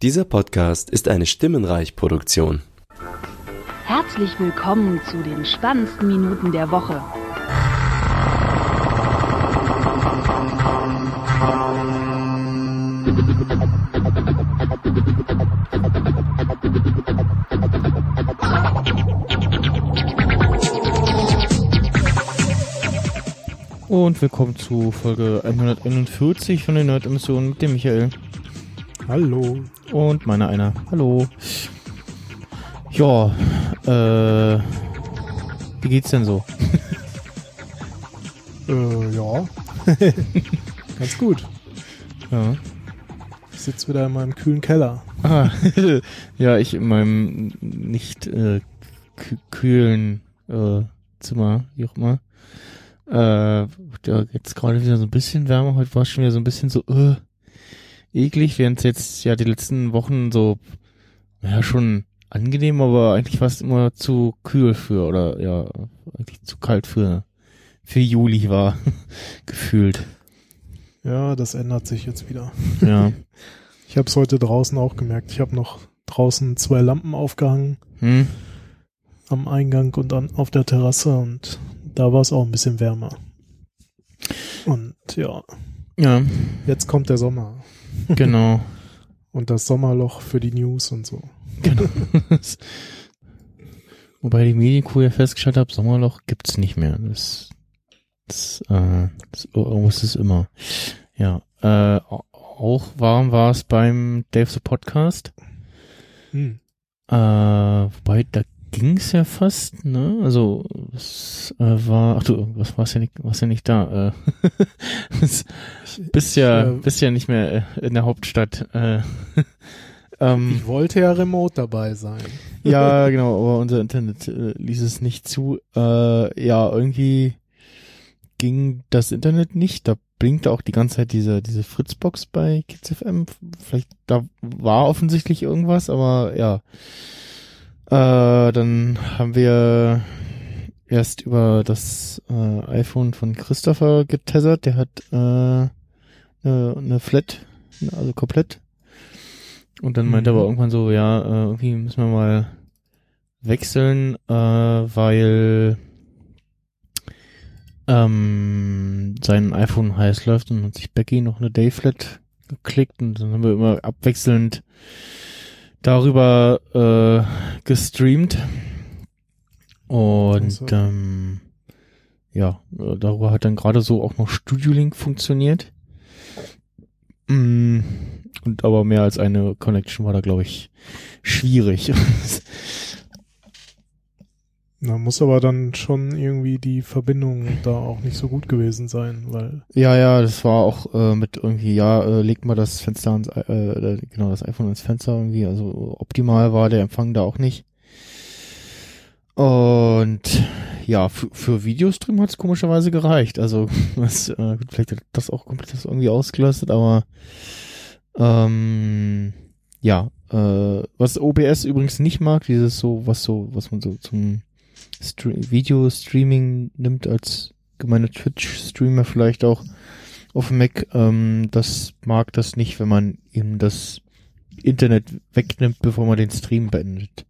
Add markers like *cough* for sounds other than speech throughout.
Dieser Podcast ist eine Stimmenreich-Produktion. Herzlich willkommen zu den spannendsten Minuten der Woche. Und willkommen zu Folge 141 von den Nerd-Emissionen mit dem Michael. Hallo. Und meiner einer. Hallo. Ja, äh, wie geht's denn so? *laughs* Äh, ja. *laughs* Ganz gut. Ja. Ich sitze wieder in meinem kühlen Keller. Ah, *laughs* ja, ich in meinem nicht äh, kü- kühlen äh, Zimmer, wie auch immer. Äh, jetzt gerade wieder so ein bisschen wärmer. Heute war es schon wieder so ein bisschen so äh, eklig, während es jetzt ja die letzten Wochen so ja schon angenehm, aber eigentlich fast immer zu kühl für oder ja eigentlich zu kalt für für Juli war *laughs* gefühlt. Ja, das ändert sich jetzt wieder. Ja. *laughs* Ich habe es heute draußen auch gemerkt. Ich habe noch draußen zwei Lampen aufgehangen Hm? am Eingang und an, auf der Terrasse und da war es auch ein bisschen wärmer. Und ja, Ja, jetzt kommt der Sommer *laughs* genau. und das Sommerloch für die News und so. Genau. *laughs* Wobei die Medienkuh ja festgestellt hat, Sommerloch gibt's nicht mehr. Das, das, äh, das irgendwas ist immer. Ja, äh, au- auch warm war es beim Dave the Podcast. Hm. Äh, wobei, da ging's ja fast, ne? Also, es äh, war, ach du, was war's ja nicht, war's ja nicht da, äh, *laughs* bist ja, äh, bist ja nicht mehr äh, in der Hauptstadt, äh, *laughs* ähm, ich wollte ja remote dabei sein. Ja, *laughs* genau, aber unser Internet äh, ließ es nicht zu. Äh, ja, irgendwie ging das Internet nicht. Da blinkte auch die ganze Zeit diese, diese Fritzbox bei KidsFM. Vielleicht, da war offensichtlich irgendwas, aber ja. Äh, dann haben wir erst über das äh, iPhone von Christopher getesert. Der hat äh, eine, eine Flat, also komplett. Und dann meinte Mhm. aber irgendwann so, ja, äh, irgendwie müssen wir mal wechseln, äh, weil ähm, sein iPhone heiß läuft und hat sich Becky noch eine Dayflat geklickt und dann haben wir immer abwechselnd darüber äh, gestreamt und Also. ähm, ja, äh, darüber hat dann gerade so auch noch Studio Link funktioniert. Mm, Und aber mehr als eine Connection war da, glaube ich, schwierig. *laughs* Da muss aber dann schon irgendwie die Verbindung da auch nicht so gut gewesen sein, weil ja, ja, das war auch äh, mit irgendwie, ja, äh, legt mal das Fenster ans, äh, äh, genau, das iPhone ans Fenster irgendwie. Also optimal war der Empfang da auch nicht. Und ja, für, für Videostream hat es komischerweise gereicht. Also *laughs* was, äh, gut, vielleicht hat das auch komplett das irgendwie ausgelastet, aber ähm, ja, äh, was OBS übrigens nicht mag, dieses so, was so, was man so zum Stre Video-Streaming nimmt als gemeine Twitch-Streamer vielleicht auch auf dem Mac, ähm, das mag das nicht, wenn man eben das Internet wegnimmt, bevor man den Stream beendet.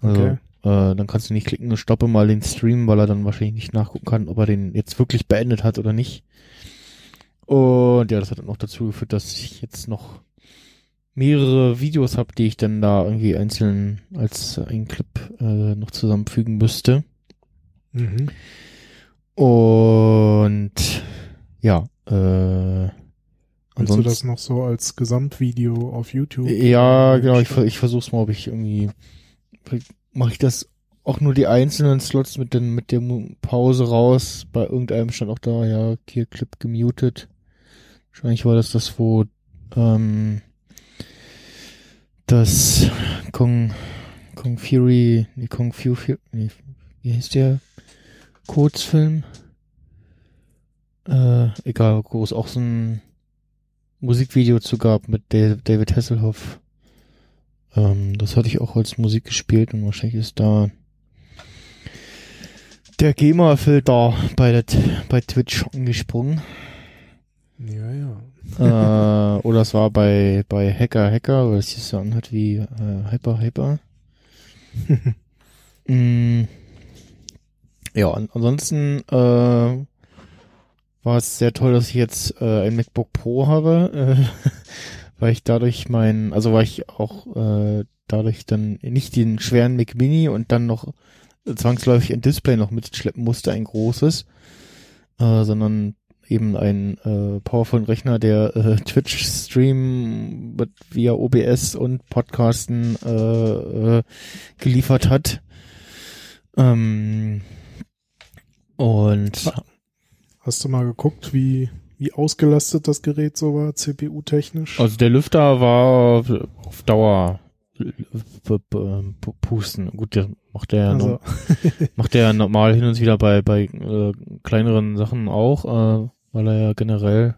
Also, Okay. äh, dann kannst du nicht klicken, stoppe mal den Stream, weil er dann wahrscheinlich nicht nachgucken kann, ob er den jetzt wirklich beendet hat oder nicht. Und ja, das hat dann noch dazu geführt, dass ich jetzt noch mehrere Videos habe, die ich dann da irgendwie einzeln als einen Clip äh, noch zusammenfügen müsste. mhm. Und ja, äh, willst du das noch so als Gesamtvideo auf YouTube? ja, genau, ich, ich versuch's mal, ob ich irgendwie, mache ich das auch nur die einzelnen Slots mit den, mit der Pause raus. Bei irgendeinem stand auch da, ja, hier Clip gemutet. Wahrscheinlich war das das, wo, ähm, das Kong, Kong Fury, nee, Kong Fury, nee, wie heißt der Kurzfilm? Äh, egal, wo es auch so ein Musikvideo zu gab mit Da- David Hasselhoff. Ähm, das hatte ich auch als Musik gespielt und wahrscheinlich ist da der GEMA-Filter bei, bei Twitch angesprungen. Ja, ja. Äh, oder es war bei, bei Hacker Hacker, weil es sich so anhört wie äh, Hyper Hyper. *laughs* mm, ja, an, ansonsten äh, war es sehr toll, dass ich jetzt äh, ein MacBook Pro habe, äh, *laughs* weil ich dadurch mein, also weil ich auch äh, dadurch dann nicht den schweren Mac Mini und dann noch zwangsläufig ein Display noch mitschleppen musste, ein großes, äh, sondern eben ein äh, powervollen Rechner, der äh, *laughs* Twitch-Stream via OBS und Podcasten äh, äh, geliefert hat. Ähm, und Hast du mal geguckt, wie, wie ausgelastet das Gerät so war, CPU-technisch? also der Lüfter war auf Dauer pusten. Gut, der macht der Also, macht der normal hin und wieder bei bei äh, kleineren Sachen auch, äh, weil er ja generell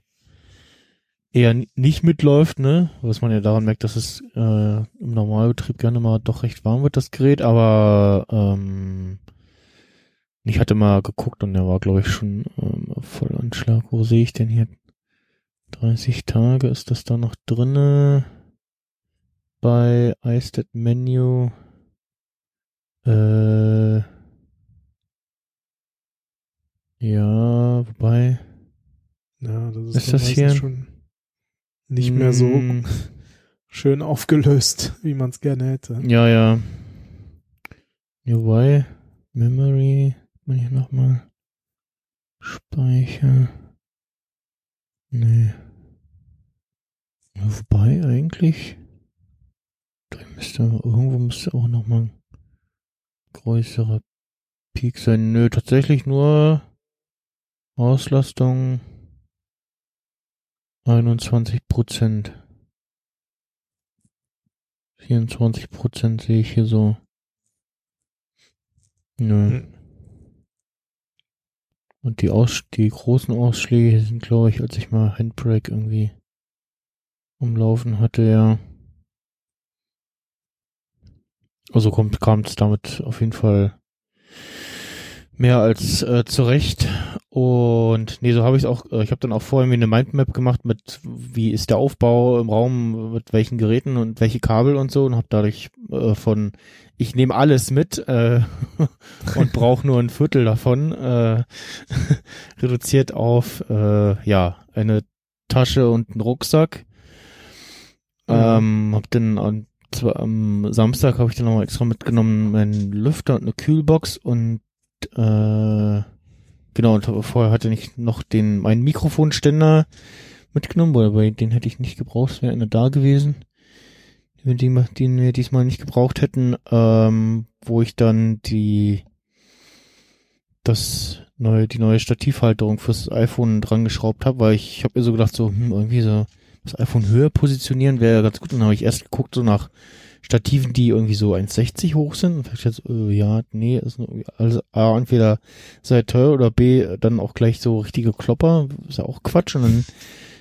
eher nicht mitläuft, ne? Was man ja daran merkt, dass es äh, im Normalbetrieb gerne mal doch recht warm wird, das Gerät, aber ähm, ich hatte mal geguckt und der war, glaube ich, schon ähm, voll Anschlag. Wo sehe ich denn hier? 30 Tage ist das da noch drinne bei iStat Menu. Äh, ja, wobei. Ja, das ist, Ist das hier- schon nicht mehr so Mm, *laughs* schön aufgelöst, wie man es gerne hätte. Ja, ja. Wobei, Memory, man hier nochmal. Speicher. Nee. Wobei eigentlich. Da müsste irgendwo müsste auch nochmal ein größerer Peak sein. Nö, tatsächlich nur Auslastung 21 Prozent. 24 Prozent sehe ich hier so. Nö. Hm. Und die, Aus die großen Ausschläge sind, glaube ich, als ich mal Handbrake irgendwie umlaufen hatte, ja. Also kommt kam es damit auf jeden Fall mehr als äh, zurecht. Und nee, so habe ich es auch, äh, ich habe dann auch vorher mir eine Mindmap gemacht mit, wie ist der Aufbau im Raum, mit welchen Geräten und welche Kabel und so und habe dadurch äh, von, ich nehme alles mit äh, *laughs* und brauche nur ein Viertel davon, äh, *laughs* reduziert auf, äh, ja, eine Tasche und einen Rucksack. Ähm, hab dann an, zwar am Samstag habe ich dann nochmal extra mitgenommen meinen Lüfter und eine Kühlbox und äh, genau, und vorher hatte ich noch den meinen Mikrofonständer mitgenommen, weil den hätte ich nicht gebraucht, es wäre einer da gewesen, den, den, wir diesmal nicht gebraucht hätten, ähm, wo ich dann die das neue, die neue Stativhalterung fürs iPhone dran geschraubt habe, weil ich, ich habe mir so gedacht, so, hm, irgendwie so das iPhone höher positionieren wäre ganz gut. Und dann habe ich erst geguckt, so nach Stativen, die irgendwie so 1,60 hoch sind. Und ich jetzt, äh, ja, nee, ist also A, entweder sehr teuer oder B, dann auch gleich so richtige Klopper. Ist ja auch Quatsch. Und dann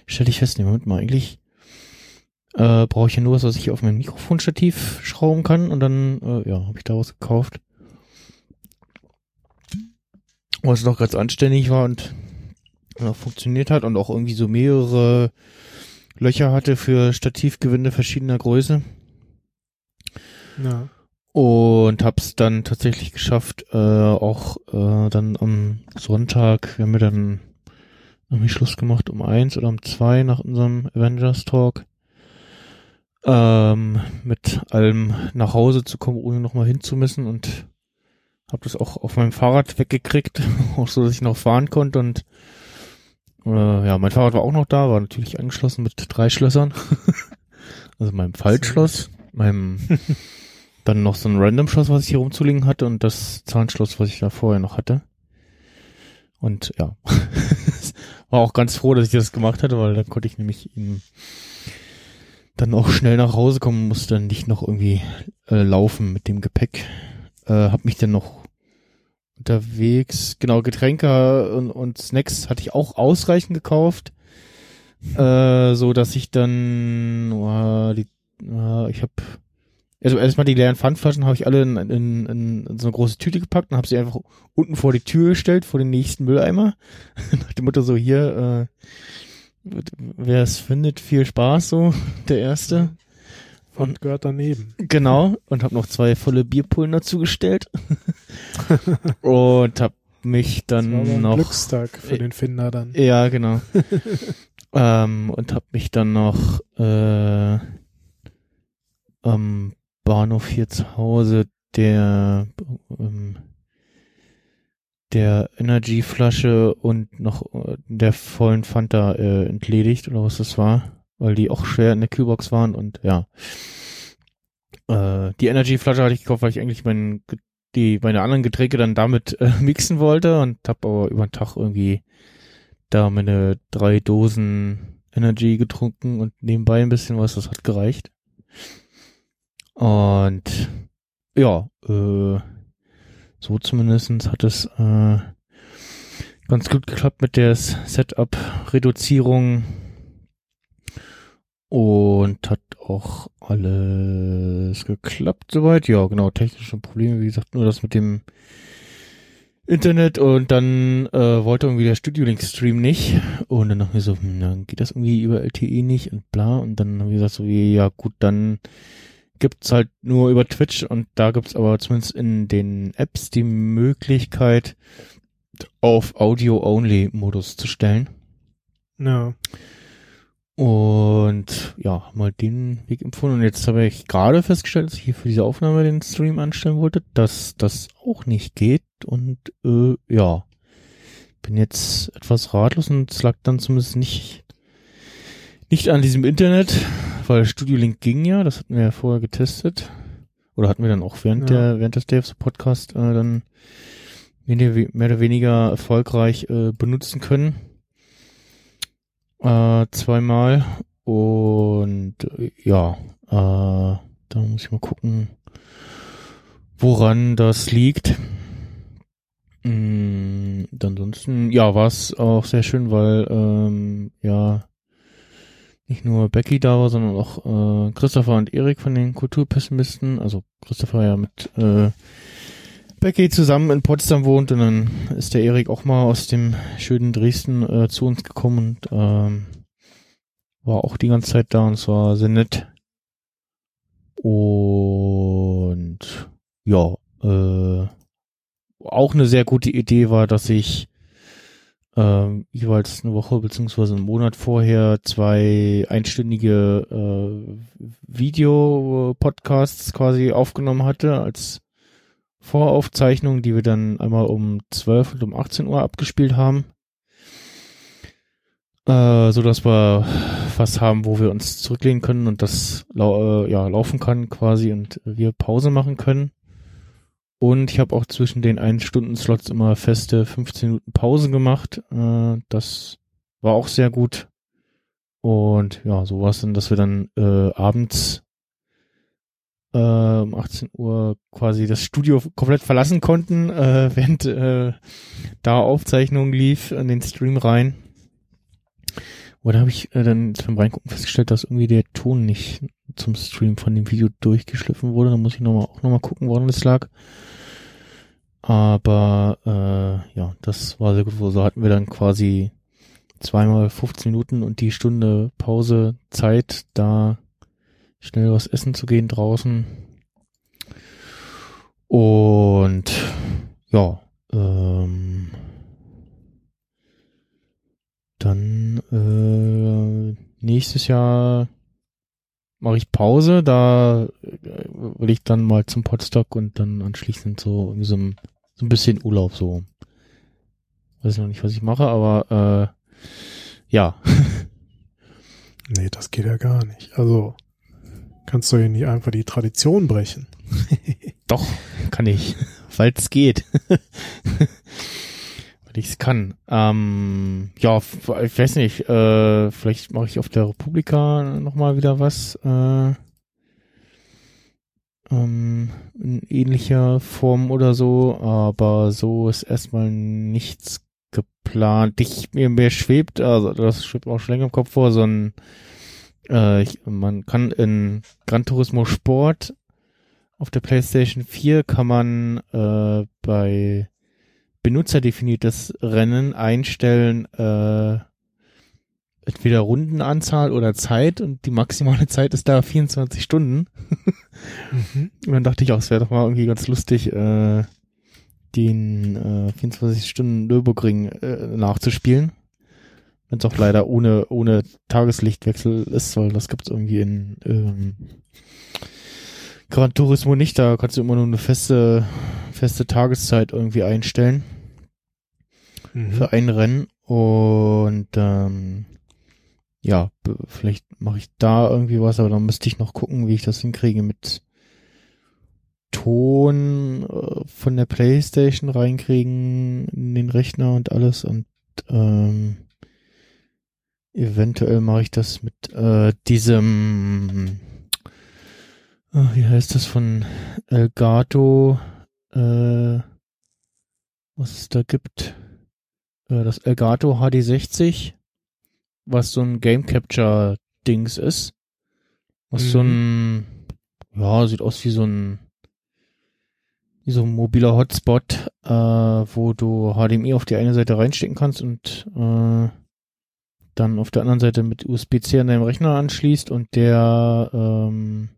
stelle ich fest, nee, Moment mal, eigentlich äh, brauche ich ja nur was, was ich auf mein Mikrofonstativ schrauben kann. Und dann, äh, ja, habe ich da was gekauft. Was noch ganz anständig war und äh, funktioniert hat und auch irgendwie so mehrere Löcher hatte für Stativgewinde verschiedener Größe. Ja. Und hab's dann tatsächlich geschafft, äh, auch äh, dann am Sonntag, wir haben ja dann irgendwie Schluss gemacht um eins oder um zwei nach unserem Avengers Talk, ähm, mit allem nach Hause zu kommen, ohne nochmal hinzumüssen und hab das auch auf meinem Fahrrad weggekriegt, *laughs* auch so, dass ich noch fahren konnte und äh, ja, mein Fahrrad war auch noch da, war natürlich angeschlossen mit drei Schlössern. *laughs* also meinem Faltschloss, meinem *laughs* dann noch so ein Random-Schloss, was ich hier rumzulegen hatte und das Zahnschloss, was ich da vorher noch hatte. Und ja, *laughs* war auch ganz froh, dass ich das gemacht hatte, weil dann konnte ich nämlich dann auch schnell nach Hause kommen, musste dann nicht noch irgendwie äh, laufen mit dem Gepäck. Äh, hab mich dann noch unterwegs, genau, Getränke und, und Snacks hatte ich auch ausreichend gekauft, äh, so dass ich dann, äh, die, äh, ich habe also erstmal die leeren Pfandflaschen habe ich alle in, in, in, so eine große Tüte gepackt und habe sie einfach unten vor die Tür gestellt, vor den nächsten Mülleimer. *laughs* Nach dem Motto so hier, wer es findet, viel Spaß so, der erste. Und gehört daneben. Genau, und habe noch zwei volle Bierpullen dazu gestellt. *laughs* und habe mich dann Das war ein noch Glückstag für den Finder dann. Ja, genau. *laughs* ähm, und hab mich dann noch äh, am Bahnhof hier zu Hause der ähm, der Energy-Flasche und noch äh, der vollen Fanta äh, entledigt oder was das war, weil die auch schwer in der Kühlbox waren und ja. Äh, die Energy-Flasche hatte ich gekauft, weil ich eigentlich meinen die meine anderen Getränke dann damit äh, *laughs* mixen wollte und hab aber über den Tag irgendwie da meine drei Dosen Energy getrunken und nebenbei ein bisschen was, das hat gereicht. Und ja, äh, so zumindestens hat es äh, ganz gut geklappt mit der Setup-Reduzierung und hat auch alles geklappt soweit. Ja, genau, technische Probleme, wie gesagt, nur das mit dem Internet und dann äh, wollte irgendwie der Studio Link Stream nicht und dann dachte ich mir so, hm, dann geht das irgendwie über LTE nicht und bla und dann haben wir gesagt so, ja gut, dann gibt's halt nur über Twitch und da gibt's aber zumindest in den Apps die Möglichkeit auf Audio-Only-Modus zu stellen. Ja. Und ja, mal den Weg empfohlen. Und jetzt habe ich gerade festgestellt, dass ich hier für diese Aufnahme den Stream anstellen wollte, dass das auch nicht geht. Und äh, ja, bin jetzt etwas ratlos und es lag dann zumindest nicht, nicht an diesem Internet, weil Studio Link ging ja, das hatten wir ja vorher getestet. Oder hatten wir dann auch während Ja. der, während des Devs Podcast äh, dann mehr oder weniger erfolgreich äh, benutzen können äh, zweimal und äh, ja, äh, da muss ich mal gucken, woran das liegt. Mm, und ansonsten, ja, war es auch sehr schön, weil ähm, ja nicht nur Becky da war, sondern auch äh, Christopher und Erik von den Kulturpessimisten. Also Christopher ja mit äh, Becky zusammen in Potsdam wohnt und dann ist der Erik auch mal aus dem schönen Dresden äh, zu uns gekommen und ähm, war auch die ganze Zeit da und es war sehr nett. Und ja, äh, auch eine sehr gute Idee war, dass ich ähm, jeweils eine Woche beziehungsweise einen Monat vorher zwei einstündige äh, Video-Podcasts quasi aufgenommen hatte als Voraufzeichnung, die wir dann einmal um 12 und um 18 Uhr abgespielt haben. Äh, so dass wir was haben, wo wir uns zurücklehnen können und das lau äh, ja, laufen kann quasi und wir Pause machen können. Und ich habe auch zwischen den ein Stunden Slots immer feste 15 Minuten Pause gemacht. Äh, das war auch sehr gut. Und ja, so war es dann, dass wir dann äh, abends äh, um 18 Uhr quasi das Studio komplett verlassen konnten, äh, *laughs* während äh, da Aufzeichnung lief an den Stream rein. Oder habe ich äh, dann beim Reingucken festgestellt, dass irgendwie der Ton nicht zum Stream von dem Video durchgeschliffen wurde. Da muss ich noch mal, auch nochmal gucken, woran das lag. Aber äh, ja, das war sehr gut. So hatten wir dann quasi zweimal 15 Minuten und die Stunde Pause Zeit, da schnell was essen zu gehen draußen. Und ja, ähm, dann äh, nächstes Jahr mache ich Pause, da äh, will ich dann mal zum Podstock und dann anschließend so irgendwie so ein, so ein bisschen Urlaub so. Weiß noch nicht, was ich mache, aber äh, ja. *laughs* Nee, das geht ja gar nicht. Also kannst du ja nicht einfach die Tradition brechen. *laughs* Doch, kann ich, *laughs* weil es geht. weil ich es kann. Ähm, ja, ich weiß nicht, äh, vielleicht mache ich auf der Republika nochmal wieder was. Äh, ähm, in ähnlicher Form oder so, aber so ist erstmal nichts geplant. Ich, mir, mir schwebt, also das schwebt auch schon länger im Kopf vor, so ein äh, ich, man kann in Gran Turismo Sport auf der PlayStation 4 kann man äh, bei benutzerdefiniertes Rennen einstellen, äh, entweder Rundenanzahl oder Zeit und die maximale Zeit ist da 24 Stunden. Mhm. Und dann dachte ich auch, es wäre doch mal irgendwie ganz lustig, äh, den äh, 24 Stunden Nürburgring äh, nachzuspielen. Wenn es auch leider ohne, ohne Tageslichtwechsel ist, weil das gibt's irgendwie in ähm, Gran Turismo nicht. Da kannst du immer nur eine feste, feste Tageszeit irgendwie einstellen Mhm. für ein Rennen. Und ähm, ja, vielleicht mache ich da irgendwie was, aber dann müsste ich noch gucken, wie ich das hinkriege mit Ton äh, von der Playstation reinkriegen in den Rechner und alles und ähm, eventuell mache ich das mit äh, diesem ah, wie heißt das von Elgato äh, was es da gibt? Äh, das Elgato HD60 was so ein Game Capture Dings ist. Was so ein ja sieht aus wie so ein wie so ein mobiler Hotspot, äh, wo du HDMI auf die eine Seite reinstecken kannst und äh, dann auf der anderen Seite mit USB-C an deinem Rechner anschließt und der ähm,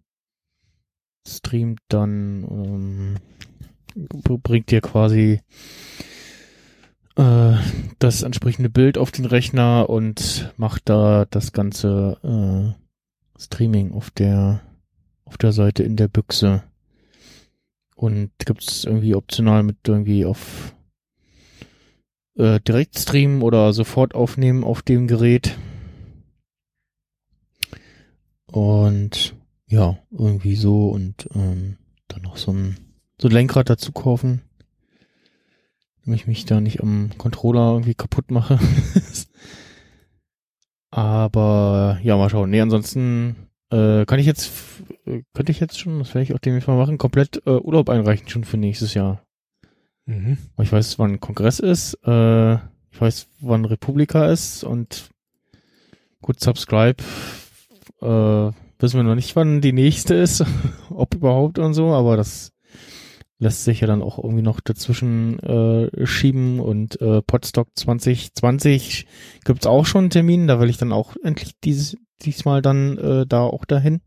streamt dann, ähm, bringt dir quasi äh, das entsprechende Bild auf den Rechner und macht da das ganze äh, Streaming auf der auf der Seite in der Büchse. Und gibt es irgendwie optional mit irgendwie auf äh, Direktstream oder sofort aufnehmen auf dem Gerät. Und ja, irgendwie so und ähm, dann noch so ein, so ein Lenkrad dazu kaufen. Damit ich mich da nicht am Controller irgendwie kaputt mache. *laughs* Aber ja, mal schauen. Nee, ansonsten äh, kann ich jetzt, äh, könnte ich jetzt schon, das werde ich auch demnächst mal machen, komplett äh, Urlaub einreichen schon für nächstes Jahr. Mhm. Weil Ich weiß, wann Kongress ist, äh, ich weiß, wann Republika ist und gut, Subscribe, äh, wissen wir noch nicht, wann die nächste ist, *laughs* ob überhaupt und so, aber das lässt sich ja dann auch irgendwie noch dazwischen äh, schieben und äh, Podstock 2020 gibt's auch schon einen Termin, da will ich dann auch endlich dieses diesmal dann äh, da auch dahin.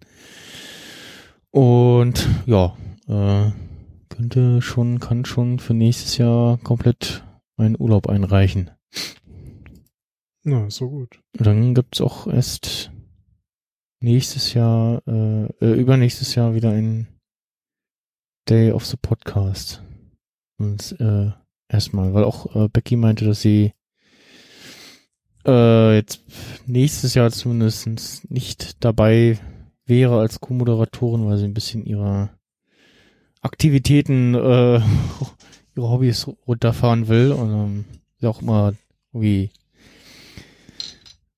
Und ja, äh, könnte schon, kann schon für nächstes Jahr komplett meinen Urlaub einreichen. Na, so gut. Und dann gibt's auch erst nächstes Jahr, äh, äh, übernächstes Jahr wieder ein Day of the Podcast. Und äh, erstmal, weil auch äh, Becky meinte, dass sie äh, jetzt nächstes Jahr zumindest nicht dabei wäre als Co-Moderatorin, weil sie ein bisschen ihre Aktivitäten, äh, *laughs* ihre Hobbys runterfahren will und ähm, auch immer irgendwie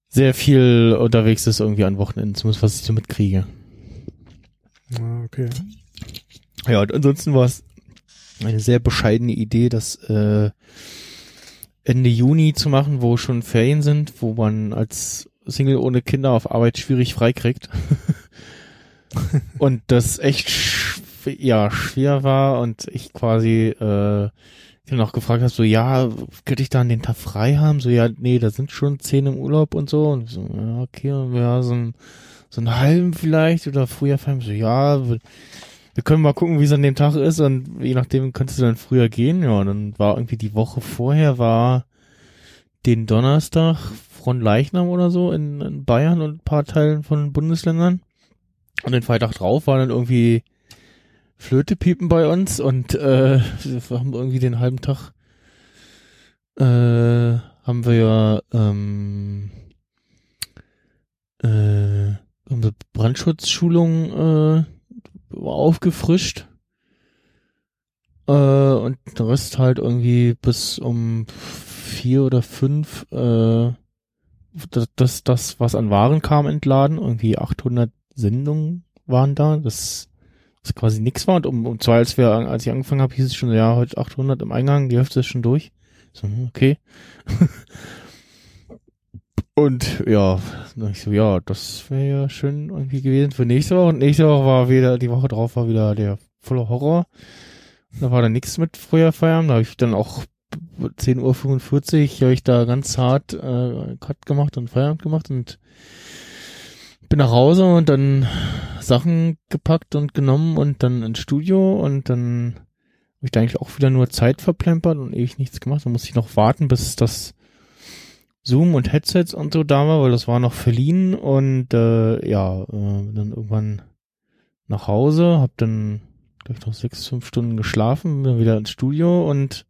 sehr viel unterwegs ist irgendwie an Wochenenden, zumindest was ich so mitkriege. Ah, okay. Ja, und ansonsten war es eine sehr bescheidene Idee, das äh, Ende Juni zu machen, wo schon Ferien sind, wo man als Single ohne Kinder auf Arbeit schwierig freikriegt. *laughs* und das echt sch ja, schwer war und ich quasi äh, dann auch gefragt habe, so ja, könnte ich da an den Tag frei haben? So ja, nee, da sind schon zehn im Urlaub und so. Und so, ja, okay, ja, so ein, so einen halben vielleicht oder früher feiern. So ja, wir, können mal gucken, wie es an dem Tag ist und je nachdem könntest du dann früher gehen. Ja, und dann war irgendwie die Woche vorher war den Donnerstag von Leichnam oder so in, in Bayern und ein paar Teilen von Bundesländern. Und den Freitag drauf war dann irgendwie Flöte piepen bei uns und äh, wir haben irgendwie den halben Tag äh, haben wir ja ähm, äh, unsere Brandschutzschulung äh, aufgefrischt äh, und der Rest halt irgendwie bis um vier oder fünf äh, das, das, was an Waren kam, entladen. Irgendwie 800 Sendungen waren da. Das was quasi nix war. Und um, um zwei, als wir, als ich angefangen habe, hieß es schon, ja, heute 800 im Eingang, die Hälfte ist schon durch. So, hm, okay. *laughs* und ja, dann ich so, ja, das wäre ja schön irgendwie gewesen für nächste Woche. Und nächste Woche war wieder, die Woche drauf war wieder der volle Horror. Da war dann nichts mit Feuerfeiern. Da habe ich dann auch 10.45 Uhr habe ich da ganz hart äh, Cut gemacht und Feierabend gemacht und bin nach Hause und dann Sachen gepackt und genommen und dann ins Studio und dann habe ich da eigentlich auch wieder nur Zeit verplempert und ewig nichts gemacht. Dann musste ich noch warten, bis das Zoom und Headsets und so da war, weil das war noch verliehen und äh, ja, äh, dann irgendwann nach Hause, hab dann gleich noch sechs, fünf Stunden geschlafen, bin wieder ins Studio und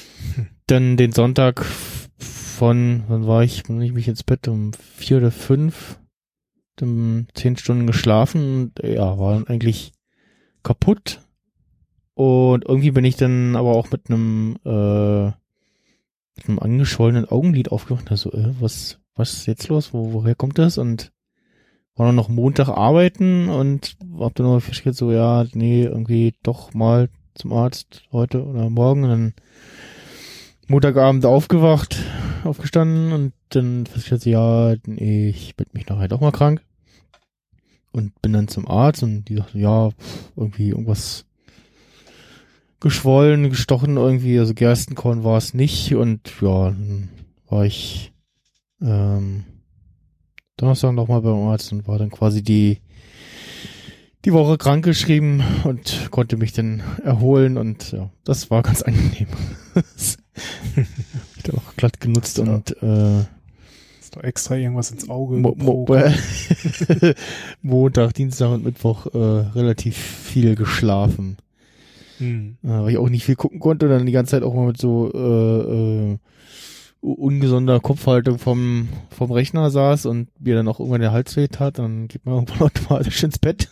*laughs* dann den Sonntag von, wann war ich, wann ich mich ins Bett um vier oder fünf, dann zehn Stunden geschlafen und ja, war dann eigentlich kaputt. Und irgendwie bin ich dann aber auch mit einem, äh, mit einem angeschwollenen Augenlid aufgewacht. Also, äh, was, was ist jetzt los? Wo, woher kommt das? Und war dann noch Montag arbeiten und hab dann noch festgestellt, so, ja, nee, irgendwie doch mal zum Arzt heute oder morgen. Und dann Montagabend aufgewacht, aufgestanden und dann festgestellt, ja, nee, ich bin mich nachher doch mal krank. Und bin dann zum Arzt und die sagte, ja, irgendwie irgendwas geschwollen, gestochen irgendwie, also Gerstenkorn war es nicht und ja, dann war ich ähm, Donnerstag nochmal beim Arzt und war dann quasi die die Woche krankgeschrieben und konnte mich dann erholen und ja, das war ganz angenehm. *laughs* ich auch glatt genutzt Ja. und äh, Hast du extra irgendwas ins Auge Mo Mo? *laughs* Montag, Dienstag und Mittwoch äh, relativ viel geschlafen. Hm. äh, weil ich auch nicht viel gucken konnte und dann die ganze Zeit auch mal mit so äh, äh, ungesunder Kopfhaltung vom, vom Rechner saß und mir dann auch irgendwann der Hals weh tat, dann geht man irgendwann *laughs* automatisch ins Bett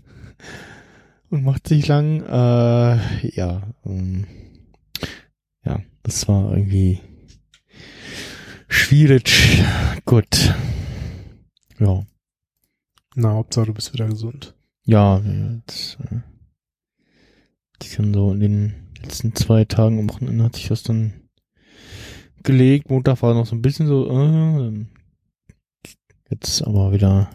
*laughs* und macht sich lang. Äh, ja, ähm, ja, das war irgendwie schwierig. Gut. Ja. Na, Hauptsache du bist wieder gesund. Ja, jetzt, äh, ich kann so in den letzten zwei Tagen am Wochenende hat sich das dann gelegt. Montag war noch so ein bisschen so, äh, dann jetzt aber wieder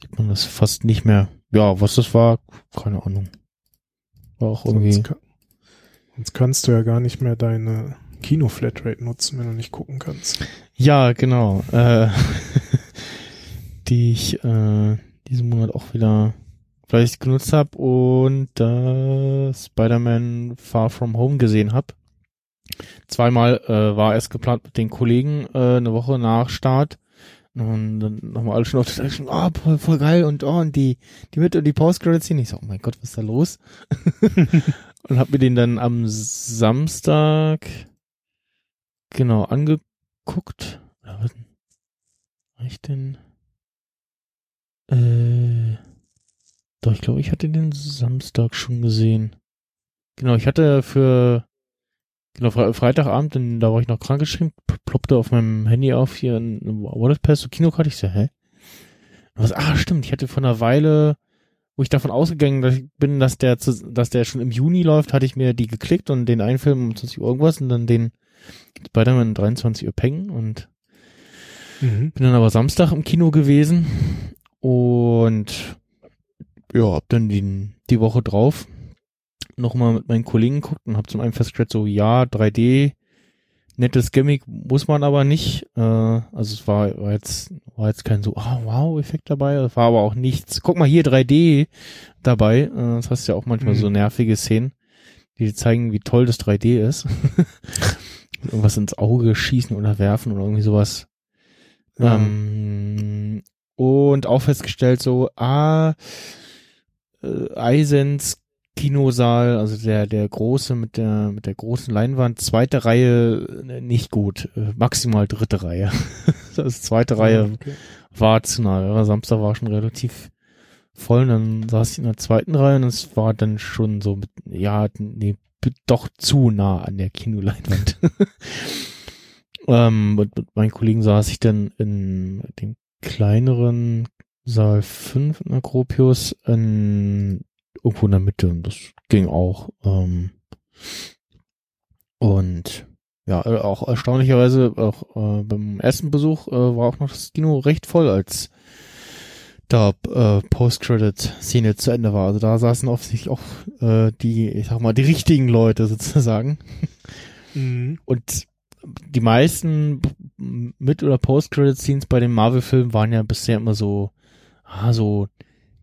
sieht man das fast nicht mehr. Ja, was das war, keine Ahnung. War auch irgendwie. Sonst, ka- sonst kannst du ja gar nicht mehr deine Kino-Flatrate nutzen, wenn du nicht gucken kannst. Ja, genau. Äh, *laughs* die ich äh, diesen Monat auch wieder fleißig genutzt habe und äh, Spider-Man Far From Home gesehen habe. Zweimal äh, war es geplant mit den Kollegen äh, eine Woche nach Start. Und dann haben wir alle schon auf der Seite ah, voll, voll geil und oh, und die, die mit und die Post-Credits-Szene. Ich so, oh mein Gott, was ist da los? *laughs* und hab mir den dann am Samstag genau angeguckt. Oder was? War ich denn? Äh, doch, ich glaube, ich hatte den Samstag schon gesehen. Genau, ich hatte für genau Fre Freitagabend, denn da war ich noch krankgeschrieben, ploppte auf meinem Handy auf hier ein Wallet Pass, so Kinokarte. Ich so, hä? Was, ah, stimmt, ich hatte vor einer Weile, wo ich davon ausgegangen dass ich bin, dass der, zu, dass der schon im Juni läuft, hatte ich mir die geklickt und den einen Film um 20 Uhr irgendwas und dann den Spider-Man um 23 Uhr pengen und Mhm. bin dann aber Samstag im Kino gewesen und ja, hab dann die, die Woche drauf nochmal mit meinen Kollegen geguckt und hab zum einen festgestellt, so ja, 3D, nettes Gimmick muss man aber nicht. Äh, also es war, war jetzt war jetzt kein so ah, wow Effekt dabei, es war aber auch nichts. Guck mal hier 3D dabei. Äh, das hast ja auch manchmal Mhm. so nervige Szenen, die zeigen, wie toll das 3D ist. *laughs* Irgendwas ins Auge schießen oder werfen oder irgendwie sowas. Ja. Ähm, und auch festgestellt so, ah, äh, Eisens Kinosaal, also der, der große mit der, mit der großen Leinwand, zweite Reihe äh, nicht gut, äh, maximal dritte Reihe. *laughs* das zweite Reihe Okay. war zu nah. Samstag war schon relativ voll, und dann saß ich in der zweiten Reihe und es war dann schon so mit, ja, nee, doch zu nah an der Kinoleinwand. *laughs* ähm, und mit meinen Kollegen saß ich dann in dem kleineren Saal 5 in Akropius in, irgendwo in der Mitte und das ging auch. Ähm, und ja, auch erstaunlicherweise auch äh, beim ersten Besuch äh, war auch noch das Kino recht voll, als da äh, Post-Credit-Szene zu Ende war. Also da saßen offensichtlich auch äh, die, ich sag mal, die richtigen Leute sozusagen. Mhm. Und die meisten Mit- oder Post-Credit-Scenes bei den Marvel-Filmen waren ja bisher immer so, ah, so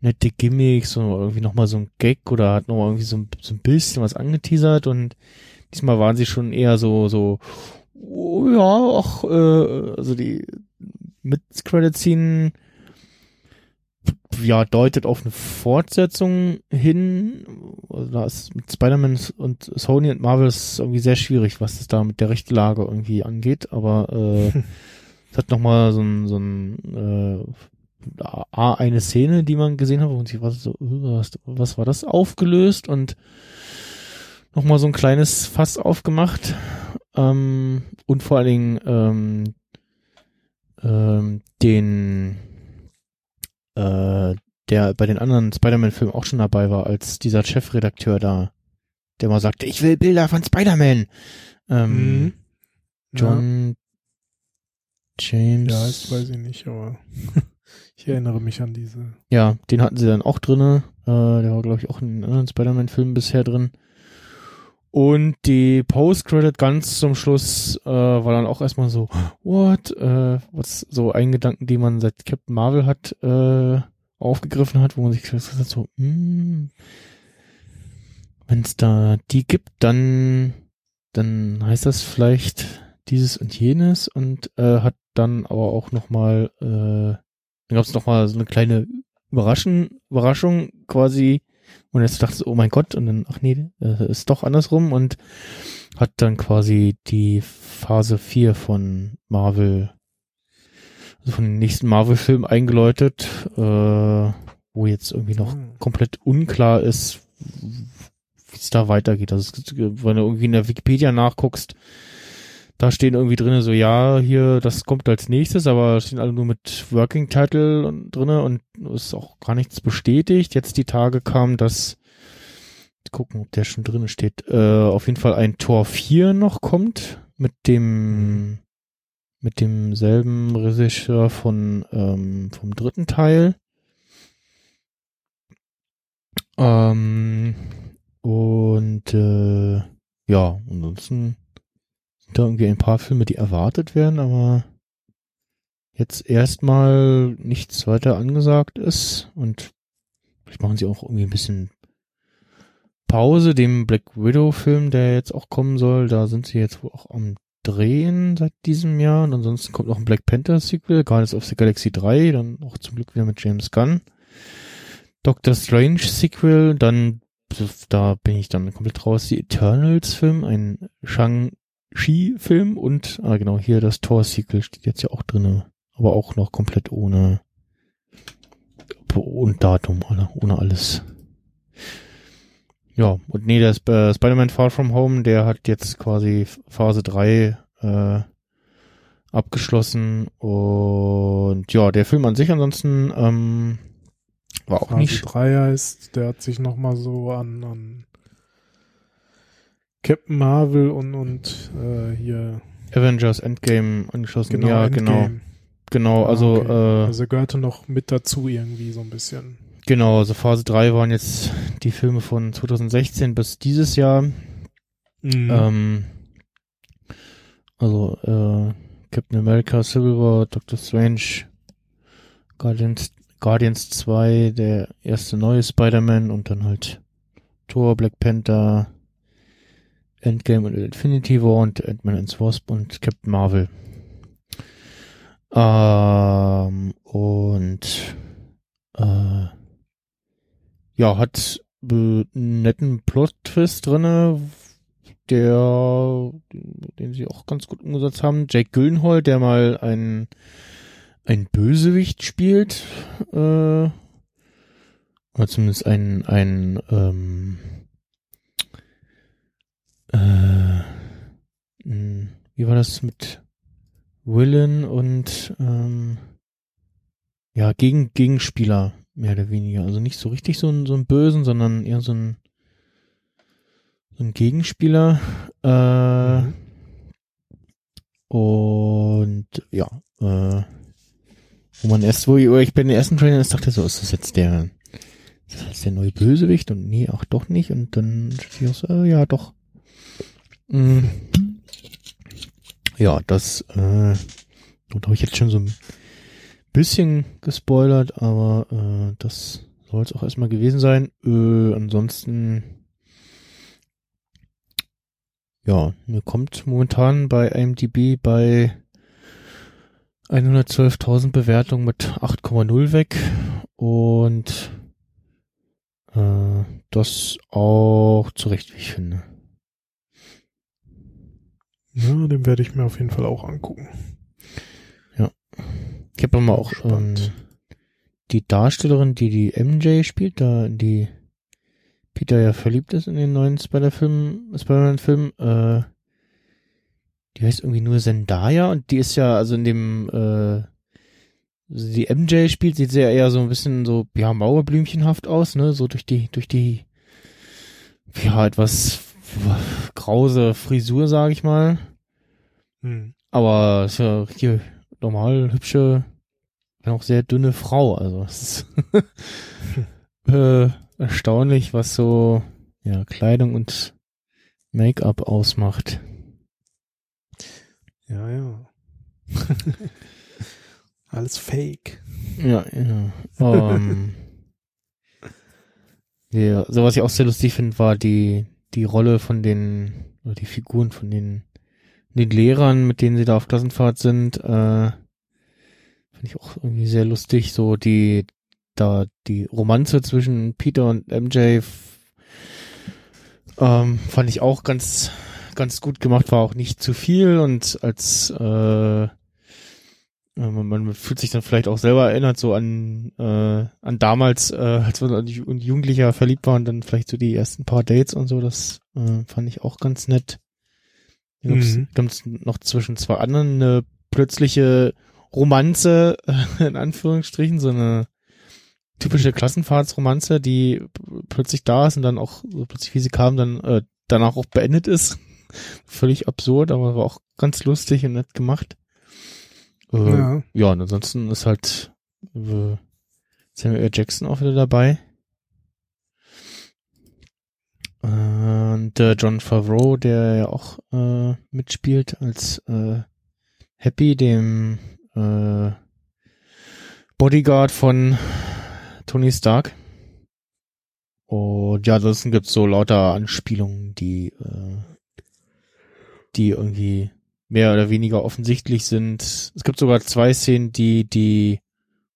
nette Gimmicks und irgendwie nochmal so ein Gag oder hat nochmal irgendwie so ein, so ein bisschen was angeteasert und diesmal waren sie schon eher so, so, oh, ja, auch, äh, also die Mit-Credit-Scene ja, deutet auf eine Fortsetzung hin. Also da ist mit Spider-Man und Sony und Marvel ist irgendwie sehr schwierig, was es da mit der Rechtlage irgendwie angeht, aber äh, *laughs* es hat nochmal so ein, so ein äh, A, eine Szene, die man gesehen hat, wo man sich was, so, was, was war das aufgelöst und nochmal so ein kleines Fass aufgemacht. Ähm, und vor allen Dingen ähm, ähm, den äh, der bei den anderen Spider-Man-Filmen auch schon dabei war, als dieser Chefredakteur da, der mal sagte, ich will Bilder von Spider-Man. Ähm, Mhm. John James. Ja, das weiß ich nicht, aber *laughs* ich erinnere mich an diese. Ja, den hatten sie dann auch drinne. Äh, der war, glaube ich, auch in den anderen Spider-Man-Filmen bisher drin. Und die Post-Credit ganz zum Schluss äh, war dann auch erstmal so, what? Äh, was so ein Gedanken, die man seit Captain Marvel hat, äh, aufgegriffen hat, wo man sich gesagt hat, so, hm, wenn es da die gibt, dann, dann heißt das vielleicht dieses und jenes und äh, hat dann aber auch nochmal, äh, dann gab es nochmal so eine kleine Überraschung, Überraschung quasi, und jetzt dachte ich, oh mein Gott, und dann, ach nee, ist doch andersrum und hat dann quasi die Phase 4 von Marvel, also von den nächsten Marvel-Filmen eingeläutet, äh, wo jetzt irgendwie noch Hm. komplett unklar ist, wie es da weitergeht. Also es, wenn du irgendwie in der Wikipedia nachguckst, da stehen irgendwie drinne so, ja, hier, das kommt als nächstes, aber stehen alle nur mit Working Title und drinne und ist auch gar nichts bestätigt. Jetzt die Tage kam, dass gucken, ob der schon drinne steht. Äh, auf jeden Fall ein Tor 4 noch kommt mit dem mit demselben Regisseur von ähm, vom dritten Teil. Ähm, und äh, ja, ansonsten sind da irgendwie ein paar Filme, die erwartet werden, aber jetzt erstmal nichts weiter angesagt ist und vielleicht machen sie auch irgendwie ein bisschen Pause, dem Black Widow Film, der jetzt auch kommen soll, da sind sie jetzt wohl auch am Drehen seit diesem Jahr. Und ansonsten kommt noch ein Black Panther Sequel, Guardians of the Galaxy 3, dann auch zum Glück wieder mit James Gunn. Doctor Strange Sequel, dann da bin ich dann komplett raus, die Eternals Film, ein Shang-Chi Film und ah genau, hier das Thor Sequel steht jetzt ja auch drinne, aber auch noch komplett ohne ohne Datum, oder ohne alles. Ja, und nee, der Sp äh, Spider-Man Far From Home, der hat jetzt quasi Phase 3 äh, abgeschlossen und ja, der Film an sich ansonsten ähm, war auch Phase nicht 3 heißt, der hat sich nochmal so an, an Captain Marvel und, und äh, hier Avengers Endgame angeschlossen. genau, ja, genau, Endgame. genau, Ah, also okay. äh, Also gehörte noch mit dazu irgendwie so ein bisschen. genau, also Phase 3 waren jetzt die Filme von 2016 bis dieses Jahr. Mhm. Ähm, also äh, Captain America, Civil War, Doctor Strange, Guardians, Guardians 2, der erste neue Spider-Man und dann halt Thor, Black Panther, Endgame und Infinity War und Ant-Man and Wasp und Captain Marvel. Ähm, und äh, ja, hat äh, netten Plot-Twist drinne, der, den sie auch ganz gut umgesetzt haben. Jake Gyllenhaal, der mal ein, ein Bösewicht spielt, äh, oder zumindest ein, ein, ähm, äh, mh, wie war das mit Willen und, ähm, ja, gegen, Gegenspieler, mehr oder weniger. Also nicht so richtig so ein, so ein Bösen, sondern eher so ein, so ein Gegenspieler. Äh. Und ja, äh, Wo man erst, wo ich, ich bei den ersten Trailern erst dachte, so, ist das jetzt der, ist das jetzt der neue Bösewicht? Und nee, auch doch nicht. Und dann ich auch so, äh, ja, doch. Mm. Ja, das, äh, und habe ich jetzt schon so ein bisschen gespoilert, aber äh, das soll es auch erstmal gewesen sein. Äh, ansonsten, ja, mir kommt momentan bei IMDb bei 112.000 Bewertungen mit 8,0 weg und äh, das auch zurecht, wie ich finde. Ja, den werde ich mir auf jeden Fall auch angucken. Ja. Ich habe mal auch ähm, die Darstellerin, die die MJ spielt, da die Peter ja verliebt ist in den neuen Spider-Film, Spider-Man-Film, äh, die heißt irgendwie nur Zendaya und die ist ja, also in dem, äh, die MJ spielt, sieht sehr eher so ein bisschen so, ja, Mauerblümchenhaft aus, ne, so durch die, durch die, ja, etwas grause Frisur, sag ich mal. Hm. Aber ist ja hier normal hübsche, wenn auch sehr dünne Frau, also es ist *laughs* äh, erstaunlich, was so, ja, Kleidung und Make-up ausmacht. Ja, ja. *laughs* Alles fake. Ja, ja. Um, *laughs* ja, so was ich auch sehr lustig finde, war die, die Rolle von den, oder die Figuren von den, den Lehrern, mit denen sie da auf Klassenfahrt sind, äh, finde ich auch irgendwie sehr lustig, so die, da, die Romanze zwischen Peter und MJ, ähm, fand ich auch ganz, ganz gut gemacht, war auch nicht zu viel. Und als äh, man, man fühlt sich dann vielleicht auch selber erinnert so an äh, an damals, äh, als wir als Jugendlicher verliebt waren, dann vielleicht so die ersten paar Dates und so, das äh, fand ich auch ganz nett. Da mhm. gab's noch zwischen zwei anderen eine plötzliche Romanze, *laughs* in Anführungsstrichen, so eine typische Klassenfahrtsromanze, die plötzlich da ist und dann auch so plötzlich, wie sie kam, dann äh, danach auch beendet ist. *laughs* Völlig absurd, aber war auch ganz lustig und nett gemacht. Äh, ja. ja, und ansonsten ist halt äh, Samuel L. Jackson auch wieder dabei. Und äh, John Favreau, der ja auch äh, mitspielt als äh, Happy, dem äh, Bodyguard von Tony Stark. Und ja, ansonsten gibt's so lauter Anspielungen, die äh, die irgendwie mehr oder weniger offensichtlich sind. Es gibt sogar zwei Szenen, die die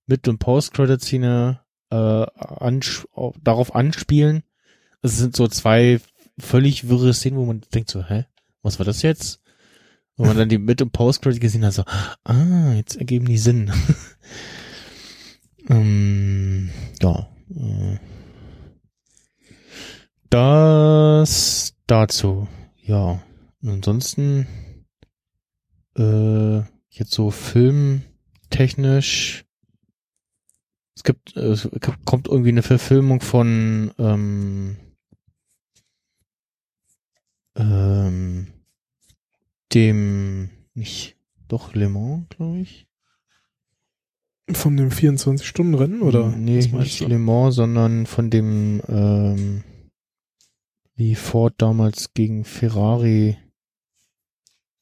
Mid- und Post-Credit-Szene äh, ans darauf anspielen. Es sind so zwei völlig wirre Szenen, wo man denkt so, hä, was war das jetzt? Wo man dann die Mid- und Post-Credit gesehen hat, so, ah, jetzt ergeben die Sinn. *laughs* ähm, ja. Äh, das dazu. Ja. ansonsten äh, jetzt so filmtechnisch. Es gibt, es kommt irgendwie eine Verfilmung von ähm, ähm, dem nicht doch Le Mans, glaube ich. Von dem 24-Stunden-Rennen oder? Nee, nicht Le Mans, sondern von dem ähm, wie Ford damals gegen Ferrari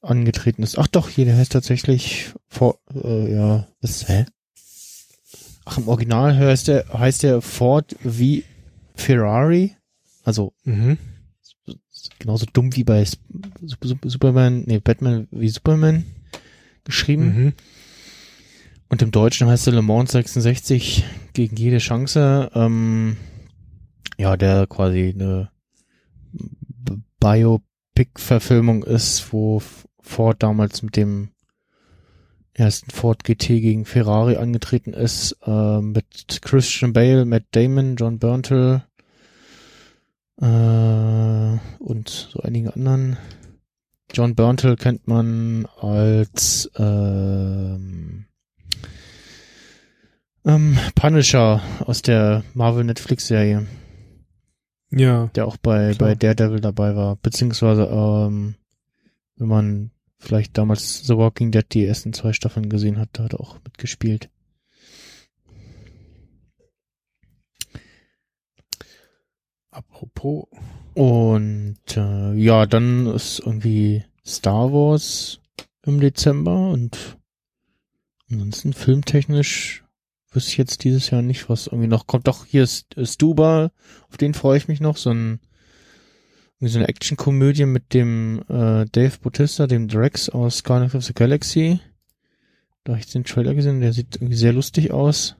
angetreten ist. Ach doch, hier, der heißt tatsächlich Ford, äh, ja, was, hä? Ach, im Original heißt der, heißt der Ford wie Ferrari. Also, mhm. genauso dumm wie bei Superman, nee, Batman wie Superman geschrieben. Mhm. Und im Deutschen heißt er Le Mans 66 gegen jede Chance. Ähm, ja, der quasi eine Biopic-Verfilmung ist, wo Ford damals mit dem ersten Ford GT gegen Ferrari angetreten ist, äh, mit Christian Bale, Matt Damon, John Burntle äh, und so einigen anderen. John Burntle kennt man als ähm, ähm, Punisher aus der Marvel Netflix Serie. Ja. Der auch bei, klar. bei Daredevil dabei war. Beziehungsweise, ähm, wenn man vielleicht damals The Walking Dead die ersten zwei Staffeln gesehen hat, da hat er auch mitgespielt. Apropos. Und äh, ja, dann ist irgendwie Star Wars im Dezember und ansonsten filmtechnisch wüsste ich jetzt dieses Jahr nicht, was irgendwie noch kommt. Doch, hier ist Stuba, auf den freue ich mich noch, so ein so eine Actionkomödie mit dem äh, Dave Bautista, dem Drex aus Guardians of the Galaxy. Da habe ich den Trailer gesehen, der sieht irgendwie sehr lustig aus.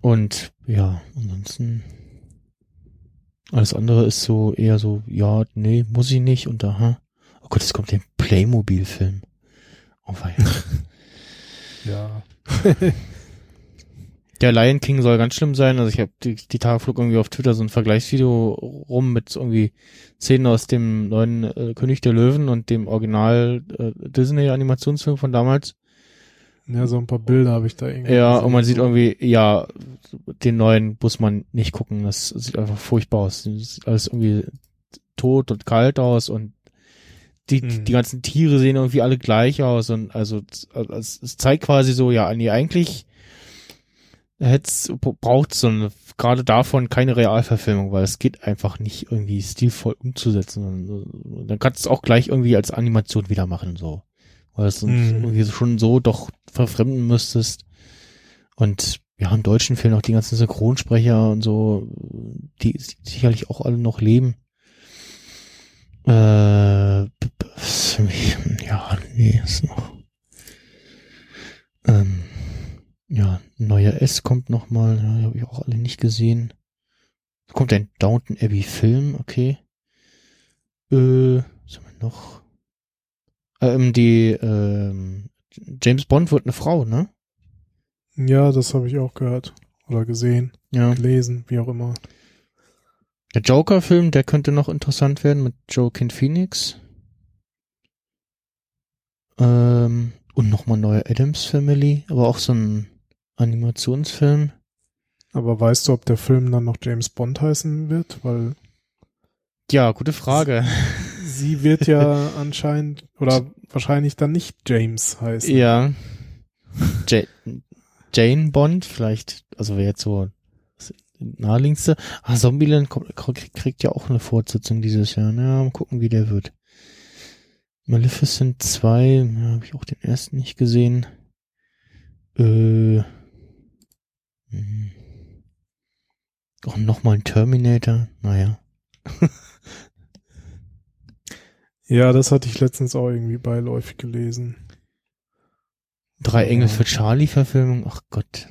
Und ja, ansonsten alles andere ist so eher so, ja, nee, muss ich nicht und aha. Oh Gott, es kommt der Playmobil-Film. Oh weia. *laughs* Ja. *laughs* Der Lion King soll ganz schlimm sein. Also ich habe die, die Tage flog irgendwie auf Twitter so ein Vergleichsvideo rum mit irgendwie Szenen aus dem neuen äh, König der Löwen und dem Original äh, Disney Animationsfilm von damals. Ja, so ein paar Bilder habe ich da irgendwie. Ja, gesehen. und man sieht irgendwie, ja, den neuen muss man nicht gucken. Das sieht einfach furchtbar aus. Das sieht alles irgendwie tot und kalt aus und die, Mhm. die ganzen Tiere sehen irgendwie alle gleich aus und also es, es zeigt quasi so, ja, nee, eigentlich braucht so eine, gerade davon keine Realverfilmung, weil es geht einfach nicht irgendwie stilvoll umzusetzen. Und, dann kannst du es auch gleich irgendwie als Animation wieder machen, so. Weil es Mhm. irgendwie schon so doch verfremden müsstest. Und ja, im Deutschen fehlen auch die ganzen Synchronsprecher und so, die sicherlich auch alle noch leben. Äh, ja, nee, ist noch. Ähm, ja, neuer S kommt noch mal, ja, habe ich auch alle nicht gesehen. Kommt ein Downton Abbey Film, okay. Äh, was haben wir noch? Ähm, die, ähm, James Bond wird eine Frau, ne? Ja, das habe ich auch gehört. Oder gesehen, Ja. gelesen, wie auch immer. Der Joker-Film, der könnte noch interessant werden mit Joaquin Phoenix. Ähm, und nochmal neue Adams Family, aber auch so ein Animationsfilm. Aber weißt du, ob der Film dann noch James Bond heißen wird? Weil Ja, gute Frage. sie wird ja *laughs* anscheinend oder wahrscheinlich dann nicht James heißen. Ja. Ja Jane Bond, vielleicht, also wäre jetzt so das naheliegendste. Ah, Zombieland kriegt, ja auch eine Fortsetzung dieses Jahr. Ja, mal gucken, wie der wird. Maleficent 2, ja, habe ich auch den ersten nicht gesehen. Äh. Mhm. Auch nochmal ein Terminator, naja. *laughs* Ja, das hatte ich letztens auch irgendwie beiläufig gelesen. Drei. Engel für Charlie Verfilmung, ach Gott.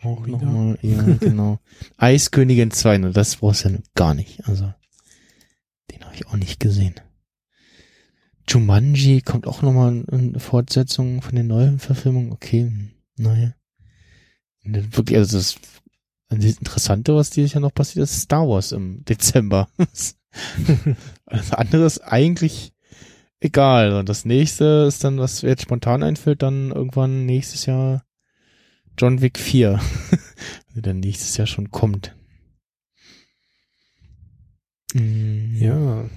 Auch nochmal, ja, *laughs* genau. Eiskönigin 2, ne, das brauchst du ja gar nicht. Also, den habe ich auch nicht gesehen. Jumanji kommt auch nochmal eine Fortsetzung von den neuen Verfilmungen. Okay, hm, naja. Und Wirklich, also das, das Interessante, was dieses Jahr noch passiert ist, Star Wars im *laughs* Dezember. Alles andere ist eigentlich egal. Und das nächste ist dann, was mir jetzt spontan einfällt, dann irgendwann nächstes Jahr John Wick 4. Der *laughs* dann nächstes Jahr schon kommt. Mm, Ja.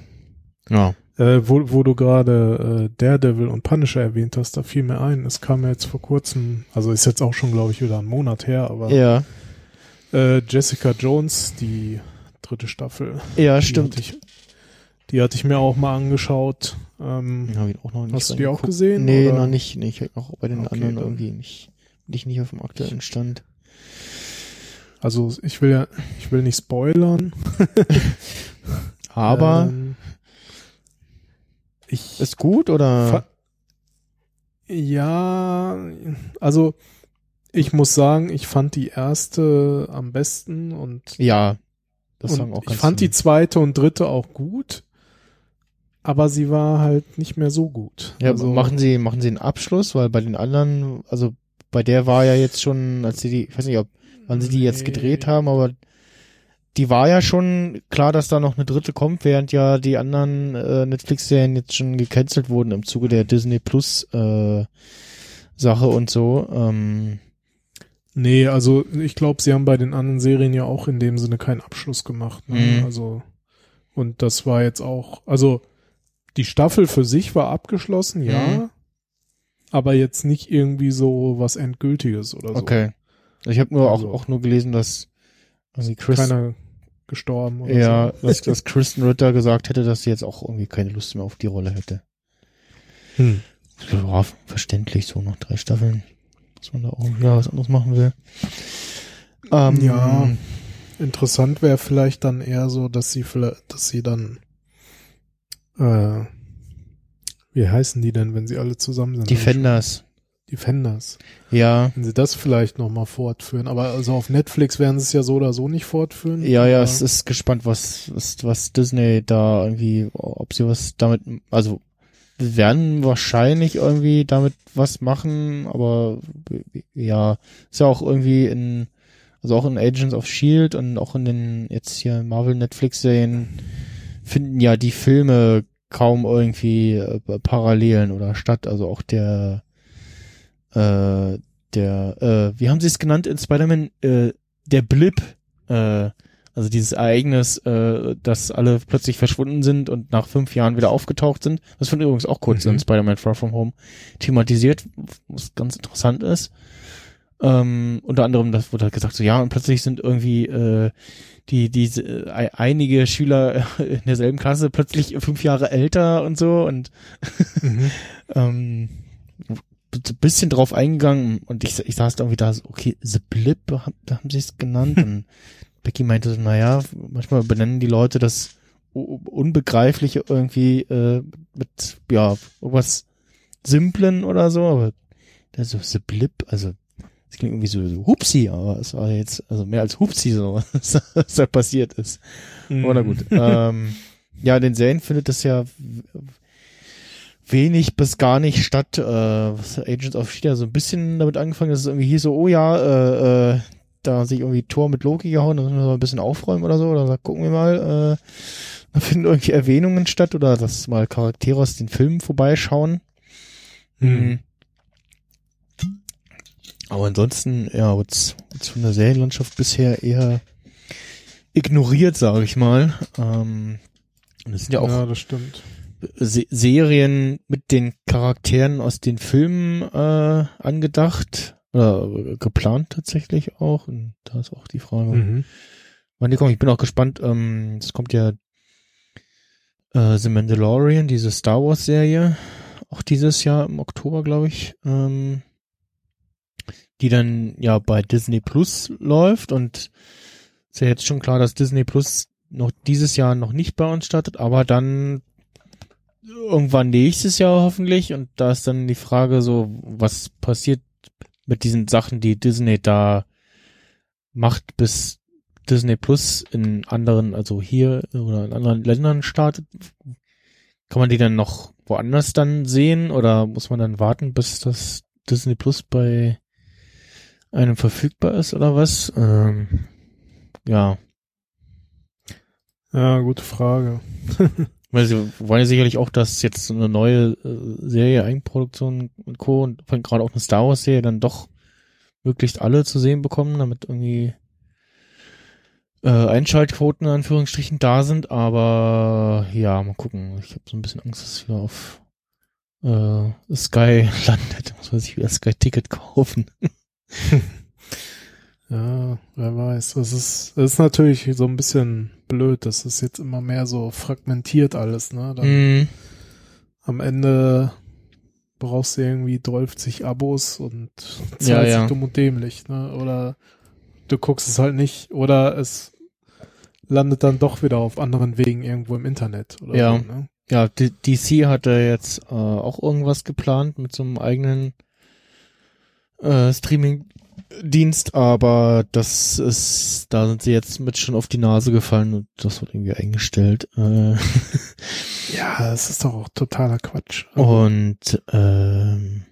Ja. Äh, wo, wo du gerade äh, Daredevil und Punisher erwähnt hast, da fiel mir ein, es kam ja jetzt vor kurzem, also ist jetzt auch schon, glaube ich, wieder einen Monat her, aber Ja. äh, Jessica Jones, die dritte Staffel, Ja, die stimmt. hatte ich, die hatte ich mir auch mal angeschaut. Ähm, ich auch noch nicht Hast du die auch gesehen, Nee, oder? noch nicht. Nee, ich hab auch bei den Okay, anderen irgendwie nicht. Bin ich nicht auf dem aktuellen Stand. also ich will ja, ich will nicht spoilern. *laughs* *laughs* Aber Ähm, ich ist gut oder? Ja, also ich muss sagen, ich fand die erste am besten und, ja. Das sagen und auch ich ganz fand die viele. zweite und dritte auch gut, aber sie war halt nicht mehr so gut. Ja, also, machen Sie, machen Sie einen Abschluss, weil bei den anderen, also bei der war ja jetzt schon, als sie die, ich weiß nicht, ob, wann sie die jetzt gedreht haben, aber die war ja schon klar, dass da noch eine dritte kommt, während ja die anderen äh, Netflix-Serien jetzt schon gecancelt wurden im Zuge der Disney Plus äh, Sache und so. Ähm, Nee, also ich glaube, sie haben bei den anderen Serien ja auch in dem Sinne keinen Abschluss gemacht. Ne? Mhm. Also und das war jetzt auch, also die Staffel für sich war abgeschlossen, ja, Mhm. aber jetzt nicht irgendwie so was Endgültiges oder so. okay. Ich habe nur Also- auch, auch nur gelesen, dass irgendwie Chris, Keiner, gestorben. Oder Ja, so. dass, *laughs* dass Kristen Ritter gesagt hätte, dass sie jetzt auch irgendwie keine Lust mehr auf die Rolle hätte. Hm. Ja, verständlich, so nach drei Staffeln, dass man da auch ja, was anderes machen will. Ähm, Ja. Interessant wäre vielleicht dann eher so, dass sie vielleicht, dass sie dann, äh, wie heißen die denn, wenn sie alle zusammen sind? Defenders. Defenders. Ja, Wenn sie das vielleicht nochmal fortführen. Aber also auf Netflix werden sie es ja so oder so nicht fortführen. ja, ja, es ist gespannt, was, was, was Disney da irgendwie, ob sie was damit, also, wir werden wahrscheinlich irgendwie damit was machen, aber ja, ist ja auch irgendwie in, also auch in Agents of Shield und auch in den jetzt hier Marvel Netflix Serien finden ja die Filme kaum irgendwie äh, Parallelen oder statt, also auch der äh, der äh, wie haben sie es genannt in Spider-Man äh, der Blip äh, also dieses Ereignis, äh, dass alle plötzlich verschwunden sind und nach fünf Jahren wieder aufgetaucht sind. Das wird übrigens auch kurz Mhm. in Spider-Man Far From Home thematisiert, was ganz interessant ist. Ähm, unter anderem, das wurde halt gesagt, so ja, und plötzlich sind irgendwie äh, die, diese äh, einige Schüler *laughs* in derselben Klasse plötzlich fünf Jahre älter und so und Mhm. *laughs* ähm, b- bisschen drauf eingegangen und ich, ich saß da irgendwie da, so, okay, The Blip, haben, da haben sie es genannt *laughs* und Becky meinte so, naja, manchmal benennen die Leute das Unbegreifliche irgendwie äh, mit, ja, irgendwas Simplen oder so, aber der so, The Blip, also es klingt irgendwie so, so Hupsi, aber es war jetzt, also mehr als Hupsi so, *laughs* was da passiert ist. Aber na gut. ähm, ja, den Serien findet das ja wenig bis gar nicht statt. Äh, was Agents of Shield ja so ein bisschen damit angefangen, dass es irgendwie hier so, oh ja, äh, äh, da sich irgendwie Tor mit Loki gehauen, da müssen wir mal ein bisschen aufräumen oder so, oder gucken wir mal, äh, da finden irgendwie Erwähnungen statt oder dass mal Charaktere aus den Filmen vorbeischauen. Mhm. Aber ansonsten, ja, wird's, wird's von der Serienlandschaft bisher eher ignoriert, sage ich mal. Ähm, und es sind ja auch ja, das stimmt. Se Serien mit den Charakteren aus den Filmen äh, angedacht oder geplant tatsächlich auch. Und da ist auch die Frage, Mhm. wann die kommen. Ich bin auch gespannt. Ähm, es kommt ja äh, The Mandalorian, diese Star Wars Serie, auch dieses Jahr im Oktober, glaube ich, ähm, die dann ja bei Disney Plus läuft und ist ja jetzt schon klar, dass Disney Plus noch dieses Jahr noch nicht bei uns startet, aber dann irgendwann nächstes Jahr hoffentlich und da ist dann die Frage so, was passiert mit diesen Sachen, die Disney da macht, bis Disney Plus in anderen, also hier oder in anderen Ländern startet. Kann man die dann noch woanders dann sehen oder muss man dann warten, bis das Disney Plus bei einem verfügbar ist oder was? Ähm, ja, Ja, gute Frage. *laughs* weil sie wollen ja sicherlich auch, dass jetzt so eine neue äh, Serie, Eigenproduktion und Co. und gerade auch eine Star Wars Serie dann doch möglichst alle zu sehen bekommen, damit irgendwie äh, Einschaltquoten in Anführungsstrichen da sind, aber ja, mal gucken. Ich habe so ein bisschen Angst, dass es wieder auf äh, Sky *laughs* landet. Muss man sich wieder Sky Ticket kaufen. *laughs* Ja, wer weiß. Das ist, das ist natürlich so ein bisschen blöd. Das ist jetzt immer mehr so fragmentiert alles, ne? Dann Mhm. am Ende brauchst du irgendwie 12 Abos und zahlst Ja, dich ja. dumm und dämlich, ne? Oder du guckst es halt nicht oder es landet dann doch wieder auf anderen Wegen irgendwo im Internet oder Ja. so, ne? Ja, D DC hatte jetzt äh, auch irgendwas geplant mit so einem eigenen äh, Streaming-Dienst, aber das ist, da sind sie jetzt mit schon auf die Nase gefallen und das wird irgendwie eingestellt. Äh, Ja, das ist doch auch totaler Quatsch. und ähm,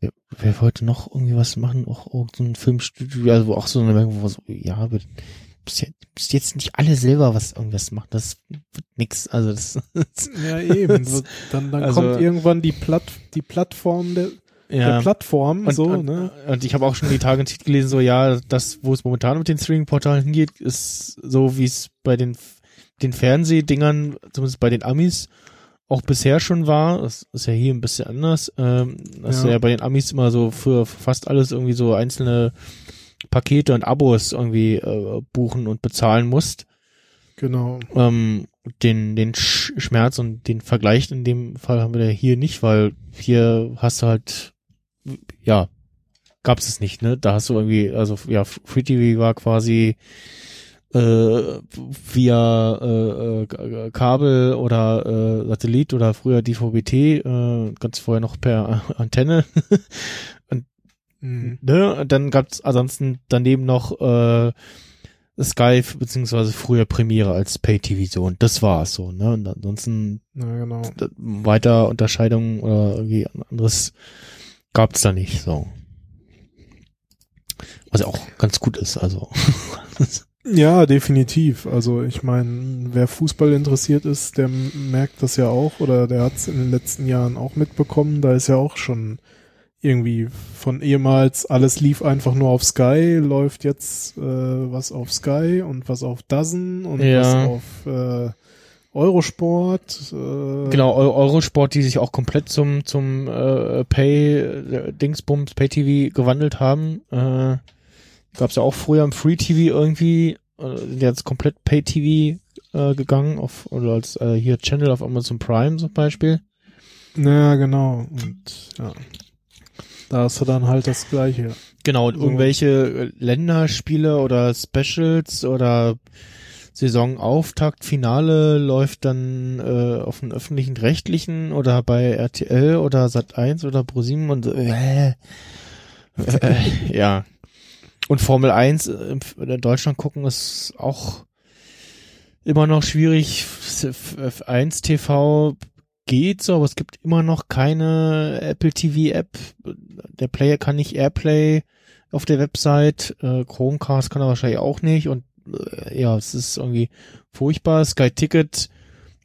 wer, wer wollte noch irgendwie was machen? Auch, auch so ein Filmstudio, also auch so eine Werbung, wo so, ja, du bist jetzt nicht alle selber was irgendwas machen. Das wird nix. Also das, *laughs* ja, eben. So, Dann, dann Also- kommt irgendwann die Platt, die Plattform der Plattform, Und, so, und, ne? und ich habe auch schon die Tage einen Tweet gelesen, so ja, das, wo es momentan mit den Streaming-Portalen hingeht, ist so, wie es bei den, den Fernsehdingern, zumindest bei den Amis, auch bisher schon war. Das ist ja hier ein bisschen anders. Ähm, dass Ja. du ja bei den Amis immer so für fast alles irgendwie so einzelne Pakete und Abos irgendwie äh, buchen und bezahlen musst. Genau. Ähm, den, den Sch Schmerz und den Vergleich in dem Fall haben wir ja hier nicht, weil hier hast du halt, ja, gab's es nicht, ne? Da hast du irgendwie, also ja, Free TV war quasi äh, via äh, äh, Kabel oder äh, Satellit oder früher DVB-T, äh, ganz vorher noch per *laughs* Antenne. *laughs* Mhm. ne? Und dann gab's ansonsten daneben noch äh, Sky beziehungsweise früher Premiere als Pay-TV-So und das war's so, ne? Und ansonsten Ja, genau. weiter Unterscheidungen oder irgendwie anderes gab's da nicht so. Was ja auch ganz gut ist, also. *laughs* Ja, definitiv. Also ich meine, wer Fußball interessiert ist, der merkt das ja auch oder der hat es in den letzten Jahren auch mitbekommen. Da ist ja auch schon irgendwie von ehemals alles lief einfach nur auf Sky, läuft jetzt äh, was auf Sky und was auf Dozen und Ja. was auf äh, Eurosport. Äh, Genau, Eu- Eurosport, die sich auch komplett zum zum äh, Pay äh, Dingsbums Pay TV gewandelt haben. Äh, gab's ja auch früher im Free TV irgendwie, äh, sind jetzt komplett Pay TV äh, gegangen auf oder als äh, hier Channel auf Amazon Prime zum Beispiel. Ja, genau. Und ja. Da hast du dann halt das Gleiche. Genau, und So. irgendwelche äh, Länderspiele oder Specials oder Saisonauftakt, Finale läuft dann äh, auf den öffentlichen Rechtlichen oder bei RTL oder Sat1 oder ProSieben und äh, äh, ja. Und Formel 1 in in Deutschland gucken ist auch immer noch schwierig. F1 TV geht so, aber es gibt immer noch keine Apple TV App. Der Player kann nicht Airplay auf der Website. Äh, Chromecast kann er wahrscheinlich auch nicht. Und äh, ja, es ist irgendwie furchtbar. Sky Ticket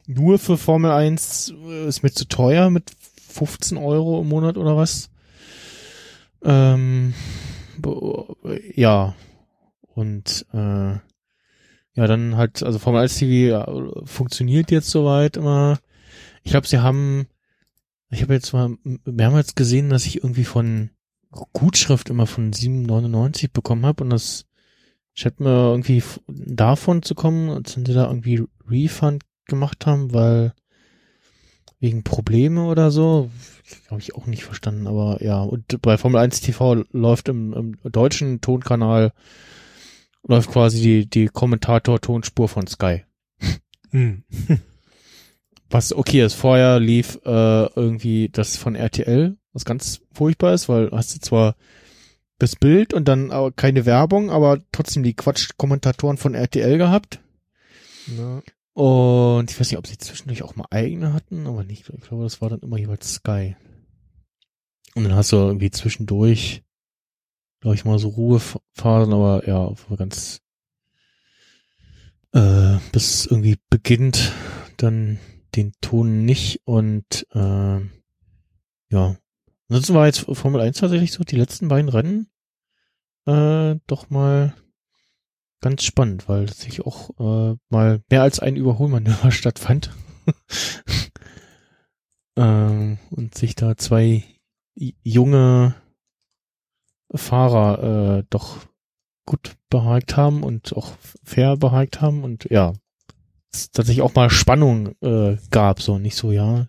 nur für Formel 1 äh, ist mir zu teuer mit 15 Euro im Monat oder was. Ähm, bo- ja. Und äh, ja, dann halt, also Formel 1 TV ja, funktioniert jetzt soweit immer. Ich glaube, sie haben, ich habe jetzt mal mehrmals gesehen, dass ich irgendwie von Gutschrift immer von 7,99 bekommen habe und das scheint mir irgendwie davon zu kommen, als wenn sie da irgendwie Refund gemacht haben, weil wegen Probleme oder so, habe ich auch nicht verstanden, aber ja, und bei Formel 1 TV läuft im, im deutschen Tonkanal läuft quasi die, die Kommentator-Tonspur von Sky. Hm. *laughs* Was okay ist, vorher lief äh, irgendwie das von RTL, was ganz furchtbar ist, weil hast du zwar das Bild und dann aber keine Werbung, aber trotzdem die Quatsch-Kommentatoren von RTL gehabt. Ja. Und ich weiß nicht, ob sie zwischendurch auch mal eigene hatten, aber nicht. Ich glaube, das war dann immer jeweils Sky. Und dann hast du irgendwie zwischendurch, glaube ich, mal so Ruhephasen, aber ja, ganz äh, bis irgendwie beginnt dann den Ton nicht und äh, ja. Ansonsten war jetzt Formel 1 tatsächlich so, die letzten beiden Rennen äh, doch mal ganz spannend, weil sich auch äh, mal mehr als ein Überholmanöver *laughs* stattfand. *laughs* ähm, und sich da zwei junge Fahrer äh, doch gut behagt haben und auch fair behagt haben und ja, es tatsächlich auch mal Spannung äh, gab, so nicht so, ja,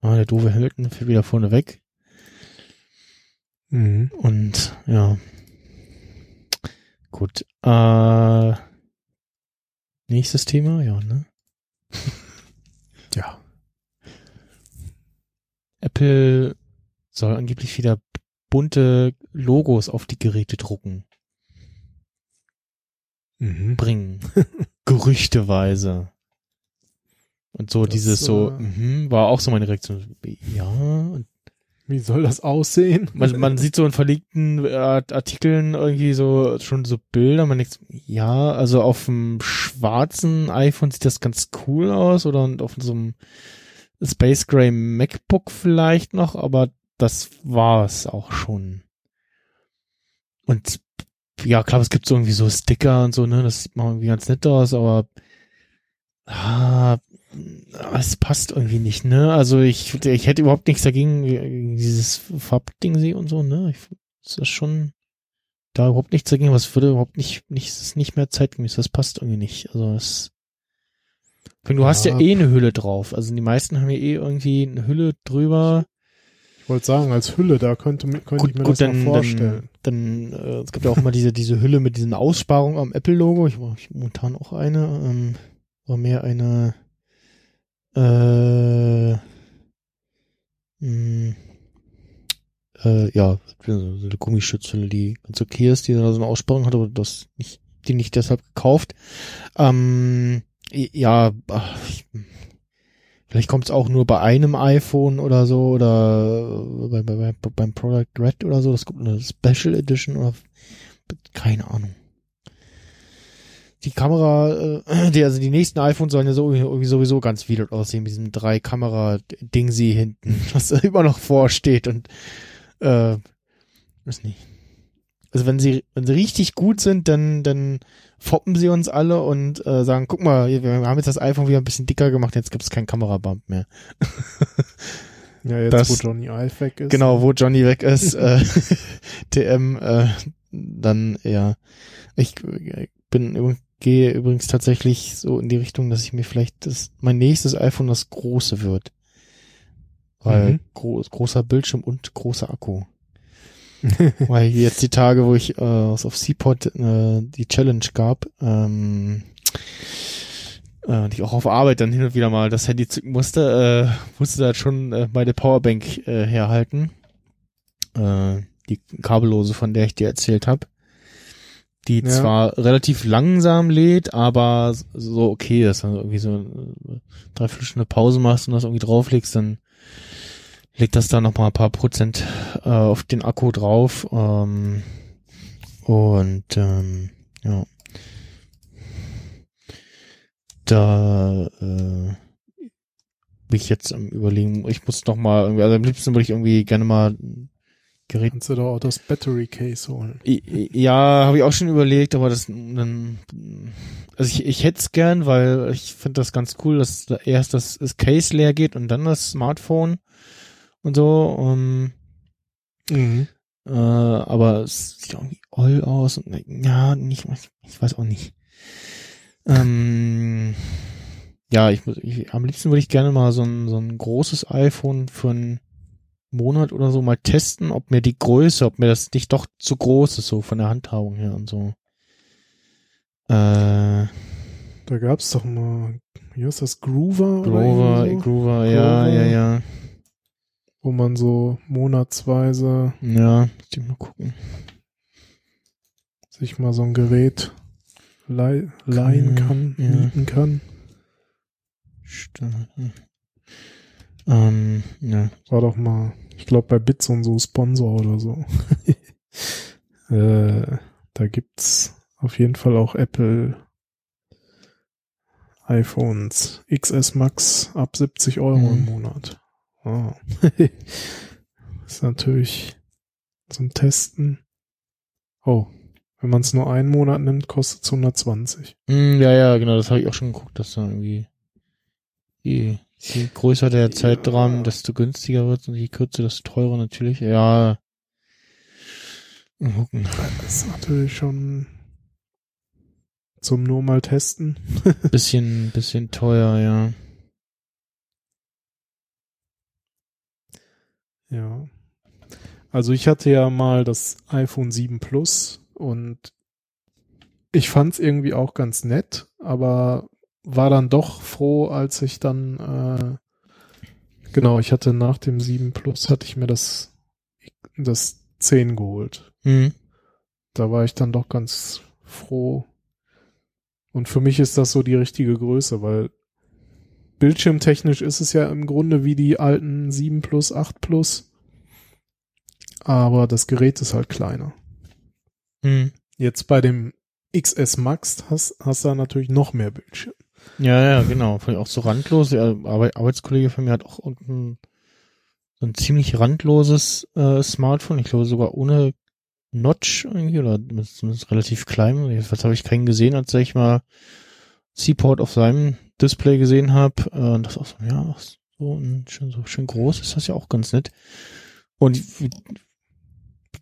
ah, der doofe Hamilton fährt wieder vorne weg Mhm. und ja, gut, äh, nächstes Thema, ja, ne? *laughs* Ja. Apple soll angeblich wieder bunte Logos auf die Geräte drucken, Mhm. bringen. *laughs* Gerüchteweise. Und so Das, dieses so, äh, mhm, war auch so meine Reaktion. Ja, und Wie soll das aussehen? man, man sieht so in verlegten Artikeln irgendwie so schon so Bilder, man denkt, ja, also auf dem schwarzen iPhone sieht das ganz cool aus oder auf so einem Space Gray MacBook vielleicht noch, aber das war's auch schon. Und ja, klar, es gibt so irgendwie so Sticker und so, ne, das sieht mal irgendwie ganz nett aus, aber ah, es passt irgendwie nicht, ne? Also ich, ich hätte überhaupt nichts dagegen, gegen dieses Farbding sie und so, ne? Ich, das ist schon da überhaupt nichts dagegen, was würde überhaupt nicht, nicht, es ist nicht mehr zeitgemäß, das passt irgendwie nicht. Also das Du hast ja Ja. eh eine Hülle drauf. Also die meisten haben ja eh irgendwie eine Hülle drüber. Ich wollte sagen, als Hülle, da könnte, könnte ich mir das mal vorstellen. Dann, dann äh, es gibt ja auch immer diese diese Hülle mit diesen Aussparungen am Apple-Logo. Ich habe momentan auch eine. Ähm, war mehr eine äh, mh, äh, ja, so eine Gummischutzhülle, die ganz okay ist, die so eine Aussparung hat, aber das nicht, die nicht deshalb gekauft. Ähm, ja, ich, vielleicht kommt es auch nur bei einem iPhone oder so oder bei, bei, bei, beim Product Red oder so. Das kommt eine Special Edition oder keine Ahnung. Die Kamera, äh, die, also die nächsten iPhones sollen ja so, irgendwie sowieso ganz wild aussehen, mit diesem drei Kamera-Ding sie hinten, *laughs* was da immer noch vorsteht und äh, weiß nicht. Also wenn sie, wenn sie richtig gut sind, dann, dann foppen sie uns alle und äh, sagen, guck mal, wir haben jetzt das iPhone wieder ein bisschen dicker gemacht, jetzt gibt es keinen Kamerabump mehr. *laughs* Ja, jetzt Das- wo Johnny Ive weg ist. Genau, wo Johnny weg ist, *laughs* äh, TM, äh, dann ja. Ich äh, bin gehe übrigens tatsächlich so in die Richtung, dass ich mir vielleicht das mein nächstes iPhone das große wird. Weil Mhm. gro großer Bildschirm und großer Akku. *laughs* Weil jetzt die Tage, wo ich äh, auf Seapod äh, die Challenge gab, ähm, äh, und ich auch auf Arbeit dann hin und wieder mal das Handy zücken musste, äh, musste da schon äh, meine Powerbank äh, herhalten. Äh, die kabellose, von der ich dir erzählt habe. Die Ja. zwar relativ langsam lädt, aber so okay ist. Also irgendwie so dreiviertel Stunde Pause machst und das irgendwie drauflegst, dann legt das da noch mal ein paar Prozent äh, auf den Akku drauf. Ähm, und ähm, ja. Da äh, bin ich jetzt am überlegen, ich muss noch mal irgendwie, also am liebsten würde ich irgendwie gerne mal Gerät Kannst du doch auch das Battery Case holen. Ja, habe ich auch schon überlegt, aber das dann also ich, ich hätte es gern, weil ich finde das ganz cool, dass da erst das, das Case leer geht und dann das Smartphone und so. Um, Mhm. äh, aber es sieht irgendwie all aus und ja, nicht, ich weiß auch nicht. Ähm, ja, ich, muss- ich am liebsten würde ich gerne mal so ein, so ein großes iPhone für einen Monat oder so mal testen, ob mir die Größe, ob mir das nicht doch zu groß ist, so von der Handhabung her und so. Äh, Da gab's doch mal, wie heißt das, Groover? irgendwie so, Groover, ja, Grover. ja, ja. Wo man so monatsweise Ja, ich mal gucken. sich mal so ein Gerät leih, leihen kann, ja. mieten kann. Starten. Ähm, ja. War doch mal, ich glaube bei Bits und so Sponsor oder so. *laughs* äh, da gibt's auf jeden Fall auch Apple iPhones XS Max ab 70 Euro im Mhm. Monat. Ah. *laughs* ist natürlich zum Testen. Oh, wenn man es nur einen Monat nimmt, kostet es 120. Hm, ja, ja, genau, das habe ich auch schon geguckt, dass da irgendwie je, je größer der Zeitrahmen, desto günstiger wird und je kürzer, desto teurer natürlich. Ja. Gucken. Das ist natürlich schon zum nur mal testen. *laughs* Bisschen, bisschen teuer, ja. Ja. Also ich hatte ja mal das iPhone 7 Plus und ich fand's irgendwie auch ganz nett, aber war dann doch froh, als ich dann äh, genau, ich hatte nach dem 7 Plus hatte ich mir das das 10 geholt. Hm. Da war ich dann doch ganz froh. Und für mich ist das so die richtige Größe, weil bildschirmtechnisch ist es ja im Grunde wie die alten 7 Plus, 8 Plus. Aber das Gerät ist halt kleiner. Hm. Jetzt bei dem XS Max hast, hast du da natürlich noch mehr Bildschirm. Ja, ja, genau. Fand ich auch so randlos. Der Arbeit, Arbeitskollege von mir hat auch unten so ein ziemlich randloses äh, Smartphone. Ich glaube sogar ohne Notch irgendwie oder zumindest relativ klein. Jedenfalls habe ich keinen gesehen, als ich mal Seaport auf seinem Display gesehen habe. Äh, und das auch so, ja, so, ein, schön, so schön groß ist das ja auch ganz nett. Und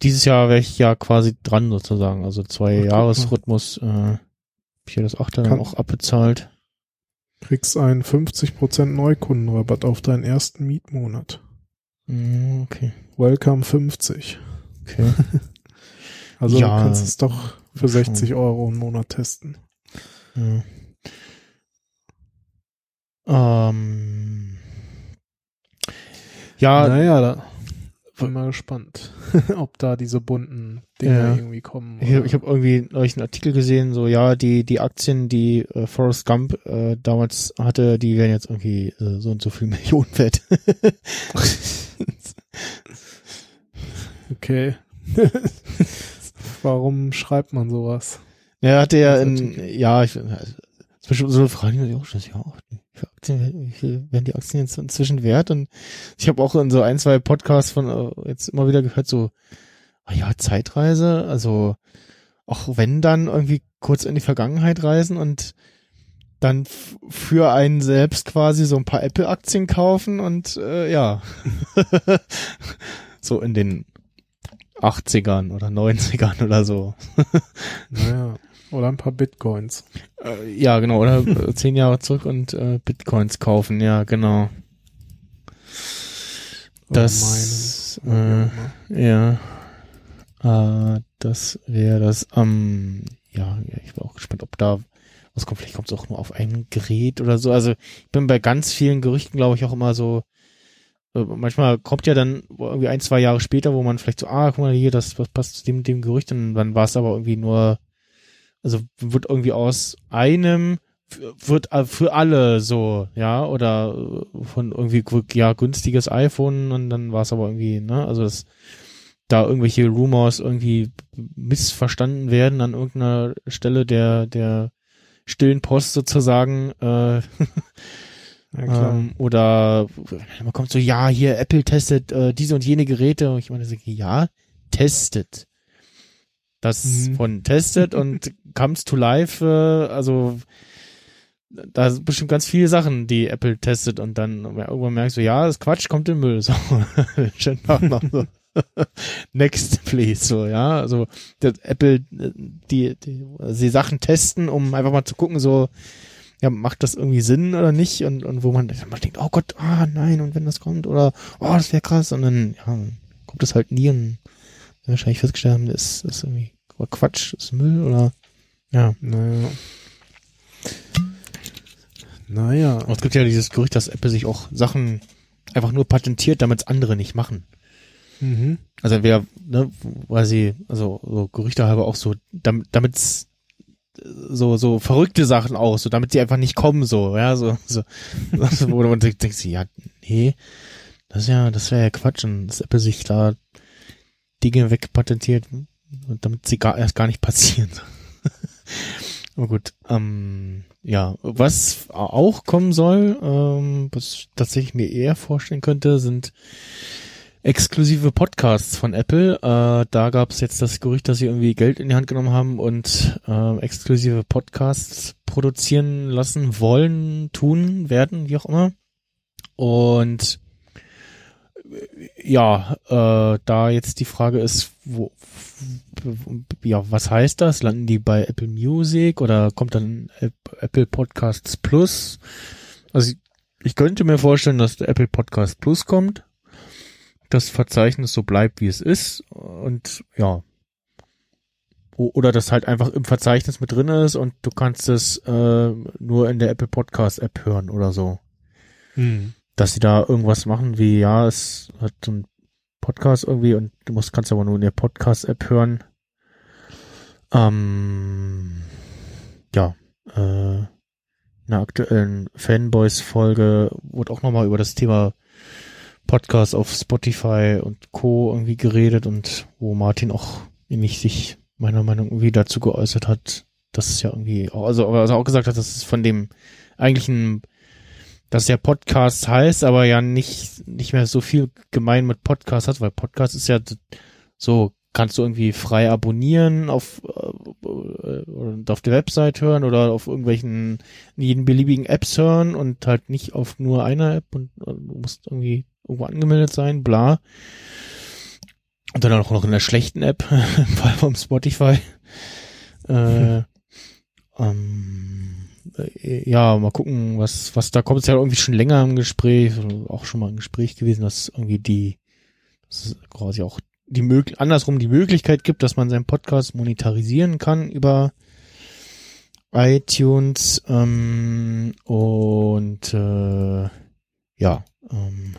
dieses Jahr wäre ich ja quasi dran sozusagen. Also zwei. Jahresrhythmus. Äh, hab ich ja das Achter dann auch abbezahlt. Kriegst einen 50% Neukundenrabatt auf deinen ersten Mietmonat. Mm, Okay. Welcome 50. Okay. *laughs* Also Ja, du kannst es doch für schon. 60 Euro im Monat testen. Ja. Ähm, ja, naja, da bin mal gespannt, *laughs* ob da diese bunten Dinge Ja. irgendwie kommen. ich, oder- ich habe irgendwie neulich einen Artikel gesehen, so ja, die die Aktien, die äh, Forrest Gump äh, damals hatte, die werden jetzt irgendwie äh, so und so viel *laughs* Millionen wert. Okay. *laughs* Warum schreibt man sowas? ja, hatte ja in, ja, ich, also, ist bestimmt so eine Frage, die sich auch stellt, ja, auch, Aktien, werden- die Aktien jetzt inzwischen wert? Und ich habe auch in so ein, zwei Podcasts von äh, jetzt immer wieder gehört, so, ah ja, Zeitreise, also auch wenn dann irgendwie kurz in die Vergangenheit reisen und dann für einen selbst quasi so ein paar Apple-Aktien kaufen und äh, ja, *laughs* so in den 80ern oder 90ern oder so. Naja. Oder ein paar Bitcoins. Äh, ja, genau, oder *laughs* zehn Jahre zurück und äh, Bitcoins kaufen, ja, genau. Das, meinen. äh, ja, äh, das wäre das, ähm, ja, ich bin auch gespannt, ob da was kommt. Vielleicht kommt es auch nur auf ein Gerät oder so. Also ich bin bei ganz vielen Gerüchten, glaube ich, auch immer so, äh, manchmal kommt ja dann irgendwie ein, zwei Jahre später, wo man vielleicht so, ah, guck mal hier, das, das passt zu dem, dem Gerücht, und dann war es aber irgendwie nur, also wird irgendwie aus einem wird für alle so, ja, oder äh, von irgendwie ja günstiges iPhone und dann war es aber irgendwie, ne, also das da irgendwelche Rumors irgendwie missverstanden werden an irgendeiner Stelle der der stillen Post sozusagen äh, *laughs* ähm, oder man kommt so, ja, hier Apple testet äh, diese und jene Geräte. Und ich meine, so, ja, testet. Das Mhm. von testet und *laughs* comes to life, äh, also da sind bestimmt ganz viele Sachen, die Apple testet und dann irgendwann merkst du, ja, das ist Quatsch, kommt in Müll. *laughs* So, noch so. *laughs* Next, please, so, ja, also das Apple, die, die, die Sachen testen, um einfach mal zu gucken, so, ja, macht das irgendwie Sinn oder nicht? Und, und wo man, man denkt, oh Gott, ah nein, und wenn das kommt, oder oh, das wäre krass, und dann, ja, kommt das halt nie und wahrscheinlich festgestellt haben, das ist irgendwie Quatsch, ist Müll oder ja. Naja. Naja. Aber es gibt ja dieses Gerücht, dass Apple sich auch Sachen einfach nur patentiert, damit es andere nicht machen. Mhm. Also wer, ne, weil sie, also so Gerüchte halber auch so, damit damit's so so verrückte Sachen auch, so damit sie einfach nicht kommen, so, ja, so, so, *laughs* so wo man denkt, denkt sie, ja, nee, das ist ja, das wäre ja Quatsch, und dass Apple sich da Dinge wegpatentiert, und damit sie gar erst gar nicht passieren. Aber *laughs* gut, ähm, ja, was auch kommen soll, ähm, was ich tatsächlich mir eher vorstellen könnte, sind exklusive Podcasts von Apple. Äh, da gab es jetzt das Gerücht, dass sie irgendwie Geld in die Hand genommen haben und äh, exklusive Podcasts produzieren lassen wollen, tun, werden, wie auch immer. Und ja, äh, da jetzt die Frage ist, wo, ja, was heißt das? Landen die bei Apple Music oder kommt dann Apple Podcasts Plus? Also ich, ich könnte mir vorstellen, dass der Apple Podcast Plus kommt das Verzeichnis so bleibt, wie es ist und ja. Oder das halt einfach im Verzeichnis mit drin ist und du kannst es äh, nur in der Apple Podcast App hören oder so. Mhm. Dass sie da irgendwas machen wie, ja, es hat so ein Podcast irgendwie und du musst, kannst aber nur in der Podcast App hören. Ähm, ja, äh, in der aktuellen Fanboys-Folge wurde auch nochmal über das Thema Podcast auf Spotify und Co. irgendwie geredet und wo Martin auch nämlich sich meiner Meinung irgendwie dazu geäußert hat, dass es ja irgendwie, also, also auch gesagt hat, dass es von dem eigentlichen, dass der Podcast heißt, aber ja nicht, nicht mehr so viel gemein mit Podcast hat, weil Podcast ist ja so, kannst du irgendwie frei abonnieren auf, äh, und auf der Website hören oder auf irgendwelchen, in jeden beliebigen Apps hören und halt nicht auf nur einer App und äh, du musst irgendwie irgendwo angemeldet sein, bla. Und dann auch noch in der schlechten App, *laughs* im Fall vom Spotify. äh, *laughs* ähm, äh, ja, mal gucken, was, was da kommt. Es ist ja irgendwie schon länger im Gespräch, auch schon mal im Gespräch gewesen, dass irgendwie die, dass es quasi auch die möglich andersrum die Möglichkeit gibt, dass man seinen Podcast monetarisieren kann über iTunes ähm, und äh, ja, ähm,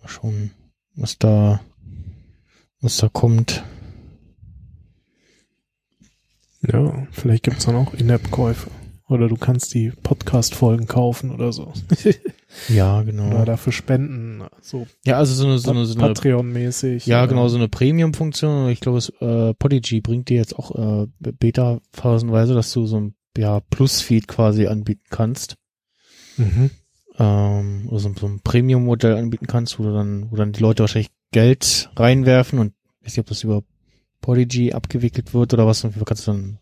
mal schauen, was da was da kommt. Ja, vielleicht gibt's dann auch In-App-Käufe. Oder du kannst die Podcast-Folgen kaufen oder so. *laughs* Ja, genau. Oder dafür spenden. So Ja, also so eine, so eine, so eine Patreon-mäßig. Ja, genau, so eine Premium-Funktion. Ich glaube, äh, Podigy bringt dir jetzt auch äh, Beta-phasenweise, dass du so ein ja, Plus-Feed quasi anbieten kannst. Mhm. Ähm, oder so, so ein Premium-Modell anbieten kannst, wo du dann, wo dann die Leute wahrscheinlich Geld reinwerfen und ich weiß nicht, ob das über Podigy abgewickelt wird oder was. Und kannst du dann,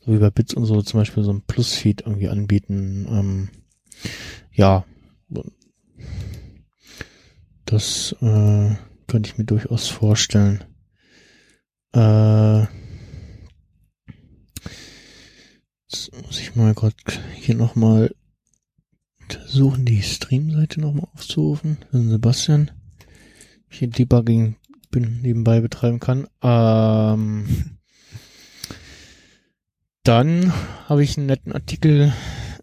so wie bei Bits und so, zum Beispiel so ein Plus-Feed irgendwie anbieten. Ähm, ja. Das äh, könnte ich mir durchaus vorstellen. Äh, jetzt muss ich mal gerade hier nochmal versuchen, die Streamseite nochmal aufzurufen. Sebastian. Ich hier Debugging bin nebenbei betreiben kann. Ähm, *laughs* dann habe ich einen netten Artikel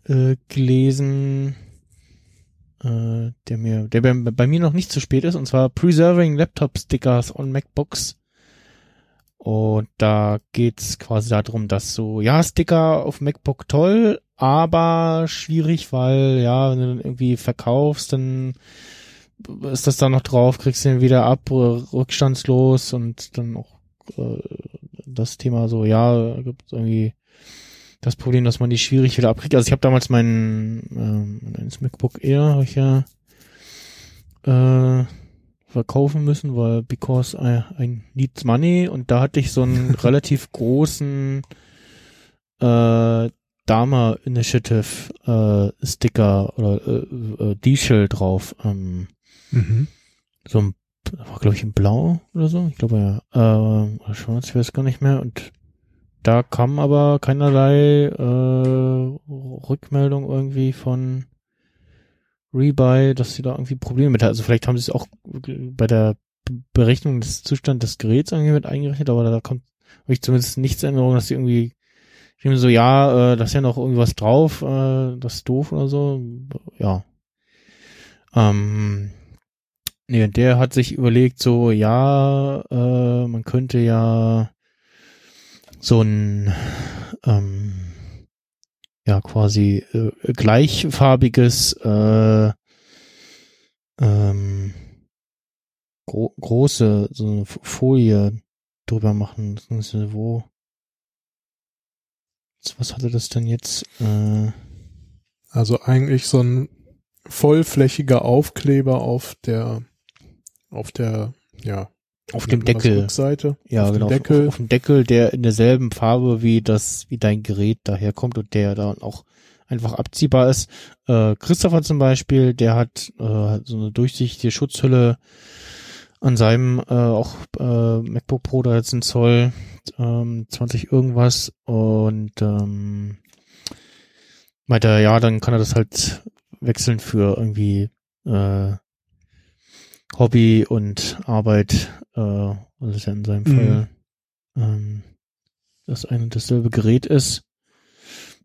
äh, gelesen, äh, der mir, der bei, bei mir noch nicht zu spät ist, und zwar Preserving Laptop Stickers on MacBooks. Und da geht's quasi darum, dass so, ja, Sticker auf MacBook toll, aber schwierig, weil, ja, wenn du dann irgendwie verkaufst, dann ist das da noch drauf, kriegst du den wieder ab, rückstandslos und dann auch äh, das Thema so, ja, gibt irgendwie das Problem, dass man die schwierig wieder abkriegt. Also ich habe damals meinen ähm, mein MacBook Air hab ich ja äh, verkaufen müssen, weil because I, I needs money und da hatte ich so einen *laughs* relativ großen äh, Dama Initiative äh, Sticker oder äh, äh, D-Shell drauf. Ähm, Mhm. so ein, war glaube ich in Blau oder so. Ich glaube ja. Äh, oder schwarz, ich weiß gar nicht mehr. Und da kam aber keinerlei äh, Rückmeldung irgendwie von Rebuy, dass sie da irgendwie Probleme mit hat. Also vielleicht haben sie es auch bei der Be- Berechnung des Zustands des Geräts irgendwie mit eingerechnet, aber da kommt habe ich zumindest nichts in Erinnerung, dass sie irgendwie schreiben so, ja, äh, da ist ja noch irgendwas drauf, äh, das ist doof oder so. Ja. Ähm, nee, der hat sich überlegt, so, ja, äh, man könnte ja so ein ähm, ja quasi äh, gleichfarbiges äh, ähm, gro große so eine Folie drüber machen. Wo was hatte das denn jetzt? Äh, Also eigentlich so ein vollflächiger Aufkleber auf der, auf der, ja. Auf dem Deckel. Rückseite. Ja, auf genau. Dem Deckel. Auf, auf dem Deckel, der in derselben Farbe wie das, wie dein Gerät daherkommt und der dann auch einfach abziehbar ist. Äh, Christopher zum Beispiel, der hat äh, so eine durchsichtige Schutzhülle an seinem äh, auch äh, MacBook Pro, da jetzt ein Zoll ähm, 20 irgendwas und ähm, meinte ja, dann kann er das halt wechseln für irgendwie äh, Hobby und Arbeit, äh, weil es ja in seinem Mhm. Fall ähm, das ein und dasselbe Gerät ist.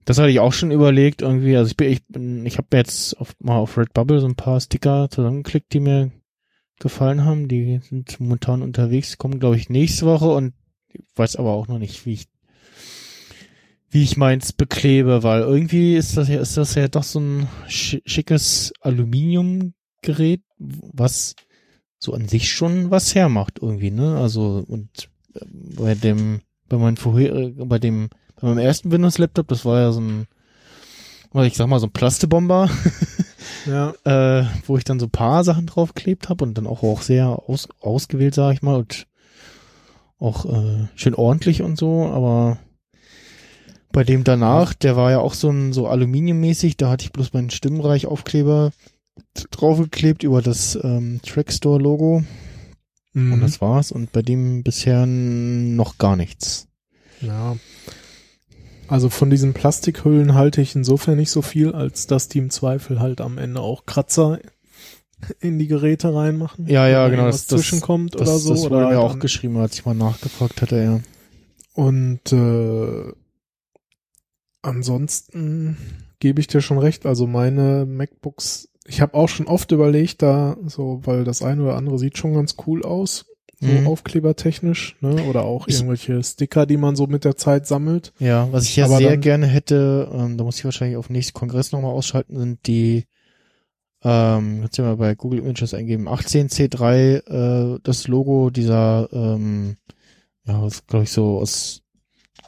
Das hatte ich auch schon überlegt irgendwie. Also ich bin, ich bin, ich habe mir jetzt auf, mal auf Redbubble so ein paar Sticker zusammengeklickt, die mir gefallen haben. Die sind momentan unterwegs, kommen glaube ich nächste Woche und ich weiß aber auch noch nicht, wie ich wie ich meins beklebe, weil irgendwie ist das ja ist das ja doch so ein schi- schickes Aluminiumgerät, was so an sich schon was hermacht irgendwie, ne? Also und äh, bei dem bei meinem vorher bei dem bei meinem ersten Windows Laptop, das war ja so ein was ich sag mal so ein Plastebomber, *laughs* Ja. äh, wo ich dann so ein paar Sachen draufgeklebt habe und dann auch auch sehr aus, ausgewählt, sag ich mal, und auch äh, schön ordentlich und so, aber bei dem danach, der war ja auch so ein so aluminiummäßig, da hatte ich bloß meinen Stimmenreich-Aufkleber draufgeklebt über das ähm, Trackstore-Logo Mhm. und das war's und bei dem bisher noch gar nichts. Ja. Also von diesen Plastikhüllen halte ich insofern nicht so viel, als dass die im Zweifel halt am Ende auch Kratzer in die Geräte reinmachen. Ja, ja, genau. irgendwas Das, zwischenkommt das, oder so. Das oder wurde mir halt auch geschrieben, als ich mal nachgefragt hatte, ja. Und äh, ansonsten gebe ich dir schon recht. Also meine MacBooks, ich habe auch schon oft überlegt, da so, weil das eine oder andere sieht schon ganz cool aus, so Mhm. aufklebertechnisch, ne? Oder auch Ich- irgendwelche Sticker, die man so mit der Zeit sammelt. Ja, was ich ja Aber sehr dann- gerne hätte, ähm, da muss ich wahrscheinlich auf den nächsten Kongress nochmal ausschalten, sind die, ähm, jetzt wir bei Google Images eingeben, 18C3, äh, das Logo dieser, ähm, ja, was glaube ich so aus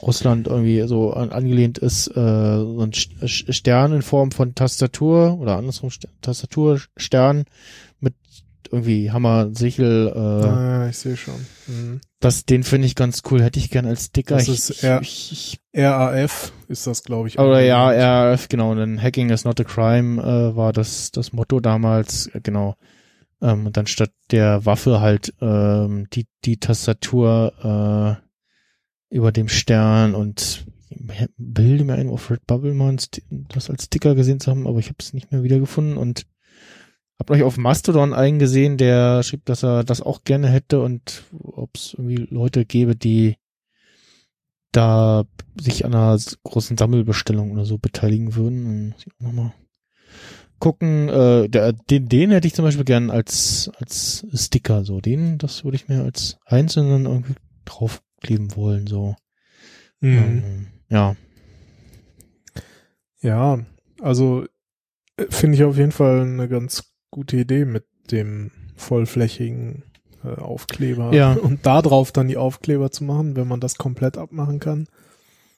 Russland irgendwie so an, angelehnt ist, äh, so ein Sch- Stern in Form von Tastatur oder andersrum St Tastaturstern mit irgendwie Hammer, Sichel, äh, Ah, ja, ich sehe schon. Mhm. das, den finde ich ganz cool, hätte ich gern als Sticker. Das ich, ist eher- ich, ich, RAF ist das, glaube ich. oder ja. RF, genau, denn Hacking is not a crime äh, war das, das Motto damals, äh, genau. Ähm, und dann statt der Waffe halt ähm, die, die Tastatur äh, über dem Stern und bilde mir ein, auf Redbubble mal das als Sticker gesehen zu haben, aber ich habe es nicht mehr wiedergefunden und hab euch auf Mastodon einen gesehen, der schrieb, dass er das auch gerne hätte und ob es irgendwie Leute gäbe, die da sich an einer großen Sammelbestellung oder so beteiligen würden. Dann muss ich auch noch mal gucken. Äh, der, den, den hätte ich zum Beispiel gern als als Sticker. So den, das würde ich mir als einzelnen irgendwie draufkleben wollen. So Mhm. ähm, ja. Ja, also äh, finde ich auf jeden Fall eine ganz gute Idee mit dem vollflächigen äh, Aufkleber. Ja. *laughs* Und da drauf dann die Aufkleber zu machen, wenn man das komplett abmachen kann.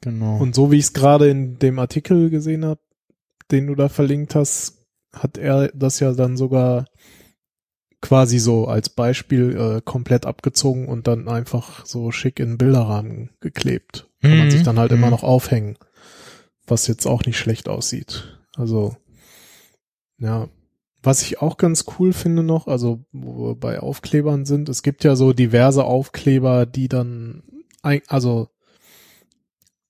Genau. Und so wie ich es gerade in dem Artikel gesehen habe, den du da verlinkt hast, hat er das ja dann sogar quasi so als Beispiel äh, komplett abgezogen und dann einfach so schick in Bilderrahmen geklebt. Kann man Mhm. sich dann halt immer Mhm. noch aufhängen, was jetzt auch nicht schlecht aussieht. Also ja, was ich auch ganz cool finde noch, also wo wir bei Aufklebern sind, es gibt ja so diverse Aufkleber, die dann ein, also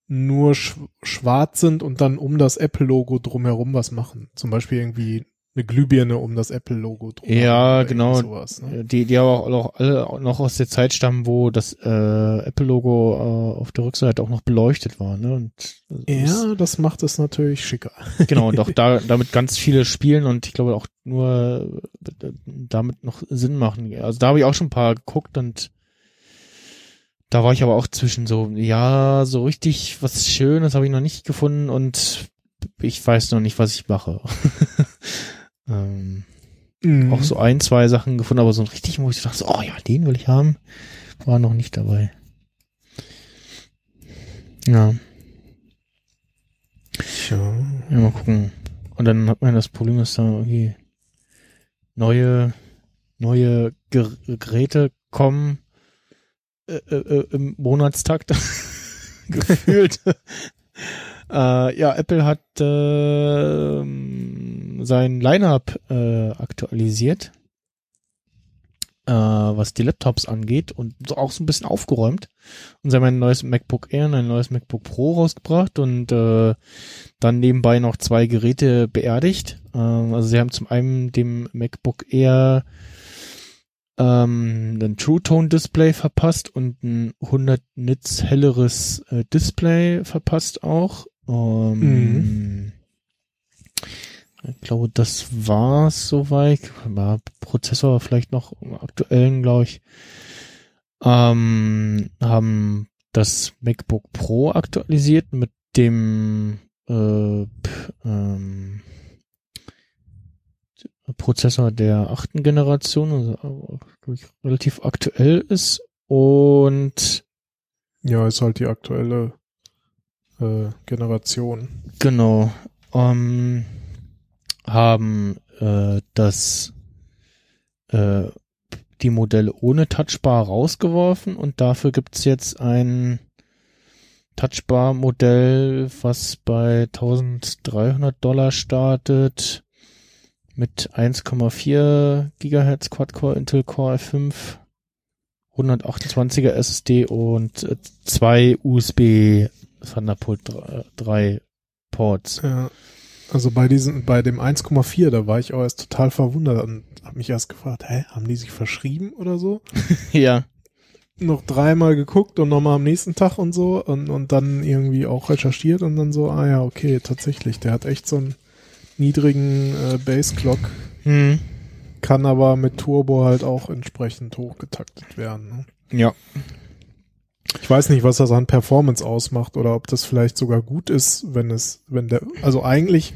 nur sch schwarz sind und dann um das Apple-Logo drumherum was machen. Zum Beispiel irgendwie eine Glühbirne um das Apple-Logo drumherum. Ja, genau. Sowas, ne? Die, die aber auch, auch alle noch aus der Zeit stammen, wo das äh, Apple-Logo äh, auf der Rückseite auch noch beleuchtet war. Ne? Und das Ja, das macht es natürlich schicker. *laughs* Genau, und auch da, *laughs* damit ganz viele spielen und ich glaube auch nur damit noch Sinn machen. Also da habe ich auch schon ein paar geguckt und da war ich aber auch zwischen so, ja, so richtig was Schönes habe ich noch nicht gefunden und ich weiß noch nicht, was ich mache. *laughs* ähm, Mhm. Auch so ein, zwei Sachen gefunden, aber so richtig, wo ich dachte, so, oh ja, den will ich haben, war noch nicht dabei. Ja. Tja. Ja, mal gucken. Und dann hat man das Problem, dass da irgendwie neue, neue Ger Geräte kommen äh, äh, äh, im Monatstakt *laughs* gefühlt. *laughs* äh, ja, Apple hat äh, sein Lineup äh, aktualisiert, äh, was die Laptops angeht und so auch so ein bisschen aufgeräumt. Und sie haben ein neues MacBook Air und ein neues MacBook Pro rausgebracht und äh, dann nebenbei noch zwei Geräte beerdigt. Ähm, also sie haben zum einen dem MacBook Air ähm, ein True Tone Display verpasst und ein 100 Nits helleres äh, Display verpasst auch. Ähm, Ich glaube, das war's soweit. War Prozessor vielleicht noch aktuellen, glaube ich. Ähm, haben das MacBook Pro aktualisiert mit dem äh, ähm, Prozessor der achten Generation, also ich, relativ aktuell ist und Ja, ist halt die aktuelle äh, Generation. genau ähm, haben äh, das äh, die Modelle ohne Touchbar rausgeworfen und dafür gibt's jetzt ein Touchbar-Modell, was bei 1300 Dollar startet mit 1,4 Gigahertz Quad-Core Intel Core i5, 128er SSD und äh, zwei USB Thunderbolt 3 Ports. Ja. Also bei diesem, bei dem 1,4, da war ich auch erst total verwundert und habe mich erst gefragt, hä, haben die sich verschrieben oder so? *laughs* ja. Noch dreimal geguckt und nochmal am nächsten Tag und so und, und dann irgendwie auch recherchiert und dann so, ah ja, okay, tatsächlich, der hat echt so einen niedrigen äh, Bass-Clock, Hm. kann aber mit Turbo halt auch entsprechend hochgetaktet werden. Ne? Ja. Ich weiß nicht, was das an Performance ausmacht oder ob das vielleicht sogar gut ist, wenn es, wenn der, also eigentlich,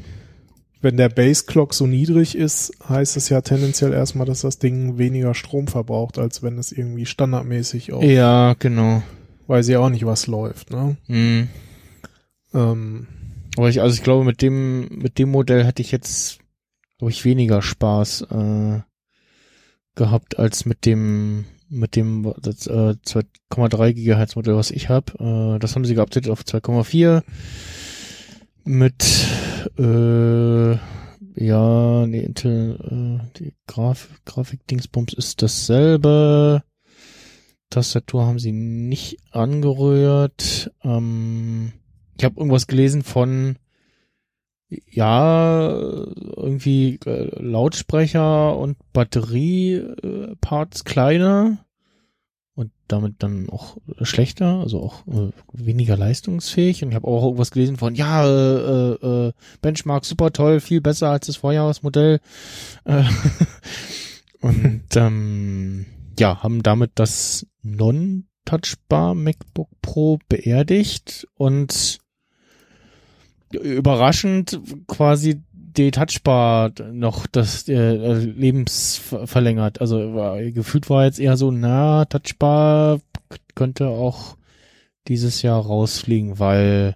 wenn der Base Clock so niedrig ist, heißt es ja tendenziell erstmal, dass das Ding weniger Strom verbraucht, als wenn es irgendwie standardmäßig auch, Ja, genau. weiß ich auch nicht, was läuft, ne? Hm. Ähm, Aber ich, also ich glaube, mit dem, mit dem Modell hätte ich jetzt, glaube ich, weniger Spaß äh, gehabt als mit dem, mit dem äh, 2,3 Gigahertz Modell, was ich habe. Äh, das haben sie geupdatet auf 2,4 mit äh, ja, nee, Intel, äh, die Graf Grafik-Dingsbums ist dasselbe. Tastatur haben sie nicht angerührt. Ähm, ich habe irgendwas gelesen von ja irgendwie äh, Lautsprecher und Batterieparts äh, Parts kleiner und damit dann auch schlechter, also auch äh, weniger leistungsfähig. Und ich habe auch irgendwas gelesen von ja äh, äh, Benchmark super toll, viel besser als das Vorjahresmodell. Äh, *laughs* und *laughs* ähm, ja, haben damit das Non-Touchbar MacBook Pro beerdigt und überraschend quasi die Touchbar noch das äh, Lebens ver- verlängert. Also war, gefühlt war jetzt eher so, na, Touchbar könnte auch dieses Jahr rausfliegen, weil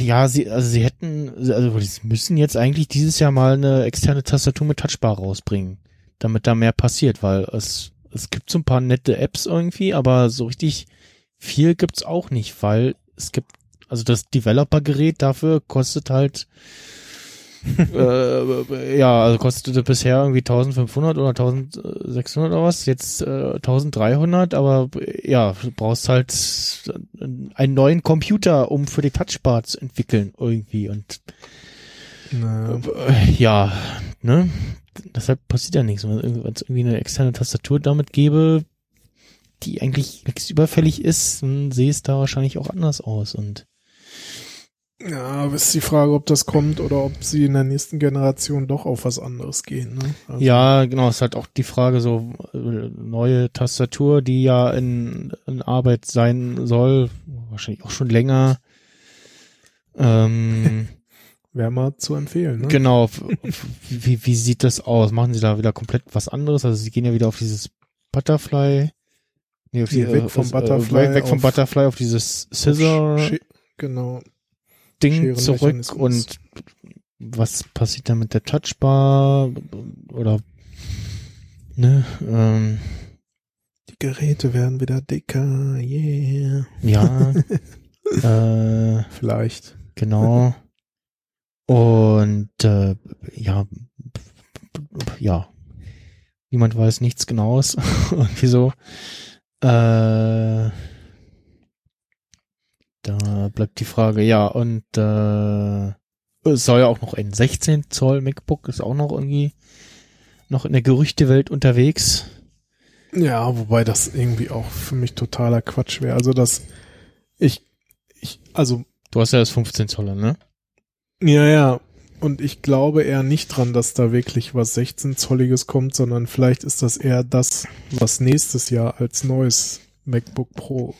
ja, sie, also sie hätten, also sie müssen jetzt eigentlich dieses Jahr mal eine externe Tastatur mit Touchbar rausbringen, damit da mehr passiert, weil es, es gibt so ein paar nette Apps irgendwie, aber so richtig viel gibt's auch nicht, weil es gibt also das Developer-Gerät dafür kostet halt *laughs* äh, ja, also kostete bisher irgendwie 1500 oder 1600 oder was, jetzt äh, 1300, aber ja, du brauchst halt einen neuen Computer, um für die Touchbar zu entwickeln irgendwie und naja. äh, ja, ne? Deshalb passiert ja nichts. Wenn es irgendwie eine externe Tastatur damit gäbe, die eigentlich nichts überfällig ist, dann sehe es da wahrscheinlich auch anders aus und Ja, aber ist die Frage, ob das kommt oder ob sie in der nächsten Generation doch auf was anderes gehen. Ne? Also, Ja, genau, ist halt auch die Frage so, äh, neue Tastatur, die ja in, in Arbeit sein soll, wahrscheinlich auch schon länger. Ähm, *laughs* Wäre mal zu empfehlen. Ne? genau, wie, wie sieht das aus? Machen sie da wieder komplett was anderes? Also sie gehen ja wieder auf dieses Butterfly, nee, auf die, weg äh, vom äh, Butterfly weg, weg vom auf- Butterfly auf dieses Scissor Sch- Genau. Ding zurück und was passiert da mit der Touchbar oder ne, ähm, Die Geräte werden wieder dicker. Yeah. ja, *laughs* äh, Vielleicht. genau. Und äh, ja, ja, niemand weiß nichts Genaues. *laughs* Irgendwie so. Äh, da bleibt die Frage, ja, und äh, es soll ja auch noch ein 16 Zoll MacBook, ist auch noch irgendwie noch in der Gerüchtewelt unterwegs. Ja, wobei das irgendwie auch für mich totaler Quatsch wäre. Also das, ich, ich, also, Du hast ja das 15 Zoller, ne? ja, ja. Und ich glaube eher nicht dran, dass da wirklich was 16-Zolliges kommt, sondern vielleicht ist das eher das, was nächstes Jahr als neues MacBook Pro.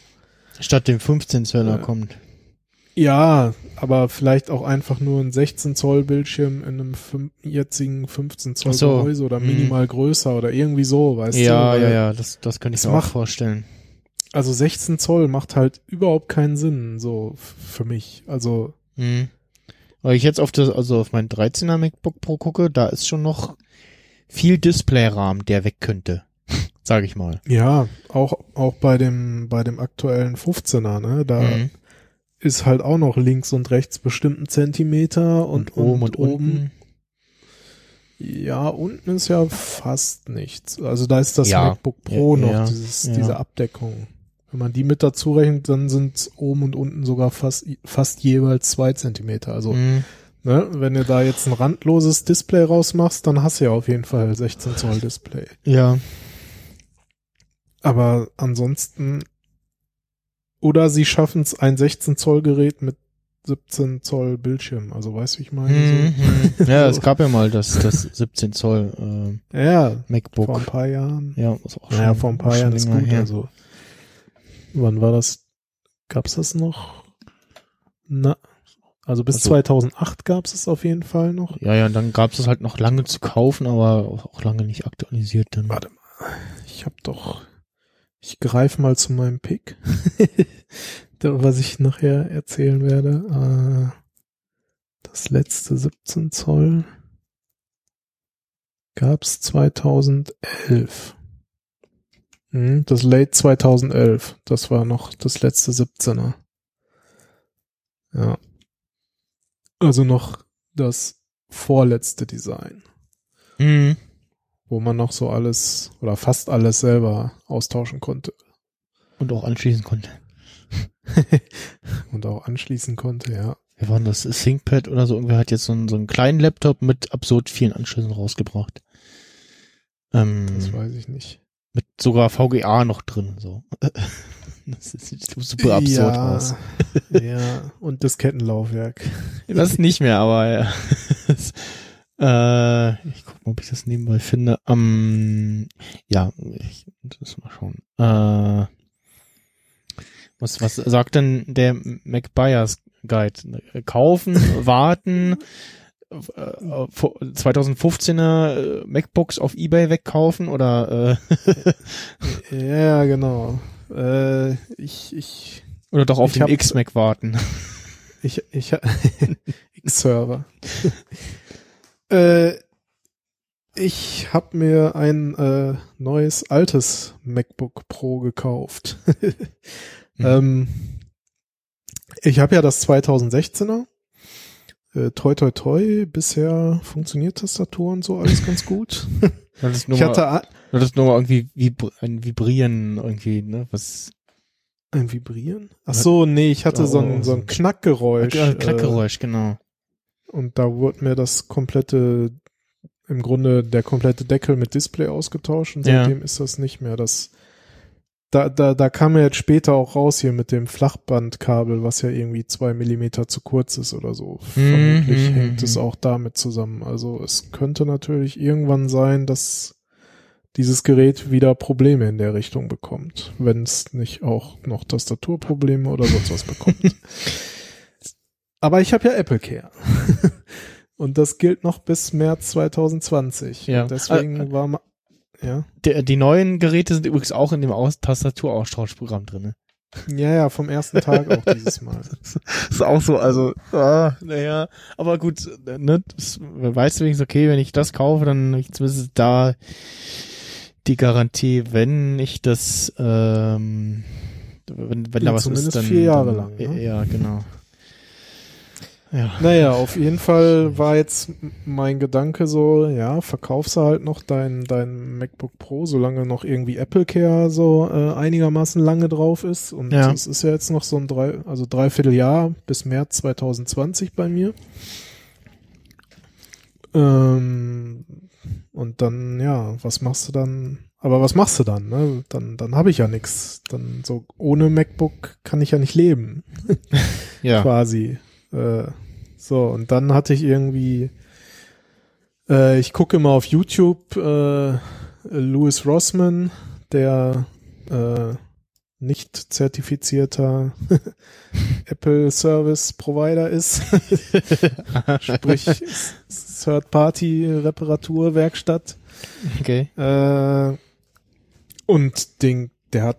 Statt dem 15 Zoller Äh, kommt. Ja, aber vielleicht auch einfach nur ein 16 Zoll Bildschirm in einem jetzigen 15 Zoll so. Gehäuse oder Hm. minimal größer oder irgendwie so, weißt du? Ja, ja, ja, das, das kann ich mir auch vorstellen. Also 16 Zoll macht halt überhaupt keinen Sinn, so für mich. Also, Mhm. Weil ich jetzt auf das, also auf mein 13er MacBook Pro gucke, da ist schon noch viel Displayrahmen, der weg könnte. *laughs* Sag ich mal. ja, auch, auch bei dem, bei dem aktuellen 15er, ne, da Mhm. ist halt auch noch links und rechts bestimmten Zentimeter und, Und oben und unten. Ja, unten ist ja fast nichts. Also da ist das Ja. MacBook Pro Ja, noch, ja, dieses, diese Abdeckung. Wenn man die mit dazu rechnet, dann sind oben und unten sogar fast, fast jeweils zwei Zentimeter. Also, Mhm. ne, wenn du da jetzt ein randloses Display rausmachst, dann hast du ja auf jeden Fall 16 Zoll Display. Ja. Aber ansonsten, oder sie schaffen es, ein 16 Zoll Gerät mit 17 Zoll Bildschirm. Also, weißt du, wie ich meine? Mhm. Ja, es *laughs* So. gab ja mal das, das 17 Zoll äh, So. Ja, MacBook. vor ein paar Jahren. ja, ist auch Naja, schon- vor ein paar Jahren ist gut. her. Also, wann war das? Gab's das noch? Na, also bis Also- 2008 gab's es auf jeden Fall noch. Ja, ja, und dann gab es halt noch lange zu kaufen, aber auch lange nicht aktualisiert dann. Warte mal, ich habe doch, ich greife mal zu meinem Pick, *laughs* was ich nachher erzählen werde. Äh, das letzte 17 Zoll gab's 2011. Hm, Das Late 2011, das war noch das letzte 17er. Ja. Also noch das vorletzte Design, Mhm. Wo man noch so alles oder fast alles selber austauschen konnte Und auch anschließen konnte. *laughs* und auch anschließen konnte, ja. Wir waren das ThinkPad oder so. Irgendwer hat jetzt so einen, so einen kleinen Laptop mit absurd vielen Anschlüssen rausgebracht. Ähm, Das weiß ich nicht. mit sogar VGA noch drin, so. *laughs* Das sieht super absurd ja, aus. ja, und Diskettenlaufwerk. Das nicht mehr, aber ja. *laughs* Das, äh, ich guck mal, ob ich das nebenbei finde. Ähm, ja, ich muss mal schauen. Äh, was, was sagt denn der MacBuyers Guide? Kaufen, *laughs* warten, äh, äh, 2015er äh, MacBooks auf Ebay wegkaufen oder äh, *laughs* Ja, genau. Äh, ich, ich, oder doch auf den X-Mac warten? ich, ich, *laughs* X-Server. Äh, ich habe mir ein äh, neues altes MacBook Pro gekauft. *laughs* ähm, ich habe ja das 2016er. Äh, toi toi toi, bisher funktioniert Tastatur und so alles ganz gut. *laughs* Das ist nur Ich mal- hatte Das ist nur irgendwie vibr ein Vibrieren irgendwie, ne? Was ein Vibrieren? Ach so, nee, ich hatte so ein, so ein Knackgeräusch. äh, äh, Knackgeräusch, genau. Und da wurde mir das komplette, im Grunde der komplette Deckel mit Display ausgetauscht und Ja. seitdem ist das nicht mehr. Das, da, da, da kam ja jetzt später auch raus hier mit dem Flachbandkabel, was ja irgendwie zwei Millimeter zu kurz ist oder so. Vermutlich mhm, hängt es mhm. auch damit zusammen. Also es könnte natürlich irgendwann sein, dass dieses Gerät wieder Probleme in der Richtung bekommt, wenn es nicht auch noch Tastaturprobleme oder sonst was bekommt. *laughs* Aber ich habe ja Apple Care. *laughs* Und das gilt noch bis März 2020. Ja. Und deswegen Äh, war ma ja. Der, die neuen Geräte sind übrigens auch in dem Aus Tastaturaustauschprogramm drin. Ne? Ja, ja, vom ersten Tag auch dieses Mal. *laughs* ist auch so, also, ah, naja, aber gut, ne, das, weißt du wenigstens, okay, wenn ich das kaufe, dann habe ich zumindest da die Garantie, wenn ich das, ähm, wenn, wenn Ja, da was zumindest ist, dann, vier Jahre dann, lang, ne? Ja, genau. Ja. Naja, auf jeden Fall war jetzt mein Gedanke so, ja, verkaufst du halt noch dein, dein MacBook Pro, solange noch irgendwie Apple Care so äh, einigermaßen lange drauf ist. Und Ja. es ist ja jetzt noch so ein drei, also dreiviertel Jahr bis März 2020 bei mir. Ähm, und dann, ja, was machst du dann? Aber was machst du dann? Ne? Dann, dann habe ich ja nichts. Dann so ohne MacBook kann ich ja nicht leben Ja. *laughs* quasi. Äh, so, und dann hatte ich irgendwie, äh, ich gucke immer auf YouTube äh, Louis Rossman, der äh, nicht zertifizierter *laughs* Apple Service Provider ist, *laughs* sprich Third-Party-Reparaturwerkstatt. okay. Äh, und den, der hat,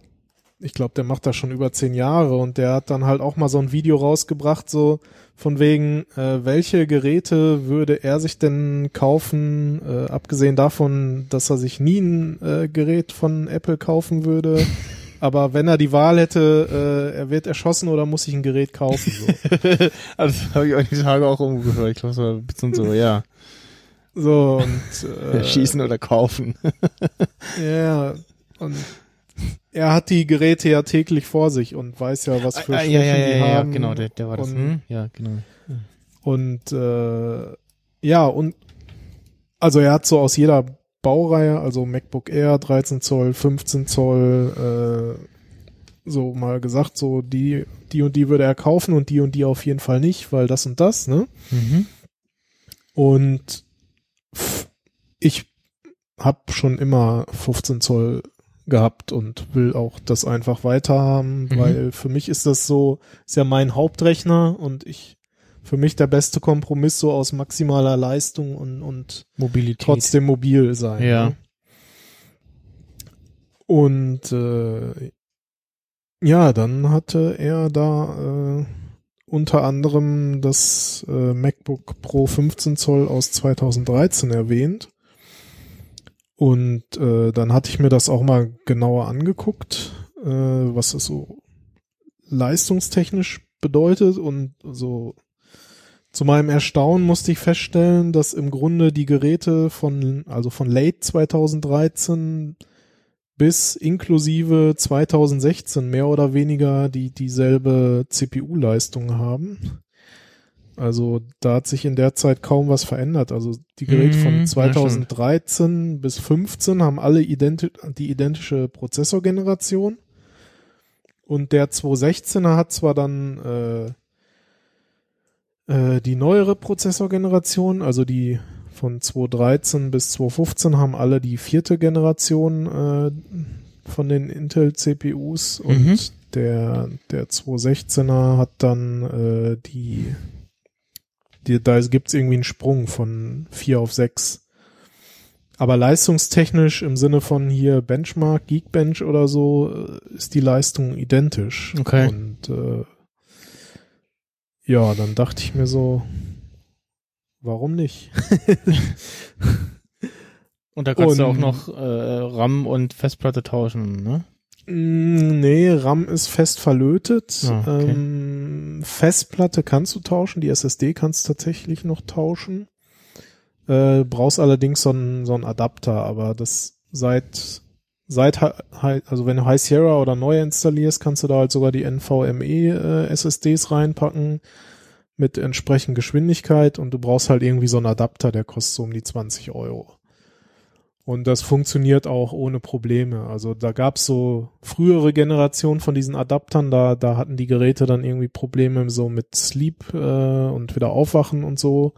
ich glaube, der macht das schon über zehn Jahre und der hat dann halt auch mal so ein Video rausgebracht, so von wegen, äh, welche Geräte würde er sich denn kaufen, äh, abgesehen davon, dass er sich nie ein äh, Gerät von Apple kaufen würde. *laughs* Aber wenn er die Wahl hätte, äh, er wird erschossen oder muss sich ein Gerät kaufen. So. *laughs* also habe ich auch die Tage auch umgehört. Ich glaube, so ein bisschen so, ja. So, und *laughs* äh, Schießen oder kaufen. Ja, und er hat die Geräte ja täglich vor sich und weiß ja, was für Ah, Schwächen ja, ja, ja, die ja, haben. genau, der, der war das. und- Hm? Ja, genau. Und äh, ja, und also er hat so aus jeder Baureihe, also MacBook Air 13 Zoll, 15 Zoll, äh, so mal gesagt, so die, die und die würde er kaufen und die und die auf jeden Fall nicht, weil das und das, ne? Mhm. Und ich habe schon immer 15 Zoll gehabt und will auch das einfach weiterhaben, Mhm. weil für mich ist das so, ist ja mein Hauptrechner und ich für mich der beste Kompromiss so aus maximaler Leistung und, und Mobilität. trotzdem mobil sein. Ja. Ne? Und äh, ja, dann hatte er da äh, unter anderem das äh, MacBook Pro 15 Zoll aus 2013 erwähnt. Und äh, dann hatte ich mir das auch mal genauer angeguckt, äh, was es so leistungstechnisch bedeutet und so zu meinem Erstaunen musste ich feststellen, dass im Grunde die Geräte von, also von late 2013 bis inklusive 2016 mehr oder weniger die dieselbe CPU-Leistung haben. Also da hat sich in der Zeit kaum was verändert. Also die Geräte Mhm, von ja, 2013 bis 15 haben alle identi die identische Prozessorgeneration. Und der 216er hat zwar dann äh, äh, die neuere Prozessorgeneration, also die von 2013 bis 2015 haben alle die vierte Generation äh, von den Intel CPUs und Mhm. der der 216er hat dann äh, die, die da gibt's irgendwie einen Sprung von 4 auf 6. Aber leistungstechnisch im Sinne von hier Benchmark, Geekbench oder so äh, ist die Leistung identisch. Okay. Und äh, ja, dann dachte ich mir so, warum nicht? *laughs* Und da kannst du Und- auch noch äh, RAM und Festplatte tauschen, ne? Mm, Nee, RAM ist fest verlötet. Ah, okay. ähm, Festplatte kannst du tauschen, die SSD kannst du tatsächlich noch tauschen. Äh, brauchst allerdings so einen, so einen Adapter, aber das seit, seit, also wenn du High Sierra oder neu installierst, kannst du da halt sogar die NVMe äh, SSDs reinpacken mit entsprechend Geschwindigkeit und du brauchst halt irgendwie so einen Adapter, der kostet so um die 20 Euro. Und das funktioniert auch ohne Probleme. Also da gab's so frühere Generationen von diesen Adaptern, da, da hatten die Geräte dann irgendwie Probleme so mit Sleep äh, und wieder aufwachen und so.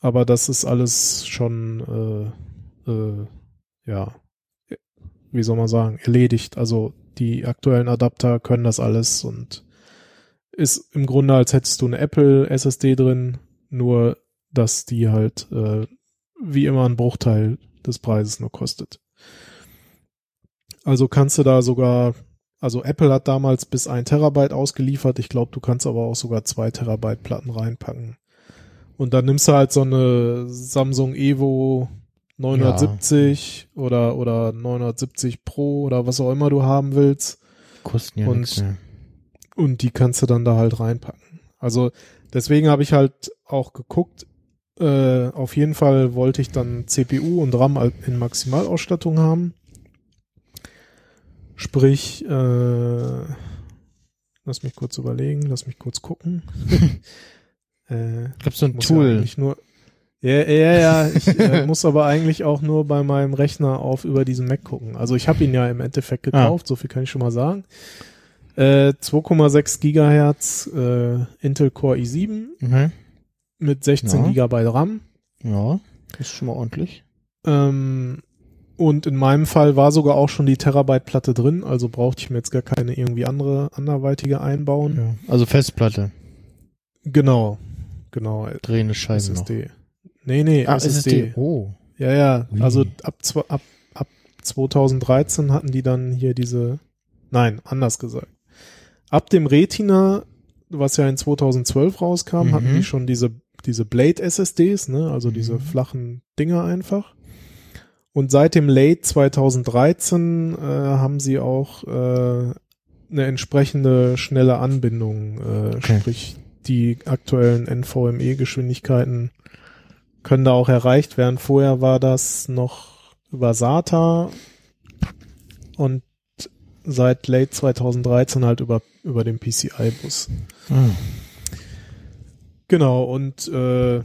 Aber das ist alles schon, äh, äh, ja, wie soll man sagen, erledigt. Also die aktuellen Adapter können das alles und ist im Grunde, als hättest du eine Apple SSD drin, nur dass die halt äh, wie immer ein Bruchteil des Preises nur kostet. Also kannst du da sogar, also Apple hat damals bis ein Terabyte ausgeliefert. Ich glaube, du kannst aber auch sogar zwei Terabyte Platten reinpacken. Und dann nimmst du halt so eine Samsung Evo 970 oder, oder 970 Pro oder was auch immer du haben willst. Kosten ja Und-. Und die kannst du dann da halt reinpacken. Also deswegen habe ich halt auch geguckt. Äh, auf jeden Fall wollte ich dann CPU und RAM in Maximalausstattung haben. Sprich, äh, lass mich kurz überlegen, lass mich kurz gucken. *laughs* äh, Gibt's so ein ja Tool? eigentlich nur. Ja, ja, ja, ich äh, *laughs* muss aber eigentlich auch nur bei meinem Rechner auf über diesen Mac gucken. Also ich habe ihn ja im Endeffekt gekauft, so viel kann ich schon mal sagen. Äh, 2,6 Gigahertz äh, Intel Core i7 Mhm. Mit 16 Ja. Gigabyte RAM. Ja, ist schon mal ordentlich. Ähm, und in meinem Fall war sogar auch schon die Terabyte-Platte drin, also brauchte ich mir jetzt gar keine irgendwie andere anderweitige einbauen. Ja. Also Festplatte, Genau, genau. drehende Scheiben noch. SSD. Nee, nee, Ah, SSD. SSD. Oh. Ja, ja, Ui. also ab, ab, ab 2013 hatten die dann hier diese, nein, anders gesagt. Ab dem Retina, was ja in 2012 rauskam, Mhm. hatten die schon diese, diese Blade SSDs, ne, also diese Mhm. flachen Dinger einfach. Und seit dem Late 2013 äh, haben sie auch äh, eine entsprechende schnelle Anbindung, äh, Okay. sprich die aktuellen NVMe-Geschwindigkeiten können da auch erreicht werden. Vorher war das noch über SATA und seit late 2013 halt über, über den PCI-Bus. Hm. Genau, und äh,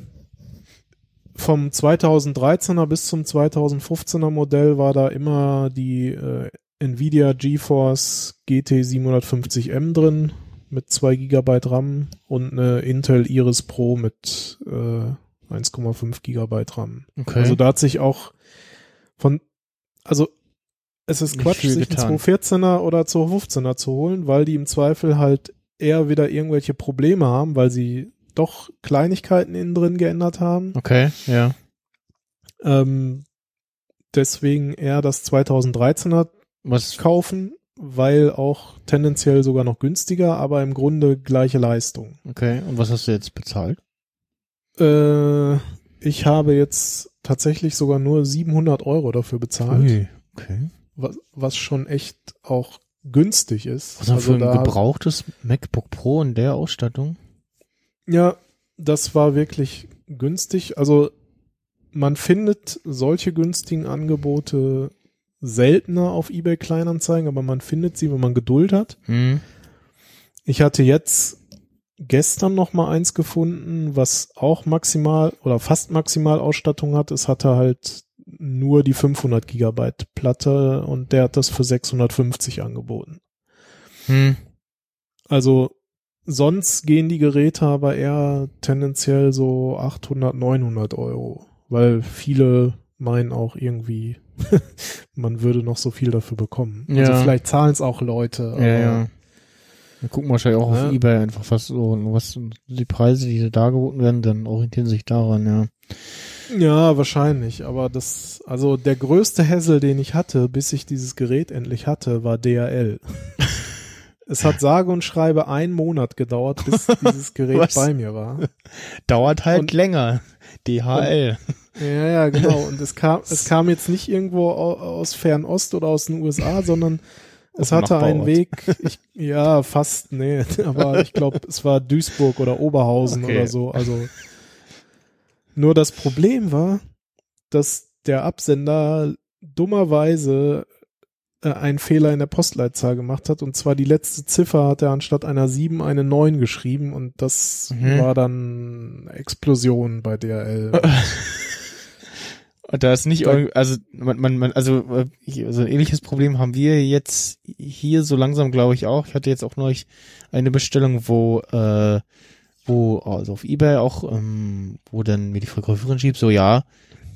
vom 2013er bis zum 2015er Modell war da immer die äh, Nvidia GeForce GT 750M drin mit 2 GB RAM und eine Intel Iris Pro mit äh, 1,5 GB RAM. Okay. Also da hat sich auch von, also es ist Nicht Quatsch, sich getan. einen 214er oder 215er zu holen, weil die im Zweifel halt eher wieder irgendwelche Probleme haben, weil sie doch Kleinigkeiten innen drin geändert haben. okay, ja. Ähm, deswegen eher das 2013er Was, kaufen, weil auch tendenziell sogar noch günstiger, aber im Grunde gleiche Leistung. okay. Und was hast du jetzt bezahlt? Äh, ich habe jetzt tatsächlich sogar nur 700 Euro dafür bezahlt, Ui, okay. was, was schon echt auch günstig ist. Was also für ein gebrauchtes MacBook Pro in der Ausstattung? Ja, das war wirklich günstig. Also man findet solche günstigen Angebote seltener auf eBay Kleinanzeigen, aber man findet sie, wenn man Geduld hat. Hm. Ich hatte jetzt gestern noch mal eins gefunden, was auch maximal oder fast maximal Ausstattung hat. Es hatte halt nur die 500 Gigabyte Platte und der hat das für 650 angeboten. Hm. Also sonst gehen die Geräte aber eher tendenziell so 800, 900 Euro, weil viele meinen auch irgendwie, *laughs* man würde noch so viel dafür bekommen. Also Ja. vielleicht zahlen es auch Leute. Ja, ja. Wir gucken wahrscheinlich auch Ja. auf Ebay einfach was so, was die Preise, die da geboten werden, dann orientieren sich daran, ja. Ja, wahrscheinlich. Aber das, also der größte Hassel, den ich hatte, bis ich dieses Gerät endlich hatte, war DHL. *laughs* es hat sage und schreibe einen Monat gedauert, bis *laughs* dieses Gerät bei mir war. Dauert halt Und- länger. DHL. Ja, ja, genau. Und es kam, *laughs* es kam jetzt nicht irgendwo au- aus Fernost oder aus den USA, sondern es hatte einen. Weg, ich, ja, fast, nee, *laughs* aber ich glaube, es war Duisburg oder Oberhausen Okay. oder so. Also nur das Problem war, dass der Absender dummerweise äh, einen Fehler in der Postleitzahl gemacht hat. Und zwar die letzte Ziffer hat er anstatt einer 7 eine 9 geschrieben und das Mhm. war dann Explosion bei DRL. *laughs* Und da ist nicht irgendwie, also man, man, man also äh, so ein ähnliches Problem haben wir jetzt hier so langsam, glaube ich auch. Ich hatte jetzt auch neulich eine Bestellung, wo äh, wo also auf eBay auch, ähm, wo dann mir die Verkäuferin schrieb, so ja,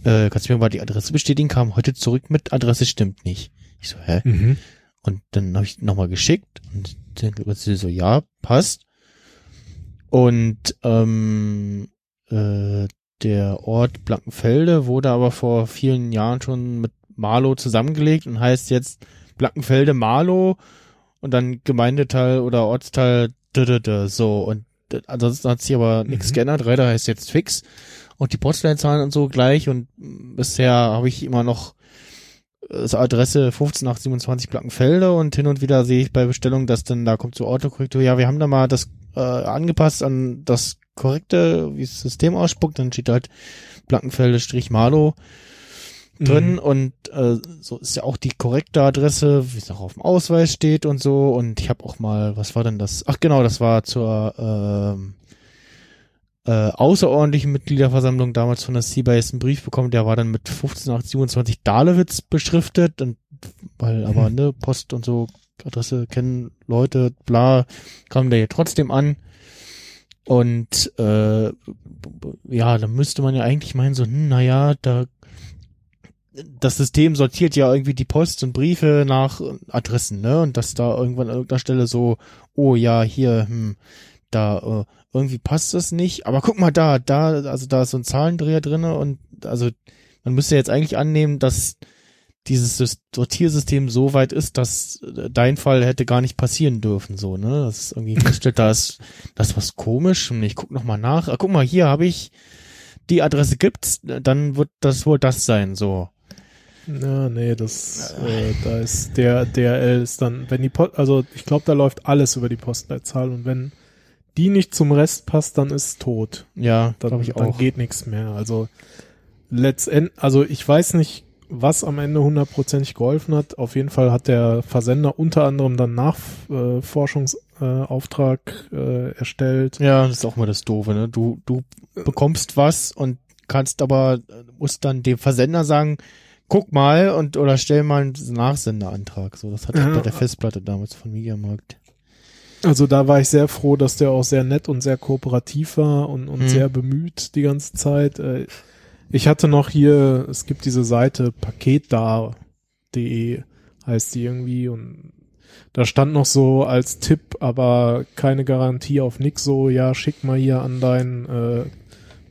äh, kannst du mir mal die Adresse bestätigen? Kam heute zurück mit Adresse stimmt nicht. Ich so hä? Mhm. Und dann habe ich nochmal geschickt und dann wird sie so, ja, passt. Und ähm, äh, der Ort Blankenfelde wurde aber vor vielen Jahren schon mit Marlow zusammengelegt und heißt jetzt Blankenfelde Marlow und dann Gemeindeteil oder Ortsteil so und ansonsten hat sich aber nichts Mhm. geändert. Reiter heißt jetzt fix und die Postleitzahlen und so gleich und bisher habe ich immer noch so Adresse 15827 Blankenfelde und hin und wieder sehe ich bei Bestellungen, dass dann da kommt so Autokorrektur, ja, wir haben da mal das äh, angepasst an das korrekte, wie das System ausspuckt, dann steht halt Blankenfelde Strich Malo drin Mhm. und äh, so ist ja auch die korrekte Adresse, wie es auch auf dem Ausweis steht und so und ich habe auch mal, was war denn das? Ach genau, das war zur ähm, äh, außerordentlichen Mitgliederversammlung damals von der Seabase einen Brief bekommen, der war dann mit 15827 Dahlewitz beschriftet und weil aber ne Post und so Adresse kennen Leute, bla, kam der hier trotzdem an und äh, ja, da müsste man ja eigentlich meinen so, hm, naja, da das System sortiert ja irgendwie die Post und Briefe nach Adressen, ne? Und dass da irgendwann an irgendeiner Stelle so, oh ja, hier, hm, da äh, irgendwie passt das nicht. Aber guck mal da, da, also da ist so ein Zahlendreher drinne und also man müsste jetzt eigentlich annehmen, dass dieses Sys- Sortiersystem so weit ist, dass äh, dein Fall hätte gar nicht passieren dürfen, so, ne? Das ist irgendwie feststellt, da ist das was komisch und ich guck noch mal nach. Ah, guck mal, hier habe ich die Adresse gibt's, dann wird das wohl das sein, so. Ja, nee, das, äh, da ist der DRL ist dann, wenn die Post, also ich glaube, da läuft alles über die Postleitzahl und wenn die nicht zum Rest passt, dann ist es tot. Ja, Dann, ich dann auch. geht nichts mehr. Also letztendlich, also ich weiß nicht, was am Ende hundertprozentig geholfen hat. Auf jeden Fall hat der Versender unter anderem dann Nachforschungsauftrag äh, äh, erstellt. Ja, das ist auch mal das Doofe, ne? Du, du bekommst was und kannst aber, musst dann dem Versender sagen, guck mal und oder stell mal einen Nachsenderantrag. So, das hatte ich Ja. bei der Festplatte damals von Mediamarkt. Also da war ich sehr froh, dass der auch sehr nett und sehr kooperativ war und, und Mhm. sehr bemüht die ganze Zeit. Äh, Ich hatte noch hier, es gibt diese Seite paketda.de heißt die irgendwie und da stand noch so als Tipp, aber keine Garantie auf nix so, ja, schick mal hier an dein äh,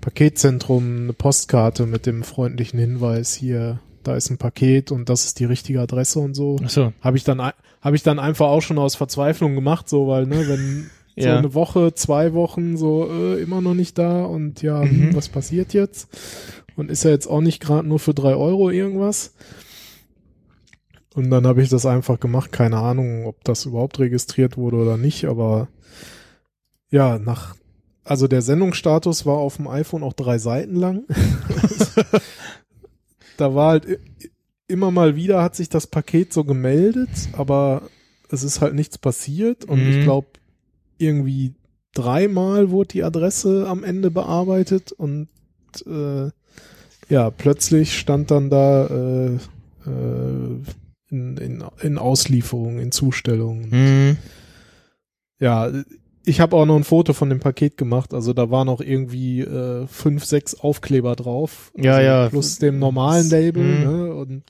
Paketzentrum eine Postkarte mit dem freundlichen Hinweis hier, da ist ein Paket und das ist die richtige Adresse und so. Achso. Habe ich dann ein- habe ich dann einfach auch schon aus Verzweiflung gemacht, so weil ne, wenn *laughs* so Ja. eine Woche, zwei Wochen so äh, immer noch nicht da und ja, Mhm. hm, was passiert jetzt? Und ist ja jetzt auch nicht gerade nur für drei Euro irgendwas. Und dann habe ich das einfach gemacht, keine Ahnung, ob das überhaupt registriert wurde oder nicht, aber ja, nach also der Sendungsstatus war auf dem iPhone auch drei Seiten lang. *laughs* da war halt immer mal wieder hat sich das Paket so gemeldet, aber es ist halt nichts passiert und Mhm. ich glaube irgendwie dreimal wurde die Adresse am Ende bearbeitet und äh, ja, plötzlich stand dann da äh, äh, in, in, in Auslieferung, in Zustellung. Hm. Ja, ich habe auch noch ein Foto von dem Paket gemacht. Also da waren auch irgendwie äh, fünf, sechs Aufkleber drauf. Ja, also ja. Plus dem normalen Label. Mhm. Ne? Und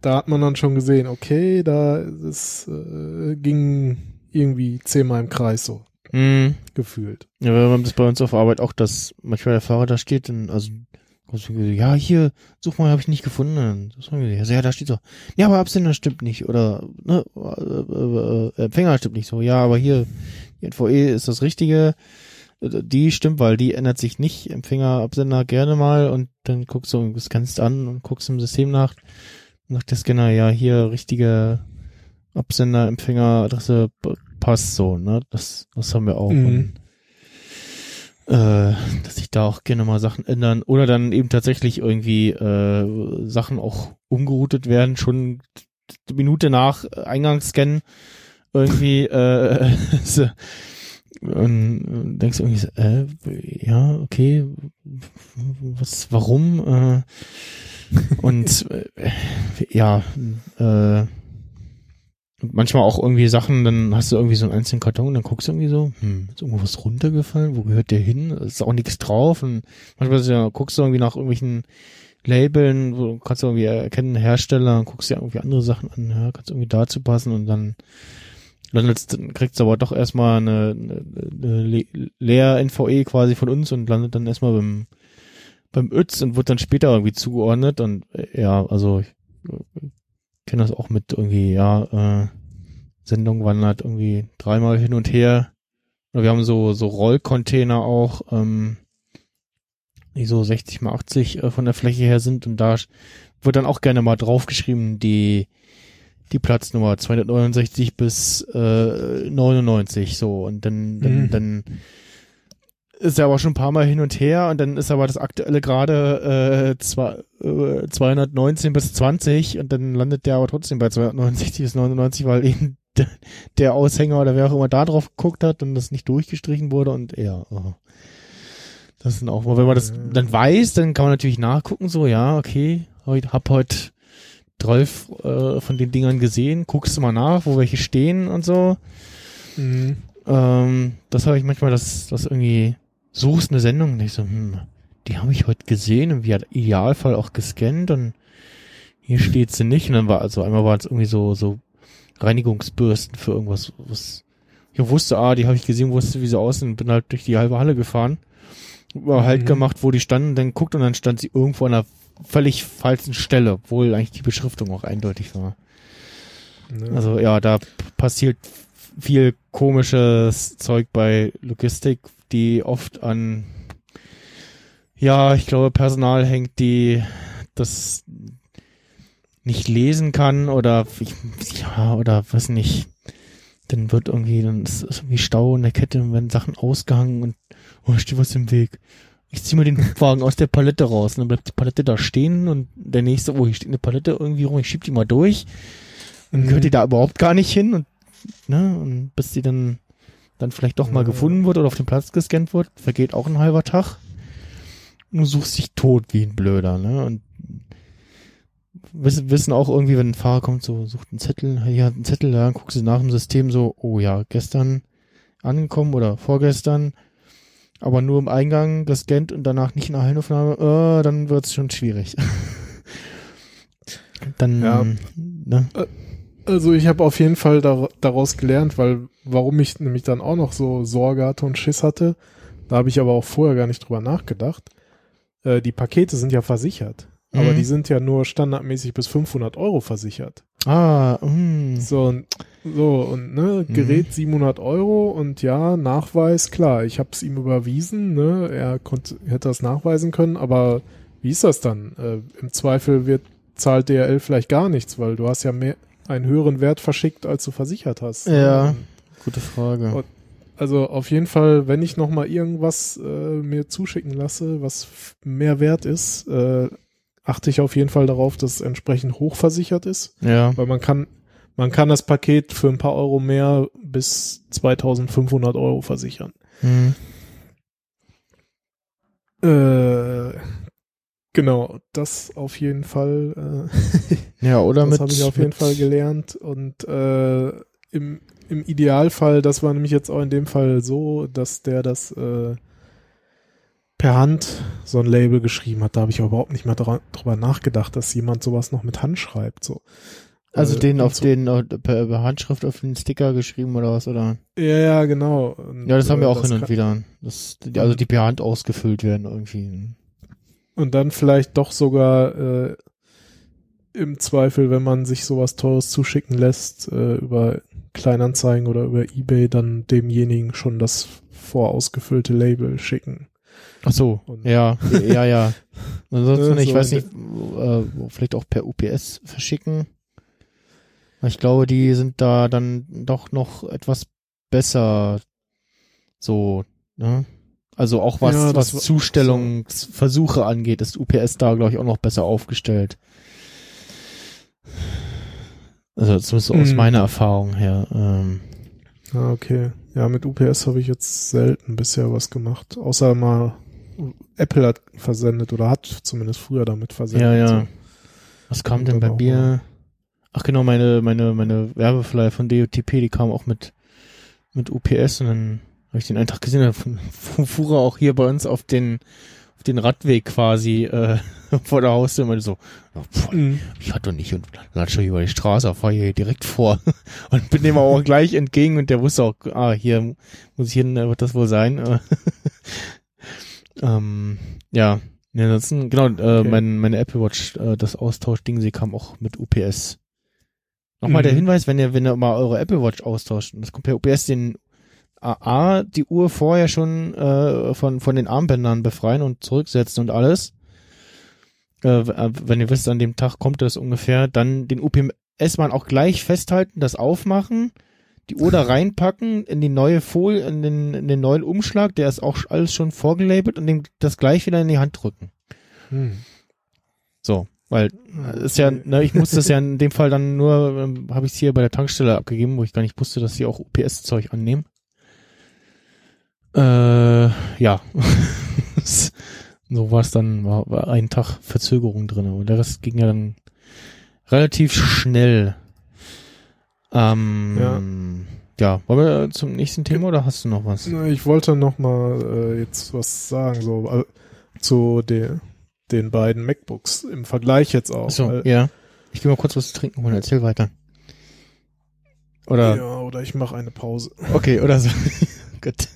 da hat man dann schon gesehen, okay, da ist, äh, ging irgendwie zehnmal im Kreis so Hm. gefühlt. Ja, wir haben das bei uns auf Arbeit auch, dass manchmal der Fahrer da steht, und also ja, hier, such mal, habe ich nicht gefunden. Mal, ja, da steht so, ja, aber Absender stimmt nicht oder ne, äh, äh, Empfänger stimmt nicht so. Ja, aber hier, die NVE ist das Richtige. Äh, Die stimmt, weil die ändert sich nicht. Empfänger, Absender gerne mal und dann guckst du, scannst an und guckst im System nach. Sagt der Scanner, ja, hier richtige Absender, Empfänger, Adresse passt so, ne? Das, das haben wir auch. Mhm. Äh, dass sich da auch gerne mal Sachen ändern oder dann eben tatsächlich irgendwie äh, Sachen auch umgeroutet werden, schon eine Minute nach Eingangsscan irgendwie äh, *laughs* so, und denkst irgendwie so, äh, ja, okay, was, warum? Äh, und äh, ja, äh, manchmal auch irgendwie Sachen, dann hast du irgendwie so einen einzelnen Karton, dann guckst du irgendwie so, hm, ist irgendwo was runtergefallen, wo gehört der hin? Ist auch nichts drauf. Und manchmal ja, guckst du irgendwie nach irgendwelchen Labeln, wo kannst du irgendwie erkennen, Hersteller, guckst dir irgendwie andere Sachen an, ja, kannst irgendwie dazu passen und dann landest, kriegst aber doch erstmal eine, eine, eine Le- Leer-NVE quasi von uns und landet dann erstmal beim beim ÖTS und wird dann später irgendwie zugeordnet. Und äh, ja, also ich äh, kenne das auch mit irgendwie, ja, äh, Sendung wandert irgendwie dreimal hin und her. Oder Wir haben so, so Rollcontainer auch, ähm, die so 60 mal 80 äh, von der Fläche her sind und da wird dann auch gerne mal draufgeschrieben, die, die Platznummer 269 bis äh, 99 so und dann, dann, Mhm. dann ist er aber schon ein paar Mal hin und her und dann ist aber das aktuelle gerade äh, zwei, äh, 219 bis 20 und dann landet der aber trotzdem bei 269 bis 99, weil eben *laughs* der, Aushänger oder wer auch immer da drauf geguckt hat und das nicht durchgestrichen wurde und ja, oh. das sind auch, wenn man das dann weiß, dann kann man natürlich nachgucken, so ja, okay, hab heute 12 äh, von den Dingern gesehen, guckst du mal nach, wo welche stehen und so. Mhm. Ähm, das habe ich manchmal, dass das irgendwie suchst eine Sendung und ich so, hm, die habe ich heute gesehen und wie hat Idealfall auch gescannt und hier steht sie nicht und dann war also einmal war es irgendwie so so Reinigungsbürsten für irgendwas, was ich wusste, ah, die habe ich gesehen, wusste wie sie aussehen und bin halt durch die halbe Halle gefahren, war halt Mhm. gemacht, wo die standen, dann guckt und dann stand sie irgendwo an einer völlig falschen Stelle, obwohl eigentlich die Beschriftung auch eindeutig war. Ne? Also ja, da passiert viel komisches Zeug bei Logistik, die oft an, ja, ich glaube, Personal hängt, die das nicht lesen kann oder ich, ja, oder weiß nicht. Dann wird irgendwie, dann ist ist irgendwie Stau in der Kette und werden Sachen ausgehangen und oh, steht was im Weg. Ich zieh mir den Hubwagen aus der Palette raus. Und dann bleibt die Palette da stehen und der nächste, oh, hier steht eine Palette irgendwie rum, ich schieb die mal durch. Dann Mhm. gehört die da überhaupt gar nicht hin und, ne, und bis die dann, dann vielleicht doch mal gefunden wird oder auf dem Platz gescannt wird, vergeht auch ein halber Tag. Und du suchst dich tot wie ein Blöder, ne, und wissen, wissen auch irgendwie, wenn ein Fahrer kommt, so, sucht einen Zettel, hier hat einen Zettel, ja, guckst du nach dem System so, oh ja, gestern angekommen oder vorgestern, aber nur im Eingang gescannt und danach nicht in der Hallenaufnahme, äh, dann wird's schon schwierig. *laughs* dann, Ja. ne? Also ich habe auf jeden Fall dar daraus gelernt, weil warum ich nämlich dann auch noch so Sorge hatte und Schiss hatte, da habe ich aber auch vorher gar nicht drüber nachgedacht. Äh, die Pakete sind ja versichert, aber Mhm. die sind ja nur standardmäßig bis 500 Euro versichert. Ah, hm. So und so und ne Gerät 700 Euro und ja Nachweis klar, ich habe es ihm überwiesen, ne er konnte hätte das nachweisen können, aber wie ist das dann? Äh, Im Zweifel wird zahlt DRL vielleicht gar nichts, weil du hast ja mehr einen höheren Wert verschickt, als du versichert hast. Ja. Gute Frage. Und- Also auf jeden Fall, wenn ich noch mal irgendwas äh, mir zuschicken lasse, was mehr wert ist, äh, achte ich auf jeden Fall darauf, dass es entsprechend hochversichert ist. Ja. Weil man kann, man kann das Paket für ein paar Euro mehr bis 2500 Euro versichern. Hm. Äh, genau, das auf jeden Fall, äh, *laughs* Ja, oder das mit. habe ich auf jeden Fall gelernt. Und äh, im, im Idealfall, das war nämlich jetzt auch in dem Fall so, dass der das äh, per Hand so ein Label geschrieben hat. Da habe ich überhaupt nicht mehr dra drüber nachgedacht, dass jemand sowas noch mit Hand schreibt. So. Also Äh, den auf so- den äh, per, Handschrift auf den Sticker geschrieben oder was, oder? Ja, ja, genau. Und, Ja, das haben wir äh, auch hin und wieder. Das, also die per Hand ausgefüllt werden irgendwie. Und dann vielleicht doch sogar äh, im Zweifel, wenn man sich sowas Teures zuschicken lässt, äh, über Kleinanzeigen oder über Ebay, dann demjenigen schon das vorausgefüllte Label schicken. Ach so, Und- ja, ja, ja. *laughs* Ansonsten, Ne, ich so weiß nicht, äh, vielleicht auch per UPS verschicken. Ich glaube, die sind da dann doch noch etwas besser so, ne? Also auch was, Ja, was Zustellungsversuche angeht, ist UPS da, glaube ich, auch noch besser aufgestellt. Also zumindest so aus Hm. meiner Erfahrung her. Ähm, Ah, okay. Ja, mit UPS habe ich jetzt selten bisher was gemacht. Außer mal Apple hat versendet oder hat zumindest früher damit versendet. ja, ja. So. Was kam Und denn bei mir? Ach genau, meine, meine, meine Werbeflyer von DOTP, die kam auch mit, mit UPS und dann habe ich den einen Tag gesehen, fu- fuhr er auch hier bei uns auf den, auf den Radweg quasi äh, *laughs* vor der Haustür und meinte so, ja, pf, Mhm. ich hatte nicht und latsche hier über die Straße, fahr hier direkt vor *laughs* und bin dem auch gleich entgegen und der wusste auch, ah, hier muss ich hin, wird das wohl sein. äh. *laughs* ähm, ja, ja, ansonsten, genau, äh, Okay. mein, meine Apple Watch, äh, das Austauschding, sie kam auch mit UPS. Nochmal der Mhm. Hinweis, wenn ihr, wenn ihr mal eure Apple Watch austauscht, und das kommt per UPS den AA, die Uhr vorher schon äh, von, von den Armbändern befreien und zurücksetzen und alles. Äh, äh, wenn ihr wisst, an dem Tag kommt das ungefähr, dann den UPS-Mann auch gleich festhalten, das aufmachen, die Uhr da *laughs* reinpacken, in die neue Folie, in den, in den neuen Umschlag, der ist auch alles schon vorgelabelt und dem das gleich wieder in die Hand drücken. Hm. So, weil äh, ist ja, ne, ich muss das ja *laughs* in dem Fall dann nur, ähm, habe ich es hier bei der Tankstelle abgegeben, wo ich gar nicht wusste, dass sie auch UPS-Zeug annehmen. Äh, ja. *laughs* so war es dann, war, war ein Tag Verzögerung drin, aber der Rest ging ja dann relativ schnell. Ähm, ja. wollen wir zum nächsten Thema oder hast du noch was? Ich wollte noch mal äh, jetzt was sagen, so äh, zu de, den beiden MacBooks im Vergleich jetzt auch. So, weil- ja. Ich gehe mal kurz was zu trinken holen, erzähl weiter. Oder, ja, oder ich mache eine Pause. okay, oder so. *laughs* Gut.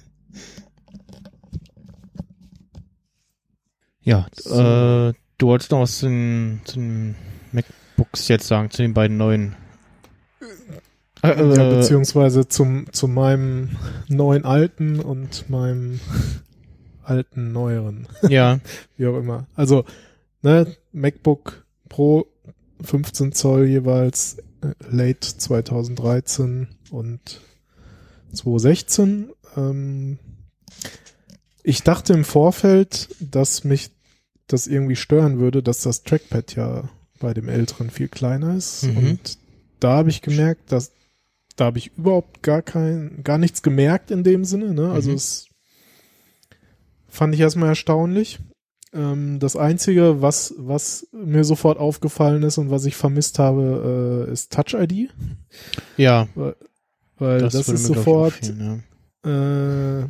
Ja, So. äh, du wolltest noch was zu den, zu den MacBooks jetzt sagen, zu den beiden neuen. Äh, ja, äh, beziehungsweise zum, zu meinem neuen alten und meinem alten neueren. *laughs* ja, Wie auch immer. Also, ne, MacBook Pro 15 Zoll jeweils, äh, late 2013 und 2016. Ähm, Ich dachte im Vorfeld, dass mich das irgendwie stören würde, dass das Trackpad ja bei dem älteren viel kleiner ist. Mhm. Und da habe ich gemerkt, dass da habe ich überhaupt gar kein, gar nichts gemerkt in dem Sinne. Ne? Also Mhm. es fand ich erstmal erstaunlich. Ähm, das Einzige, was, was mir sofort aufgefallen ist und was ich vermisst habe, äh, ist Touch ID. Ja, Weil das, würde ist sofort, ja. äh,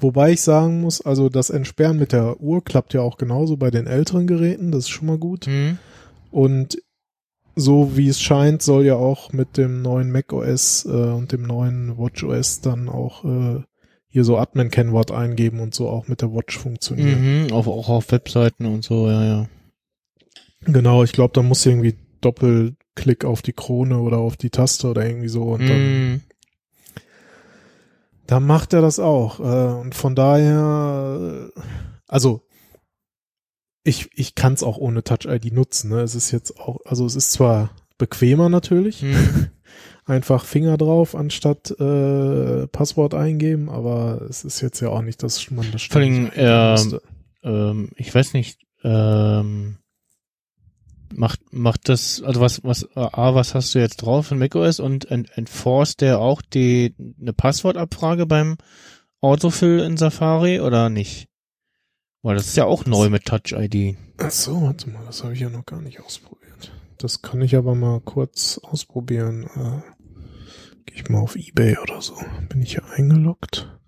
wobei ich sagen muss, also das Entsperren mit der Uhr klappt ja auch genauso bei den älteren Geräten, das ist schon mal gut. Mhm. Und so wie es scheint, soll ja auch mit dem neuen Mac OS äh, und dem neuen Watch OS dann auch äh, hier so Admin-Kennwort eingeben und so auch mit der Watch funktionieren. Mhm. Auch, auch auf Webseiten und so, ja, ja. Genau, ich glaube, da muss irgendwie Doppelklick auf die Krone oder auf die Taste oder irgendwie so und dann Mhm. Da macht er das auch. Äh, und von daher, äh, also ich, ich kann es auch ohne Touch ID nutzen. Ne? Es ist jetzt auch, also es ist zwar bequemer natürlich, Mhm. *laughs* einfach Finger drauf anstatt äh, Passwort eingeben, aber es ist jetzt ja auch nicht, dass man das Vor allem, müsste. ähm, ich weiß nicht, ähm, macht, macht das, also was, was, A, was hast du jetzt drauf in macOS und ent, enforced der auch die, eine Passwortabfrage beim Autofill in Safari oder nicht? Weil das ist ja auch neu mit Touch ID. Ach so, warte mal, das habe ich ja noch gar nicht ausprobiert. Das kann ich aber mal kurz ausprobieren. Äh, Gehe ich mal auf Ebay oder so. Bin ich hier eingeloggt?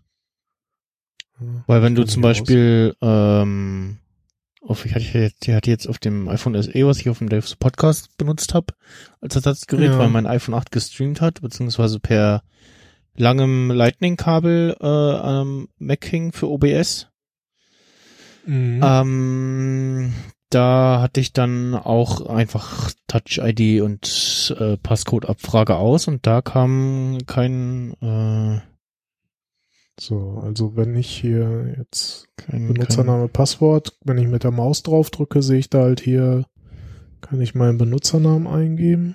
Weil wenn du zum Beispiel, ähm, auf, ich hatte jetzt, ich hatte jetzt auf dem iPhone SE, was ich auf dem Dave's Podcast benutzt habe, als Ersatzgerät, Ja. weil mein iPhone 8 gestreamt hat, beziehungsweise per langem Lightning-Kabel äh, am Mac hing für OBS. Mhm. Ähm, da hatte ich dann auch einfach Touch ID und äh, Passcode-Abfrage aus und da kam kein, äh, So, also wenn ich hier jetzt kein, Benutzername, Passwort, wenn ich mit der Maus drauf drücke, sehe ich da halt hier, kann ich meinen Benutzernamen eingeben.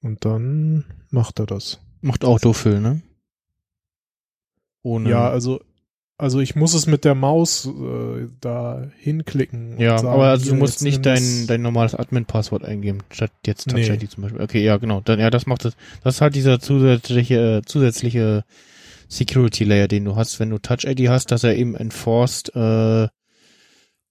Und dann macht er das. kein, macht Autofill, ne? Ohne. Ja, also, also ich muss es mit der Maus äh, da hinklicken. Ja, sagen, aber also du musst nicht dein, dein normales Admin-Passwort eingeben, statt jetzt Touch Nee. ID zum Beispiel. Okay, ja, genau. Dann, ja, das macht das. Das ist halt dieser zusätzliche, zusätzliche Security Layer, den du hast, wenn du Touch ID hast, dass er eben enforced, äh,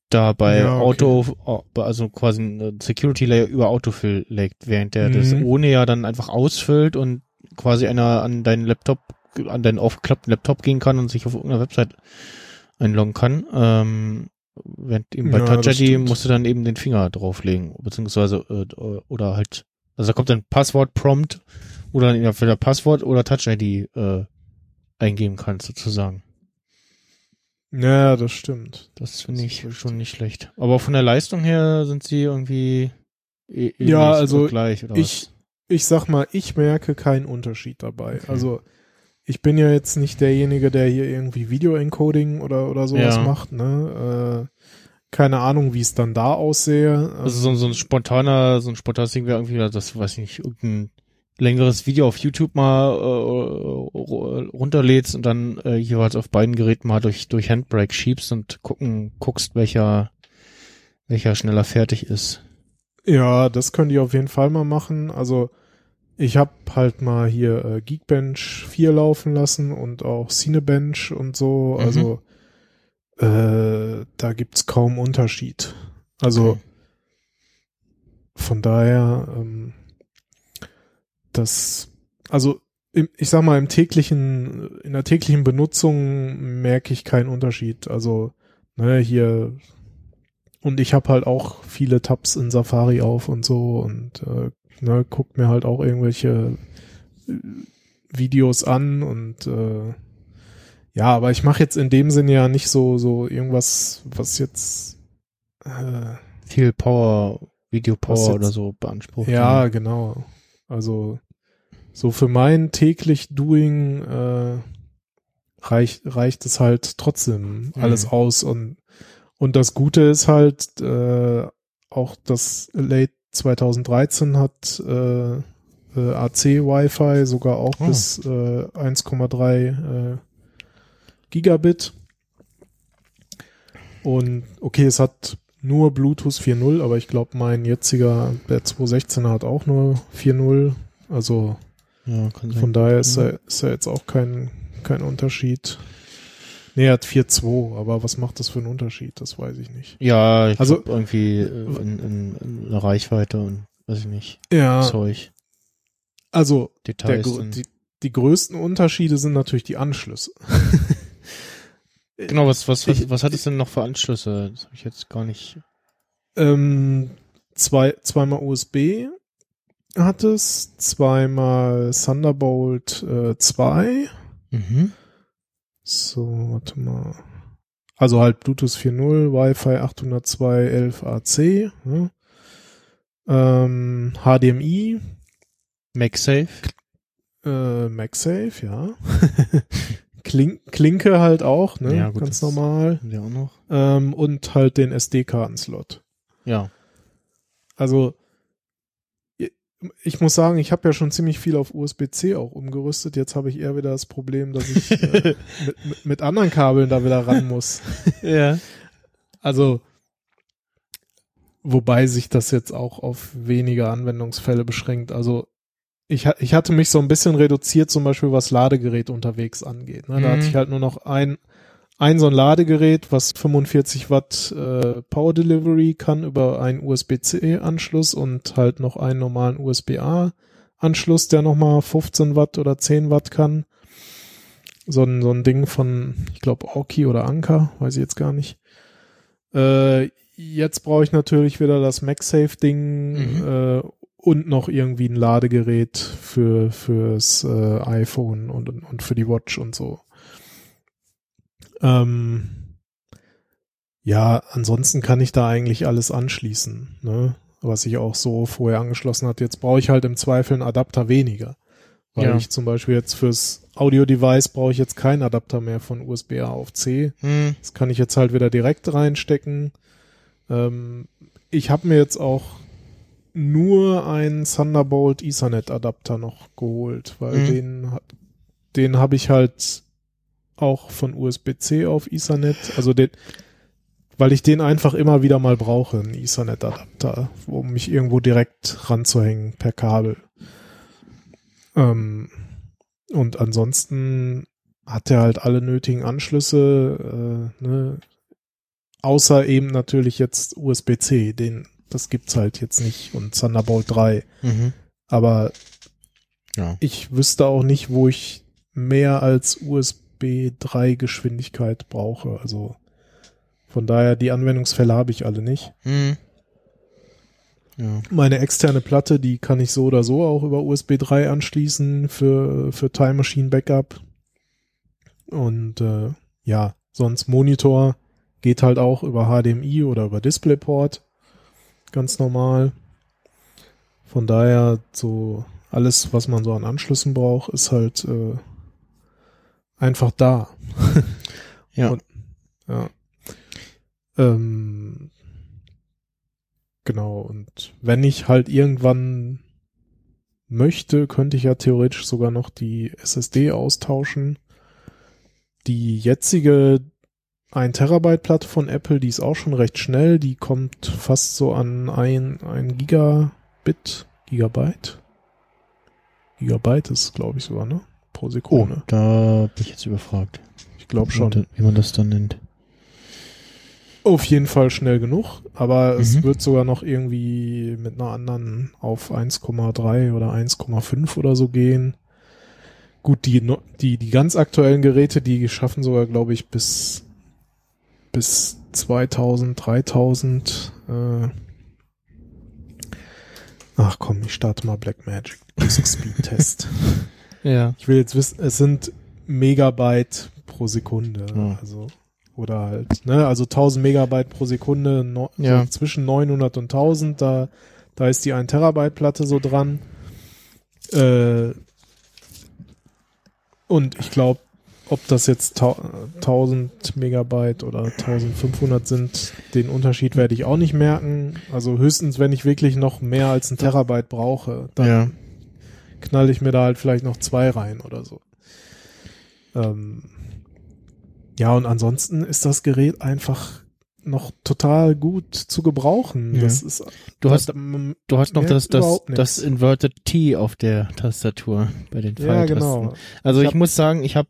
da bei Ja, okay. Auto, also quasi ein Security Layer über Autofill legt, während der das Mhm. ohne ja dann einfach ausfüllt und quasi einer an deinen Laptop, an deinen aufgeklappten Laptop gehen kann und sich auf irgendeiner Website einloggen kann. Ähm, während eben bei Ja, Touch das ID musst du dann eben den Finger drauflegen, beziehungsweise äh, oder halt, also da kommt dann Passwort-Prompt, wo du dann entweder Passwort oder Touch ID äh, eingeben kannst sozusagen. Ja, das stimmt. Das finde ich richtig. schon nicht schlecht. Aber von der Leistung her sind sie irgendwie eh- Ja, also gleich oder Ich, ich sag mal, ich merke keinen Unterschied dabei. Okay. Also ich bin ja jetzt nicht derjenige, der hier irgendwie Video-Encoding oder, oder sowas Ja. macht, ne? Äh, keine Ahnung, wie es dann da aussehe. was? Also so, so ein spontaner, so ein spontanes Ding wäre irgendwie, das weiß ich nicht, irgendein längeres Video auf YouTube mal äh, ru- runterlädst und dann äh, jeweils auf beiden Geräten mal durch durch Handbrake schiebst und gucken guckst, welcher welcher schneller fertig ist. Ja, das könnt ihr auf jeden Fall mal machen. Also ich habe halt mal hier äh, Geekbench 4 laufen lassen und auch Cinebench und so. Mhm. Also äh, da gibt's kaum Unterschied. Also Okay. von daher, ähm, das, also im, ich sag mal, im täglichen, in der täglichen Benutzung merke ich keinen Unterschied. Also, ne, hier, und ich habe halt auch viele Tabs in Safari auf und so und äh, ne, guckt mir halt auch irgendwelche äh, Videos an und äh, ja, aber ich mache jetzt in dem Sinne ja nicht so so irgendwas, was jetzt äh, Viel Power, Video Power jetzt- oder so beansprucht. ja, genau. Also so für mein täglich Doing äh, reicht reicht es halt trotzdem alles Mhm. aus und und das Gute ist halt äh, auch das Late 2013 hat äh, äh, AC Wi-Fi sogar auch Oh. bis äh, 1,3 äh, Gigabit. Und okay, es hat nur Bluetooth 4.0, aber ich glaube, mein jetziger, der 216er hat auch nur 4.0. Also Ja, von daher ist, Mhm. er, ist er jetzt auch kein, kein Unterschied. Nee, er hat 4.2, aber was macht das für einen Unterschied? Das weiß ich nicht. Ja, ich Also- also irgendwie äh, in, in, in der Reichweite und weiß ich nicht, Ja, Zeug, also der, Details. sind- die, die größten Unterschiede sind natürlich die Anschlüsse. *laughs* genau, was, was, was, ich- was hat es denn noch für Anschlüsse? Das habe ich jetzt gar nicht. Ähm, zwei, zweimal USB hat es, zweimal Thunderbolt äh, 2. Mhm. So, warte mal. Also halt Bluetooth 4.0, Wi-Fi 802.11ac. Ne? Ähm, HDMI, MagSafe. äh, MagSafe, ja. *laughs* Klin Klinke halt auch, ne? Ja, gut, Ganz normal. Haben die auch noch? Ähm, und halt den SD-Kartenslot. Ja. Also ich muss sagen, ich habe ja schon ziemlich viel auf USB-C auch umgerüstet. Jetzt habe ich eher wieder das Problem, dass ich äh, *laughs* mit, mit, anderen Kabeln da wieder ran muss. *laughs* ja. Also wobei sich das jetzt auch auf wenige Anwendungsfälle beschränkt. Also ich, ich hatte mich so ein bisschen reduziert, zum Beispiel was Ladegerät unterwegs angeht. Ne? Da Mhm. hatte ich halt nur noch ein, ein so ein Ladegerät, was 45 Watt äh, Power Delivery kann über einen USB-C-Anschluss und halt noch einen normalen USB-A-Anschluss, der nochmal 15 Watt oder 10 Watt kann. So ein, so ein Ding von, ich glaube, Aoki oder Anker, weiß ich jetzt gar nicht. Äh, jetzt brauche ich natürlich wieder das MagSafe-Ding Mhm. äh, und noch irgendwie ein Ladegerät für fürs äh, iPhone und, und, für die Watch und so. Ähm, ja, ansonsten kann ich da eigentlich alles anschließen, ne? was ich auch so vorher angeschlossen hat. Jetzt brauche ich halt im Zweifel einen Adapter weniger. Weil Ja. ich zum Beispiel jetzt fürs Audio-Device brauche ich jetzt keinen Adapter mehr von USB-A auf C. Hm. Das kann ich jetzt halt wieder direkt reinstecken. Ähm, ich habe mir jetzt auch nur einen Thunderbolt Ethernet Adapter noch geholt, weil Mhm. den den habe ich halt auch von USB-C auf Ethernet, also den weil ich den einfach immer wieder mal brauche, einen Ethernet Adapter, um mich irgendwo direkt ranzuhängen per Kabel. Ähm, und ansonsten hat er halt alle nötigen Anschlüsse, äh, ne? außer eben natürlich jetzt USB-C, den das gibt's halt jetzt nicht und Thunderbolt 3. Mhm. Aber Ja. ich wüsste auch nicht, wo ich mehr als USB 3 Geschwindigkeit brauche. Also von daher die Anwendungsfälle habe ich alle nicht. Hm. Ja. Meine externe Platte, die kann ich so oder so auch über USB 3 anschließen für, für Time Machine Backup. Und äh, ja, sonst Monitor geht halt auch über HDMI oder über DisplayPort. Ganz normal. Von daher so alles, was man so an Anschlüssen braucht, ist halt äh, einfach da. *laughs* Ja. Und- Ja. Ähm, genau, und wenn ich halt irgendwann möchte, könnte ich ja theoretisch sogar noch die SSD austauschen. Die jetzige 1 Terabyte Platte von Apple, die ist auch schon recht schnell, die kommt fast so an ein, ein Gigabit, Gigabyte? Gigabyte ist, glaube ich, sogar, ne? Pro Oh, Sekunde. da bin ich jetzt überfragt. Ich glaube schon. Wie man- das dann nennt. Auf jeden Fall schnell genug, aber es Mhm. wird sogar noch irgendwie mit einer anderen auf 1,3 oder 1,5 oder so gehen. Gut, die, die, die ganz aktuellen Geräte, die schaffen sogar, glaube ich, bis, bis 2000, 3000. Äh Ach komm, ich starte mal Blackmagic Disk Speed *laughs* Test. Ja. Ich will jetzt wissen, es sind Megabyte pro Sekunde. Ja. Also, oder halt, ne, also 1000 Megabyte pro Sekunde, no, Ja. so zwischen 900 und 1000, da, da ist die 1 Terabyte Platte so dran. Äh, und ich glaube, ob das jetzt tau- 1000 Megabyte oder 1500 sind, den Unterschied werde ich auch nicht merken. Also höchstens, wenn ich wirklich noch mehr als ein Terabyte brauche, dann Ja. knall ich mir da halt vielleicht noch zwei rein oder so. Ähm, Ja, und ansonsten ist das Gerät einfach noch total gut zu gebrauchen. Ja. Das ist, Du hast, du hast noch das, das, das. Inverted T auf der Tastatur bei den Ja, Pfeiltasten. genau. Also Ich ich, hab- muss sagen, ich habe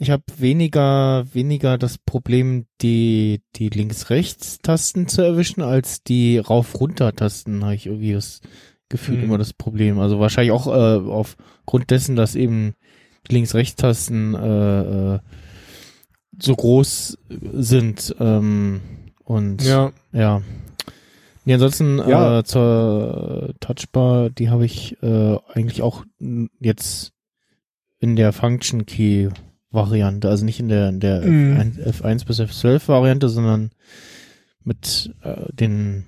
ich habe weniger weniger das Problem, die die Links-Rechts-Tasten zu erwischen, als die Rauf-Runter-Tasten. Habe ich irgendwie das Gefühl Hm. immer das Problem. Also wahrscheinlich auch äh, aufgrund dessen, dass eben die Links-Rechts-Tasten äh, äh, so groß sind ähm, und Ja, ja. Nee, ansonsten Ja. äh, zur Touchbar, die habe ich äh, eigentlich auch jetzt in der Function Key Variante, also nicht in der, in der Mhm. F1, F1 bis F12 Variante, sondern mit äh, den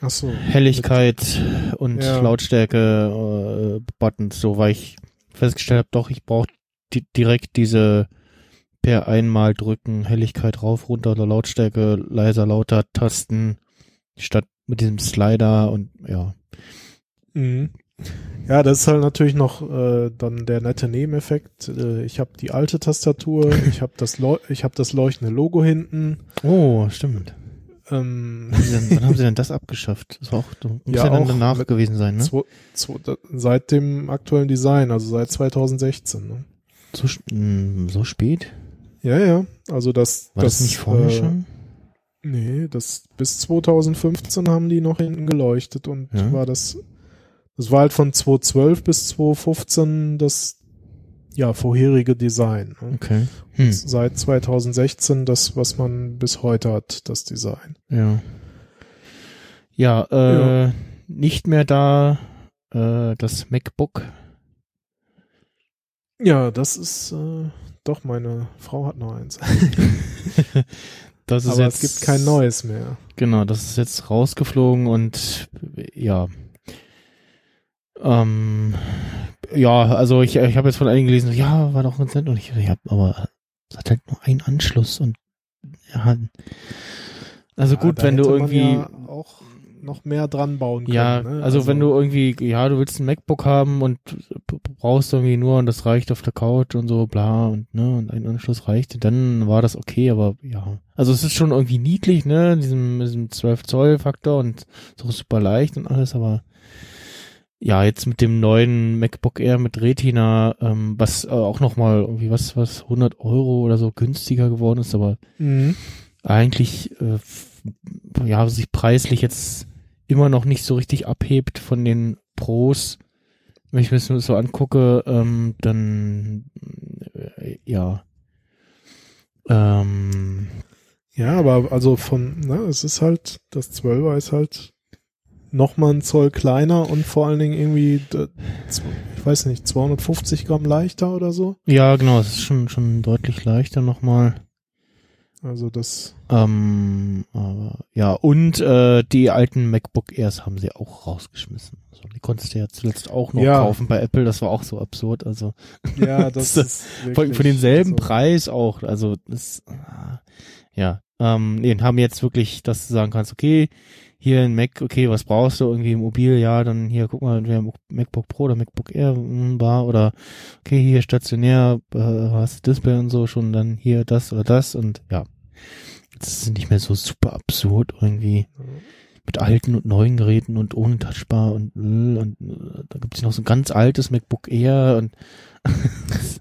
ach so. Helligkeit und Ja. Lautstärke äh, Buttons, so weil ich festgestellt habe, doch, ich brauche di direkt diese per einmal drücken Helligkeit rauf, runter oder Lautstärke leiser, lauter Tasten statt mit diesem Slider und ja. Mhm. Ja, das ist halt natürlich noch äh, dann der nette Nebeneffekt. Äh, ich habe die alte Tastatur, *laughs* ich habe das, Leu ich hab das leuchtende Logo hinten. Oh, stimmt. Ähm, Wann haben sie denn, wann haben sie denn das abgeschafft? Das war auch, muss Ja, ja, dann danach gewesen sein, ne? zwo, zwo, da, seit dem aktuellen Design, also seit 2016. Ne? So, mh, so spät? Ja, ja. Also das, War das, nicht vorher äh, schon? Nee, das bis 2015 haben die noch hinten geleuchtet und Ja. war das das war halt von 2012 bis 2015 das ja vorherige Design. Ne? Okay. Hm, Seit 2016 das, was man bis heute hat, das Design. ja. Ja, äh, Ja. nicht mehr da, äh, das MacBook. Ja, das ist äh, doch meine Frau hat noch eins. *laughs* Das ist Aber jetzt, es gibt kein neues mehr. Genau, das ist jetzt rausgeflogen und ja. Ähm, ja, also ich, ich habe jetzt von einigen gelesen, ja, war doch ganz nett und ich, ja, aber es hat halt nur einen Anschluss und ja, also gut, wenn du irgendwie ja auch noch mehr dran bauen können. Ja, ne? also, wenn du irgendwie, ja, du willst ein MacBook haben und brauchst irgendwie nur und das reicht auf der Couch und so, bla und ne, und ein Anschluss reicht, dann war das okay, aber ja. Also es ist schon irgendwie niedlich, ne, diesem, diesem 12 Zoll Faktor und so super leicht und alles, aber ja, jetzt mit dem neuen MacBook Air mit Retina, ähm, was äh, auch nochmal irgendwie was, was 100 Euro oder so günstiger geworden ist, aber Mhm. eigentlich äh, ja sich preislich jetzt immer noch nicht so richtig abhebt von den Pros. Wenn ich mir das nur so angucke, ähm, dann äh, ja. Ähm, Ja, aber also von, ne, es ist halt, das 12er ist halt nochmal ein Zoll kleiner und vor allen Dingen irgendwie, ich weiß nicht, 250 Gramm leichter oder so. ja, genau, es ist schon schon deutlich leichter nochmal. Also das, Ähm, aber, ja, und äh, die alten MacBook Airs haben sie auch rausgeschmissen. Also, die konntest du ja zuletzt auch noch Ja. kaufen bei Apple, das war auch so absurd. Also ja, *laughs* das ist Von, für denselben also, Preis auch. Also das, ah, ja, ähm, nee, haben jetzt wirklich, dass du sagen kannst, okay, hier ein Mac, okay, was brauchst du irgendwie mobil? Ja, dann hier, guck mal, entweder MacBook Pro oder MacBook Air war oder okay, hier stationär, äh, hast Display und so schon, dann hier das oder das und ja, das ist nicht mehr so super absurd irgendwie mit alten und neuen Geräten und ohne Touchbar und, äh, und äh, da gibt es noch so ein ganz altes MacBook Air und *laughs*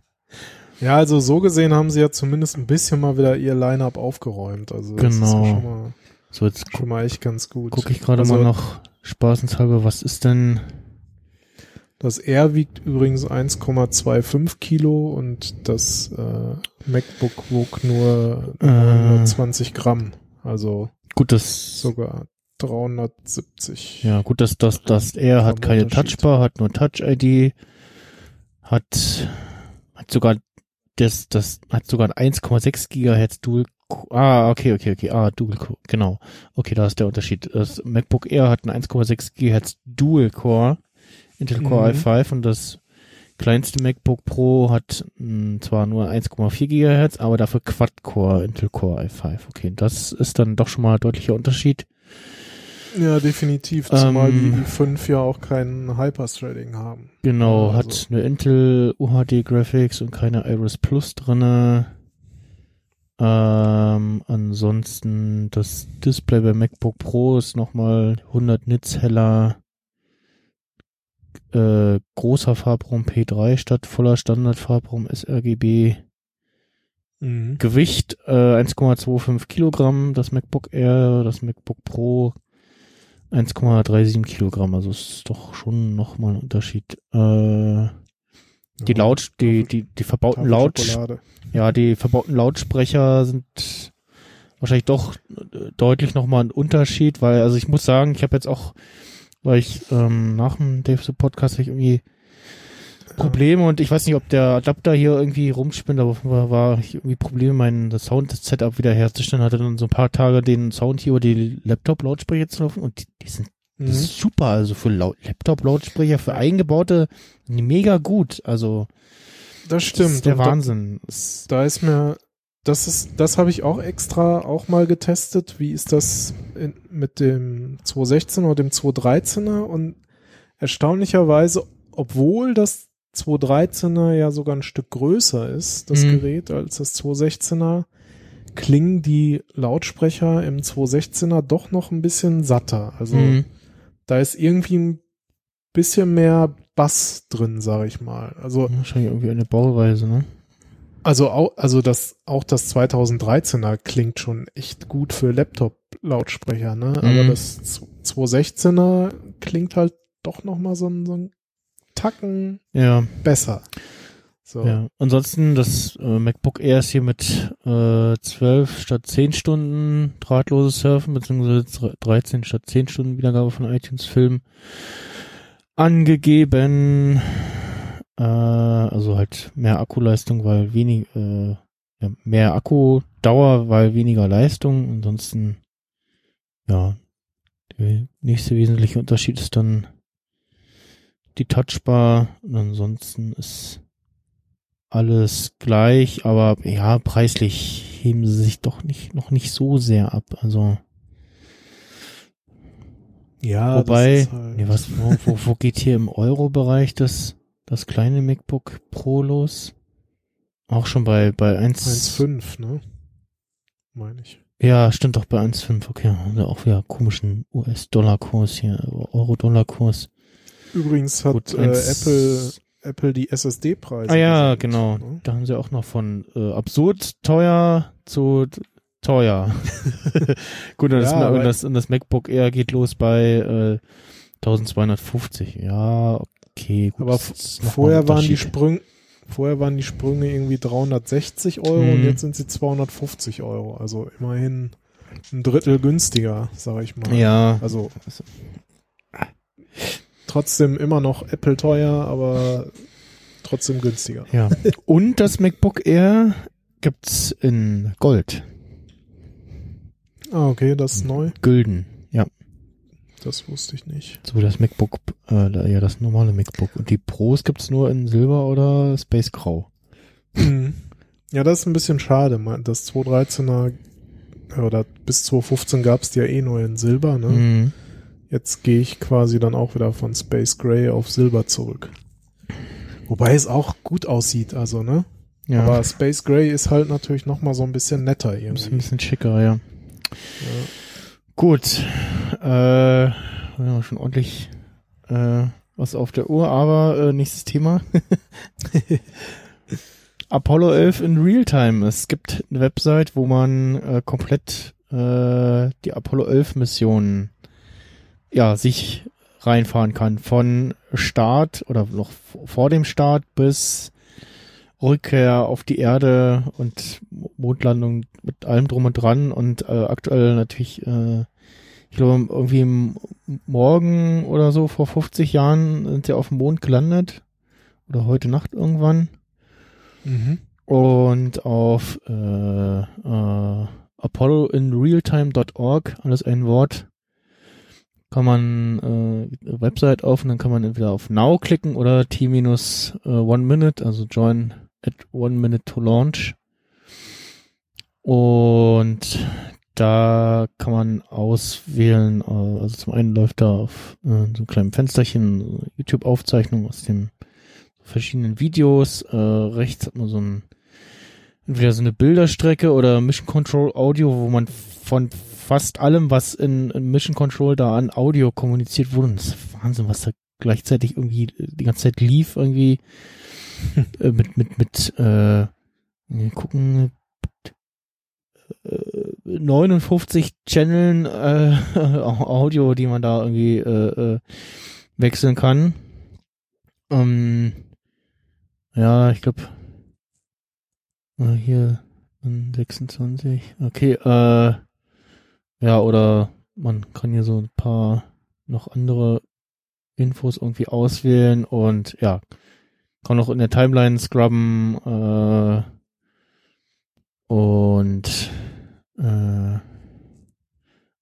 Ja, also so gesehen haben sie ja zumindest ein bisschen mal wieder ihr Line-Up aufgeräumt. Also das ist ja Genau. schon mal, so jetzt schon mal echt ganz gut. Gucke ich gerade also, mal noch spaßenshalber, was ist denn? Das R wiegt übrigens 1,25 Kilo und das äh, MacBook wog nur Äh. 920 Gramm. Also Gut, das sogar 370. ja gut, dass das das er hat keine. Touchbar, hat nur Touch ID, hat hat sogar das das hat sogar ein 1,6 Gigahertz Dual Ah, okay, okay, okay. Ah, Dual Core, genau. Okay, da ist der Unterschied. Das MacBook Air hat einen 1,6 GHz Dual Core, Intel Core Mhm. i5 und das kleinste MacBook Pro hat mh, zwar nur 1,4 GHz, aber dafür Quad-Core Intel Core i5. Okay, das ist dann doch schon mal ein deutlicher Unterschied. Ja, definitiv. Zumal Ähm, die i5 ja auch kein Hyperthreading haben. Genau, Ja, hat also- eine Intel UHD Graphics und keine Iris Plus drinne. Ähm, ansonsten das Display bei MacBook Pro ist nochmal 100 Nits heller. Äh, großer Farbraum P3 statt voller Standardfarbraum sRGB. Mhm. Gewicht äh, 1,25 Kilogramm, das MacBook Air, das MacBook Pro 1,37 Kilogramm, also ist doch schon nochmal ein Unterschied. Äh, die Ja, Laut, die, die, die verbauten Laut, ja, die verbauten Lautsprecher sind wahrscheinlich doch äh, deutlich nochmal ein Unterschied, weil, also ich muss sagen, ich habe jetzt auch, weil ich ähm, nach dem Dave the Podcast ich irgendwie Probleme und ich weiß nicht, ob der Adapter hier irgendwie rumspinnt, aber war, war ich irgendwie Probleme, mein das Sound-Setup wieder herzustellen, hatte dann so ein paar Tage den Sound hier über die Laptop-Lautsprecher zu laufen und die, die sind Mhm. das super, also für Lau- Laptop-Lautsprecher, für eingebaute, mega gut, also Das das stimmt. ist der Und da- Wahnsinn. Das- Da ist mir, das ist, das habe ich auch extra auch mal getestet. Wie ist das in, mit dem 216 oder dem 213er? Und erstaunlicherweise, obwohl das 213er ja sogar ein Stück größer ist, das Mhm. Gerät, als das 216er, klingen die Lautsprecher im 216er doch noch ein bisschen satter. Also Mhm. da ist irgendwie ein bisschen mehr Bass drin, sage ich mal. Also Wahrscheinlich irgendwie eine Bauweise, ne? Also auch, also das, auch das 2013er klingt schon echt gut für Laptop-Lautsprecher, ne? Aber Mhm. das 216er klingt halt doch noch mal so ein, so ein Tacken Ja, besser. So. ja. Ansonsten, das äh, MacBook Air ist hier mit äh, 12 statt 10 Stunden drahtloses Surfen, beziehungsweise 13 statt 10 Stunden Wiedergabe von iTunes-Filmen angegeben. Äh, also halt mehr Akkuleistung, weil wenig, äh, ja, mehr Akkudauer, weil weniger Leistung. Ansonsten, ja, der nächste wesentliche Unterschied ist dann die Touchbar. Und ansonsten ist alles gleich, aber ja, preislich heben sie sich doch nicht, noch nicht so sehr ab. Also, Ja, wobei, halt, nee, was, wo, wo, wo geht hier im Euro-Bereich das, das kleine MacBook Pro los? Auch schon bei, bei 1, 1,5, ne? Meine ich. Ja, stimmt doch bei 1,5, okay. Haben wir auch wieder komischen US-Dollar-Kurs hier, Euro-Dollar-Kurs. Übrigens hat Gut, äh, Apple, Apple die SSD-Preise. Ah ja, gesenkt, genau. ne? Da haben sie auch noch von äh, absurd teuer zu teuer. *laughs* Gut, und, das, Ja, und, aber- das, und das MacBook Air geht los bei äh, 1250. Ja, okay. Gut, Aber vorher waren die. Sprünge, vorher waren die Sprünge irgendwie 360 Euro Mhm. und jetzt sind sie 250 Euro. Also immerhin ein Drittel günstiger, sage ich mal. Ja, Also trotzdem immer noch Apple teuer, aber trotzdem günstiger. ja. Und das MacBook Air gibt's in Gold, Ah, okay, das ist neu. Gülden. Das wusste ich nicht. so das MacBook, äh, ja, das normale MacBook. Und die Pros gibt's nur in Silber oder Space Grau. Mhm. Ja, das ist ein bisschen schade. Das 213er oder bis 215 gab es die ja eh nur in Silber. Ne? Mhm. Jetzt gehe ich quasi dann auch wieder von Space Gray auf Silber zurück. Wobei es auch gut aussieht, also, ne? Ja, Aber Space Gray ist halt natürlich noch mal so ein bisschen netter ist ein irgendwie. bisschen schicker, ja. Ja. Gut. Äh, ja, schon ordentlich äh, was auf der Uhr, aber äh, nächstes Thema. *laughs* Apollo 11 in Realtime. Es gibt eine Website, wo man äh, komplett äh, die Apollo 11 Missionen ja, sich reinfahren kann. Von Start oder noch vor dem Start bis Rückkehr auf die Erde und Mondlandung mit allem drum und dran und äh, aktuell natürlich, äh, ich glaube, irgendwie morgen oder so vor 50 Jahren sind sie auf dem Mond gelandet oder heute Nacht irgendwann Mhm. und auf äh, äh, apolloinrealtime.org, alles ein Wort, kann man äh, Website auf und dann kann man entweder auf Now klicken oder T-minus äh, One Minute, also Join at One Minute to Launch. Und da kann man auswählen, äh, also zum einen läuft da auf äh, so einem kleinen Fensterchen YouTube-Aufzeichnung aus dem verschiedenen Videos. Äh, rechts hat man so ein entweder so eine Bilderstrecke oder Mission Control Audio, wo man von fast allem, was in, in Mission Control da an Audio kommuniziert wurde, und das ist Wahnsinn, was da gleichzeitig irgendwie die ganze Zeit lief, irgendwie äh, mit, mit, mit, äh, gucken, äh, 59 Channeln äh, *laughs* Audio, die man da irgendwie äh, äh, wechseln kann. Ähm, ja, ich glaube, äh, hier 26. Okay, äh, ja, oder man kann hier so ein paar noch andere Infos irgendwie auswählen und ja, kann auch in der Timeline scrubben äh, und äh,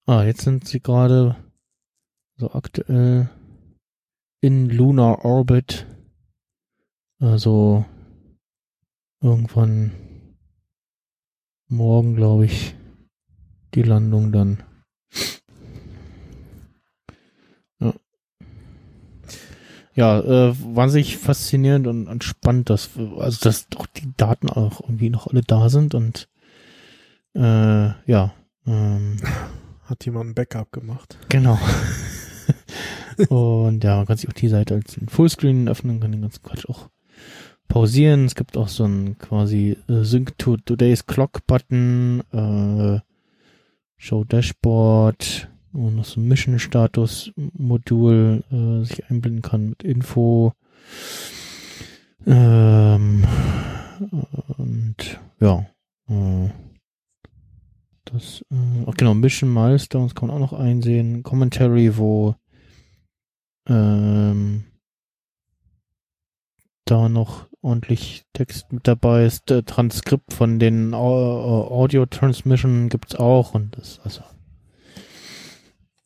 ah, jetzt sind sie gerade so aktuell in Lunar Orbit. Also irgendwann morgen, glaube ich, die Landung dann. Ja äh, wahnsinnig faszinierend und, und spannend, dass, also dass doch die Daten auch irgendwie noch alle da sind und äh, ja. Ähm, *laughs* Hat jemand ein Backup gemacht? Genau. *laughs* und ja, man kann sich auch die Seite als Fullscreen öffnen, kann den ganzen Quatsch auch pausieren. Es gibt auch so ein quasi äh, Sync to Today's Clock Button, äh, Show Dashboard und noch so ein Mission Status Modul äh, sich einblenden kann mit Info. Ähm, und ja, äh, das, äh, ach genau, Mission Milestones kann man auch noch einsehen. Commentary, wo ähm, da noch ordentlich Text mit dabei ist. Äh, Transkript von den Audio Transmission gibt's auch und das also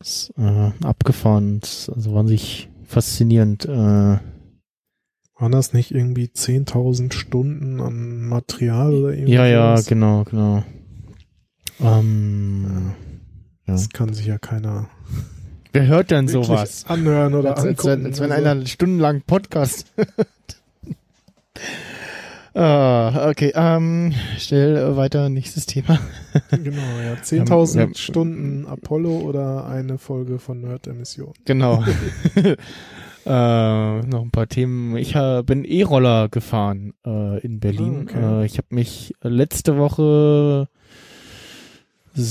ist, äh, abgefahren. Also wahnsinnig faszinierend. Äh, Waren das nicht irgendwie 10.000 Stunden an Material oder irgendwie? ja, ja, genau, genau. Ähm, ja. Das kann sich ja keiner Wer hört denn sowas? anhören oder als, als, angucken. wenn, als wenn Also, einer stundenlang Podcast hört. *laughs* ah, okay, ähm, äh, weiter, nächstes Thema. *laughs* Genau, ja. 10.000 Ja. Stunden Apollo oder eine Folge von Nerd-Emission. Genau. *laughs* *laughs* äh, noch ein paar Themen. Ich äh, bin E-Roller gefahren äh, in Berlin. Ah, okay. äh, ich habe mich letzte Woche äh,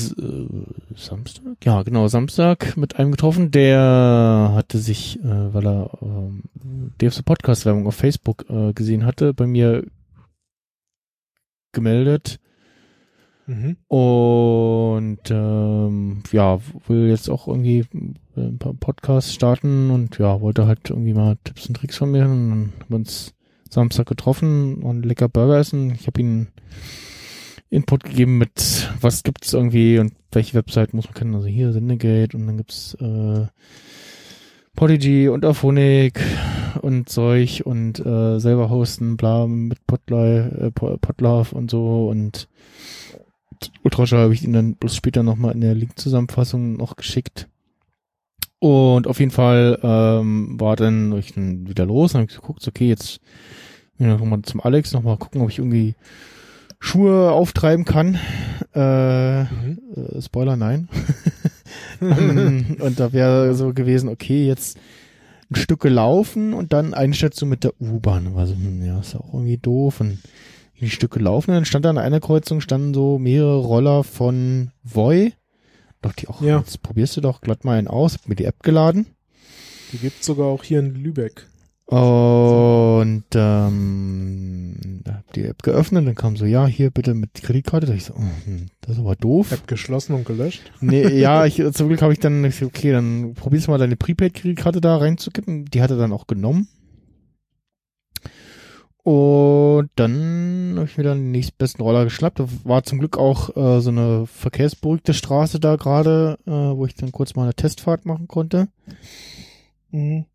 Samstag? Ja, genau, Samstag mit einem getroffen, der hatte sich, äh, weil er ähm, DFC Podcast Werbung auf Facebook äh, gesehen hatte, bei mir gemeldet Mhm. und ähm, ja, will jetzt auch irgendwie ein paar Podcasts starten und ja, wollte halt irgendwie mal Tipps und Tricks von mir und dann haben wir uns Samstag getroffen und lecker Burger essen. Ich habe ihn Input gegeben mit, was gibt's irgendwie und welche Website muss man kennen. Also hier Sendegate und dann gibt's äh, Podigy und Auphonic und Zeug und äh, selber hosten, bla, mit Podly, äh, Po- Podlove und so und Ultraschall habe ich ihn dann bloß später nochmal in der Link-Zusammenfassung noch geschickt. Und auf jeden Fall ähm, war dann ich dann wieder los und habe geguckt, okay, jetzt ich nochmal zum Alex nochmal gucken, ob ich irgendwie Schuhe auftreiben kann. Äh, Mhm. äh, Spoiler, nein. *laughs* *laughs* Und da wäre so gewesen, okay, jetzt ein Stück gelaufen und dann eine Station mit der U-Bahn. War so, hm, ja, ist ja auch irgendwie doof. Und die Stücke laufen, dann stand da an einer Kreuzung, standen so mehrere Roller von Voi. Dachte ich auch, Ja. jetzt probierst du doch glatt mal einen aus, hab mir die App geladen. Die gibt's sogar auch hier in Lübeck. Und ähm, hab die App geöffnet, dann kam so, ja, hier bitte mit Kreditkarte. Da ich so, oh, das ist aber doof. App geschlossen und gelöscht. Nee, *laughs* ja, ich, zum Glück habe ich dann, ich so, okay, dann probierst du mal deine Prepaid-Kreditkarte da reinzukippen. Die hat er dann auch genommen. Und dann habe ich mir dann den nächstbesten Roller geschnappt. Da war zum Glück auch äh, so eine verkehrsberuhigte Straße da gerade, äh, wo ich dann kurz mal eine Testfahrt machen konnte. Mhm.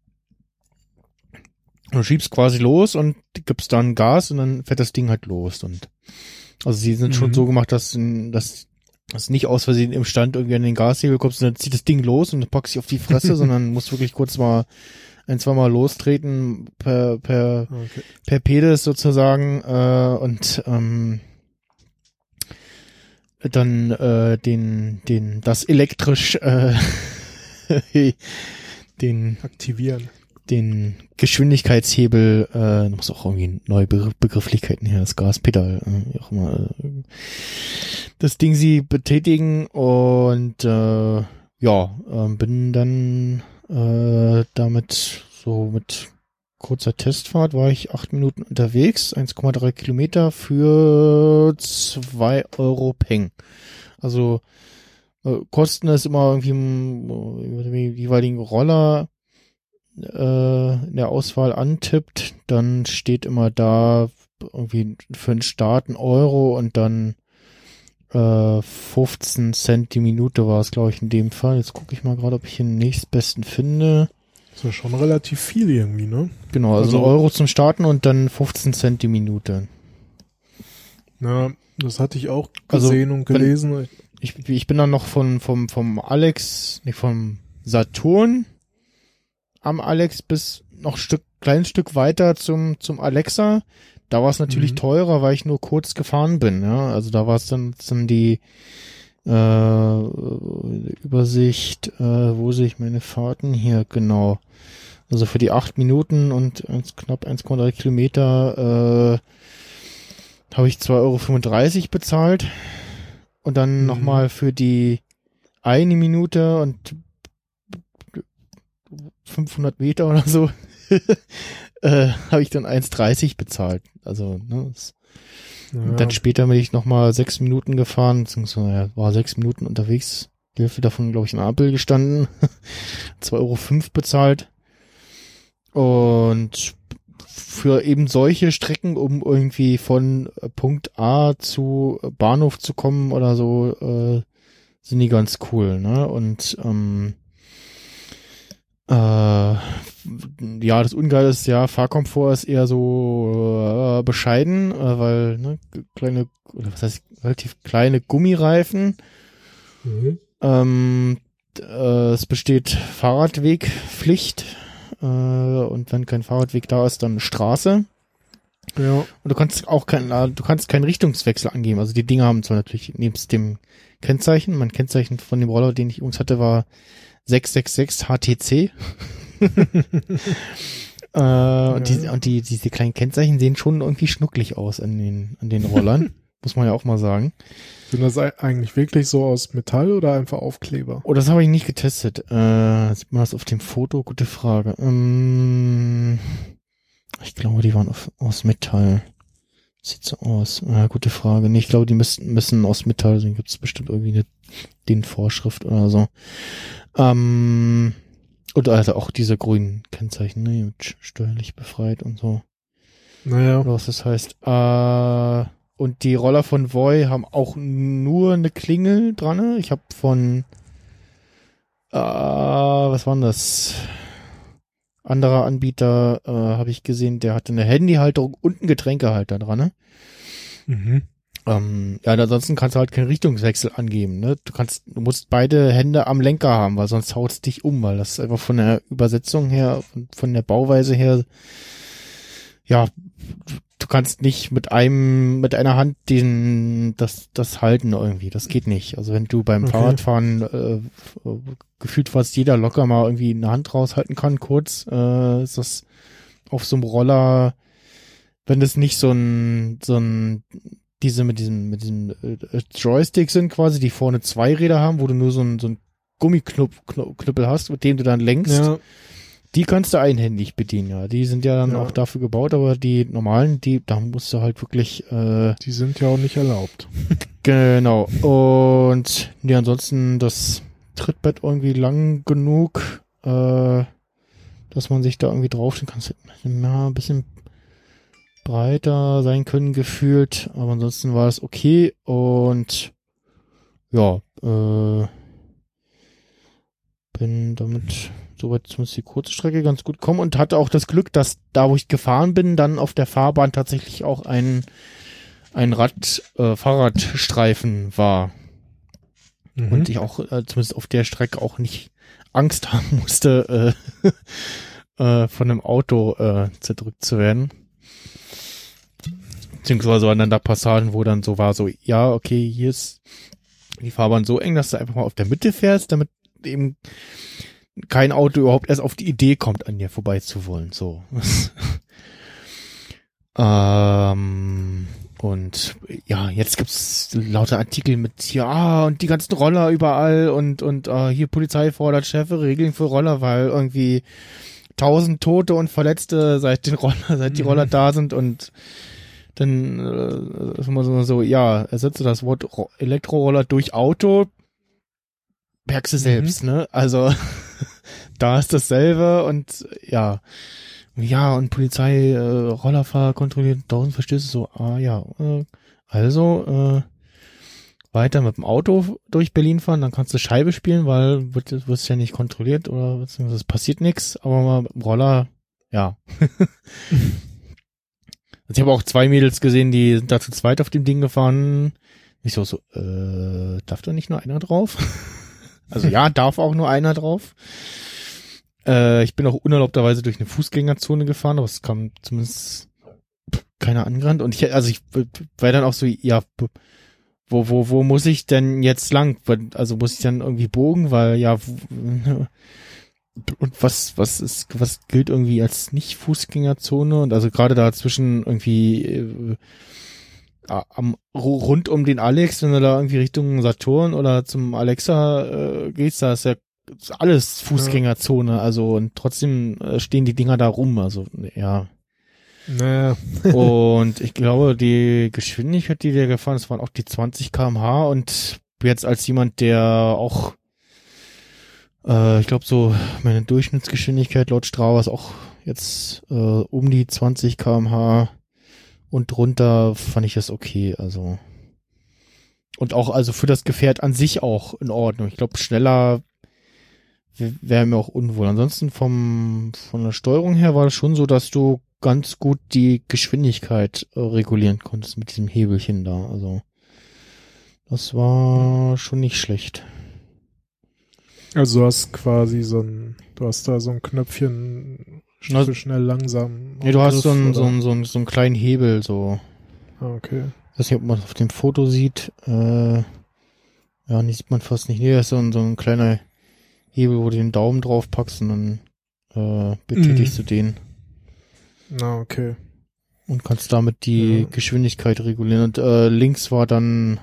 Du schiebst quasi los und gibst dann Gas und dann fährt das Ding halt los. Und also sie sind schon Mhm. so gemacht, dass, dass dass nicht aus Versehen im Stand irgendwie an den Gashebel kommst und dann zieht das Ding los und packst dich auf die Fresse, *laughs* sondern musst wirklich kurz mal ein, zwei Mal lostreten per, per, Okay. per Pedis sozusagen äh, und ähm, dann äh, den, den, das elektrisch äh, *laughs* den Aktivieren. Den Geschwindigkeitshebel, äh, muss auch irgendwie neue Be Begrifflichkeiten her, das Gaspedal, äh, auch immer, äh, das Ding sie betätigen und äh, ja, äh, bin dann äh, damit so mit kurzer Testfahrt war ich acht Minuten unterwegs, 1,3 Kilometer für zwei Euro Peng. Also äh, Kosten ist immer irgendwie im, äh, jeweiligen Roller äh, in der Auswahl antippt, dann steht immer da irgendwie für den Start ein Euro und dann äh, 15 Cent die Minute war es, glaube ich, in dem Fall. Jetzt gucke ich mal gerade, ob ich den nächstbesten finde. Das ist ja schon relativ viel irgendwie, ne? Genau, also, Also- Euro zum Starten und dann 15 Cent die Minute. Ja, das hatte ich auch Also, gesehen und wenn- gelesen. Ich, ich bin dann noch von, vom, vom Alex, nee, vom Saturn am Alex bis noch ein Stück, kleines Stück weiter zum, zum Alexa. Da war es natürlich Mhm. teurer, weil ich nur kurz gefahren bin, ja. Also da war es dann, dann die äh, Übersicht, äh, wo sehe ich meine Fahrten hier, genau. Also für die acht Minuten und knapp 1,3 Kilometer äh, habe ich 2,35 Euro bezahlt. Und dann Mhm. nochmal für die eine Minute und 500 Meter oder so *laughs* äh, habe ich dann 1,30 bezahlt. Also, ne, das, Ja, dann später bin ich nochmal sechs Minuten gefahren, beziehungsweise ja, war sechs Minuten unterwegs. Die Hälfte davon, glaube ich, in Apel gestanden. *laughs* 2,05 Euro bezahlt. Und für eben solche Strecken, um irgendwie von äh, Punkt A zu Bahnhof zu kommen oder so, äh, sind die ganz cool, ne? Und ähm, äh, ja, das Ungeile ist ja, Fahrkomfort ist eher so äh, bescheiden, äh, weil ne, kleine, oder was heißt relativ kleine Gummireifen. Mhm. Ähm, äh, es besteht Fahrradwegpflicht äh, und wenn kein Fahrradweg da ist, dann Straße. Ja, Und du kannst auch kein, äh, du kannst keinen Richtungswechsel angeben. Also die Dinger haben zwar natürlich nebst dem Kennzeichen, mein Kennzeichen von dem Roller, den ich übrigens hatte, war 666 HTC. *laughs* äh, und die, und die, diese kleinen Kennzeichen sehen schon irgendwie schnucklig aus an den, an den Rollern. *laughs* Muss man ja auch mal sagen. sind das ei- eigentlich wirklich so aus Metall oder einfach Aufkleber? Oh, das habe ich nicht getestet. Äh, sieht man das auf dem Foto? Gute Frage. Ähm, ich glaube, die waren auf, aus Metall. Sieht so aus. Äh, gute Frage. Nee, ich glaube, die müssen, müssen aus Metall sein. Gibt es bestimmt irgendwie eine den Vorschrift oder so. Ähm, und also auch diese grünen Kennzeichen, ne, steuerlich befreit und so. Naja, Oder was das heißt. Äh, und die Roller von Voy haben auch nur eine Klingel dran. Ich habe von äh, was war denn das? Anderer Anbieter äh, habe ich gesehen, der hatte eine Handyhalterung und einen Getränkehalter dran. mhm. Ähm, ja, ansonsten kannst du halt keinen Richtungswechsel angeben. Ne? Du kannst, du musst beide Hände am Lenker haben, weil sonst haut's dich um, weil das einfach von der Übersetzung her, von, von der Bauweise her, ja, du kannst nicht mit einem, mit einer Hand den, das, das halten irgendwie. Das geht nicht. Also wenn du beim Okay. Fahrradfahren äh, gefühlt fast jeder locker mal irgendwie eine Hand raushalten kann, kurz, äh, ist das auf so einem Roller, wenn das nicht so ein, so ein diese mit diesem, mit diesem äh, Joystick sind quasi, die vorne zwei Räder haben, wo du nur so ein, so ein Gummiknüppel hast, mit dem du dann lenkst. Ja, Die kannst du einhändig bedienen, ja. Die sind ja dann Ja. auch dafür gebaut, aber die normalen, die, da musst du halt wirklich, äh, die sind ja auch nicht erlaubt. *laughs* genau. Und ja, ansonsten das Trittbett irgendwie lang genug, äh, dass man sich da irgendwie draufstehen kann. Ja, ein bisschen breiter sein können gefühlt, aber ansonsten war es okay und ja, äh, bin damit soweit zumindest die kurze Strecke ganz gut gekommen und hatte auch das Glück, dass da, wo ich gefahren bin, dann auf der Fahrbahn tatsächlich auch ein ein Rad, äh, Fahrradstreifen war Mhm. und ich auch äh, zumindest auf der Strecke auch nicht Angst *laughs* haben musste, äh, *laughs* äh, von einem Auto äh, zerdrückt zu werden. Beziehungsweise waren dann da Passagen, wo dann so war, so, ja, okay, hier ist die Fahrbahn so eng, dass du einfach mal auf der Mitte fährst, damit eben kein Auto überhaupt erst auf die Idee kommt, an dir vorbei zu wollen. So. *laughs* ähm, und ja, jetzt gibt's lauter Artikel mit ja und die ganzen Roller überall und und äh, hier Polizei fordert schärfe Regeln für Roller, weil irgendwie tausend Tote und Verletzte seit den Roller, seit die Roller da sind und dann äh, ist immer so, so ja, ersetze das Wort Ro Elektroroller durch Auto, merkst du selbst, ne? Also *laughs* da ist dasselbe und ja, ja und Polizei äh, Rollerfahrer kontrolliert tausend Verstöße so, ah ja, äh, also äh, weiter mit dem Auto durch Berlin fahren, dann kannst du Scheibe spielen, weil wird wirst ja nicht kontrolliert oder es passiert nichts, aber mal mit dem Roller, ja. *laughs* also ich habe auch zwei Mädels gesehen, die sind da zu zweit auf dem Ding gefahren. Ich so, so, äh, darf da nicht nur einer drauf? *laughs* also ja, darf auch nur einer drauf. Äh, ich bin auch unerlaubterweise durch eine Fußgängerzone gefahren, aber es kam zumindest keiner angerannt. Und ich, also ich war dann auch so, ja, wo, wo, wo muss ich denn jetzt lang? Also muss ich dann irgendwie bogen, weil ja, *laughs* und was, was ist, was gilt irgendwie als nicht Fußgängerzone? Und also gerade da zwischen irgendwie äh, am rund um den Alex, wenn du da irgendwie Richtung Saturn oder zum Alexa äh, gehst, da ist ja alles Fußgängerzone, also und trotzdem äh, stehen die Dinger da rum, also ja. Naja. *laughs* und ich glaube, die Geschwindigkeit, die wir gefahren ist, waren auch die 20 kmh und jetzt als jemand, der auch äh, ich glaube so meine Durchschnittsgeschwindigkeit laut Strava ist auch jetzt äh, um die 20 kmh und drunter fand ich das okay, also und auch also für das Gefährt an sich auch in Ordnung. Ich glaube, schneller wäre mir auch unwohl. Ansonsten vom, von der Steuerung her war es schon so, dass du ganz gut die Geschwindigkeit äh, regulieren konntest mit diesem Hebelchen da. Also das war schon nicht schlecht. Also du hast quasi so ein, du hast da so ein Knöpfchen schnell, schnell langsam. Nee, du hast so einen, so, einen, so, einen, so einen kleinen Hebel, so. Ah, okay. Ich weiß nicht, ob man es auf dem Foto sieht. Äh, ja, nicht sieht man fast nicht. Nee, das ist so ein, so ein kleiner Hebel, wo du den Daumen drauf packst und dann äh, betätigst mm. du den. Na, okay. Und kannst damit die ja. Geschwindigkeit regulieren. Und äh, links war dann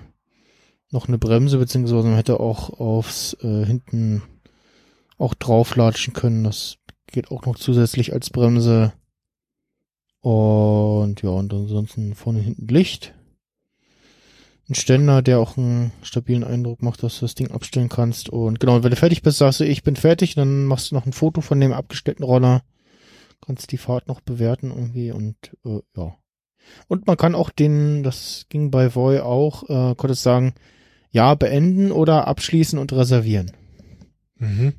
noch eine Bremse, beziehungsweise man hätte auch aufs äh, hinten auch drauflatschen können. Das geht auch noch zusätzlich als Bremse. Und ja, und ansonsten vorne hinten Licht ein Ständer, der auch einen stabilen Eindruck macht, dass du das Ding abstellen kannst. Und genau, wenn du fertig bist, sagst du, ich bin fertig, dann machst du noch ein Foto von dem abgestellten Roller, kannst die Fahrt noch bewerten irgendwie und äh, ja. Und man kann auch den, das ging bei Voy auch, äh, konntest sagen, ja, beenden oder abschließen und reservieren. Mhm.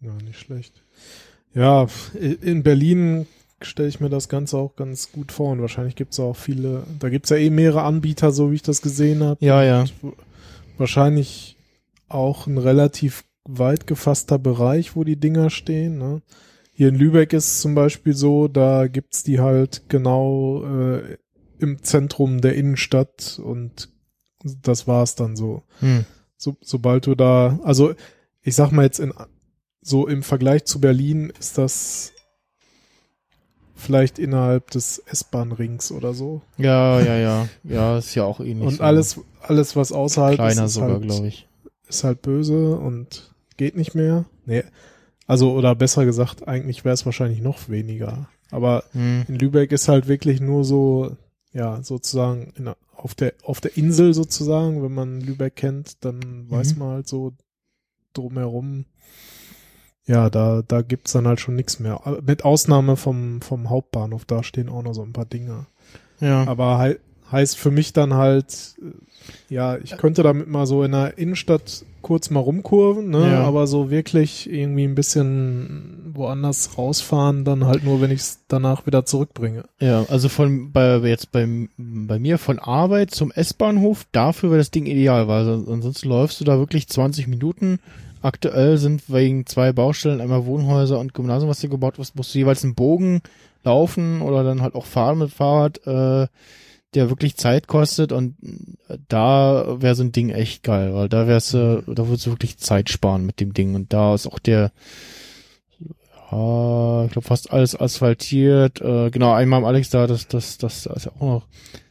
Ja, nicht schlecht. Ja, in Berlin stelle ich mir das Ganze auch ganz gut vor und wahrscheinlich gibt es auch viele, da gibt es ja eh mehrere Anbieter, so wie ich das gesehen habe. Ja, ja. Wahrscheinlich auch ein relativ weit gefasster Bereich, wo die Dinger stehen. Ne? Hier in Lübeck ist es zum Beispiel so, da gibt's die halt genau äh, im Zentrum der Innenstadt und das war's dann so. Hm. so. Sobald du da, also ich sag mal jetzt in so im Vergleich zu Berlin ist das vielleicht innerhalb des S-Bahn-Rings oder so. Ja, ja, ja. Ja, ist ja auch ähnlich. Und so alles, alles, was außerhalb kleiner ist, ist sogar, halt, glaube ich. Ist halt böse und geht nicht mehr. Nee. Also, oder besser gesagt, eigentlich wäre es wahrscheinlich noch weniger. Aber hm. in Lübeck ist halt wirklich nur so, ja, sozusagen in, auf der, auf der Insel sozusagen, wenn man Lübeck kennt, dann mhm. weiß man halt so drumherum, ja, da, da gibt's dann halt schon nichts mehr. Mit Ausnahme vom, vom Hauptbahnhof, da stehen auch noch so ein paar Dinge. Ja. Aber he heißt für mich dann halt, äh, ja, ich könnte damit mal so in der Innenstadt kurz mal rumkurven, ne? Ja. aber so wirklich irgendwie ein bisschen woanders rausfahren, dann halt nur, wenn ich es danach wieder zurückbringe. Ja, also von bei jetzt bei, bei mir von Arbeit zum S-Bahnhof, dafür wäre das Ding ideal, weil ansonsten läufst du da wirklich 20 Minuten Aktuell sind wegen zwei Baustellen, einmal Wohnhäuser und Gymnasium, was hier gebaut wird, musst du jeweils einen Bogen laufen oder dann halt auch fahren mit Fahrrad, äh, der wirklich Zeit kostet und da wäre so ein Ding echt geil, weil da wär's, da würdest du wirklich Zeit sparen mit dem Ding. Und da ist auch der, ja, ich glaube fast alles asphaltiert, äh, genau, einmal am Alex da, das, das, das, das ist ja auch noch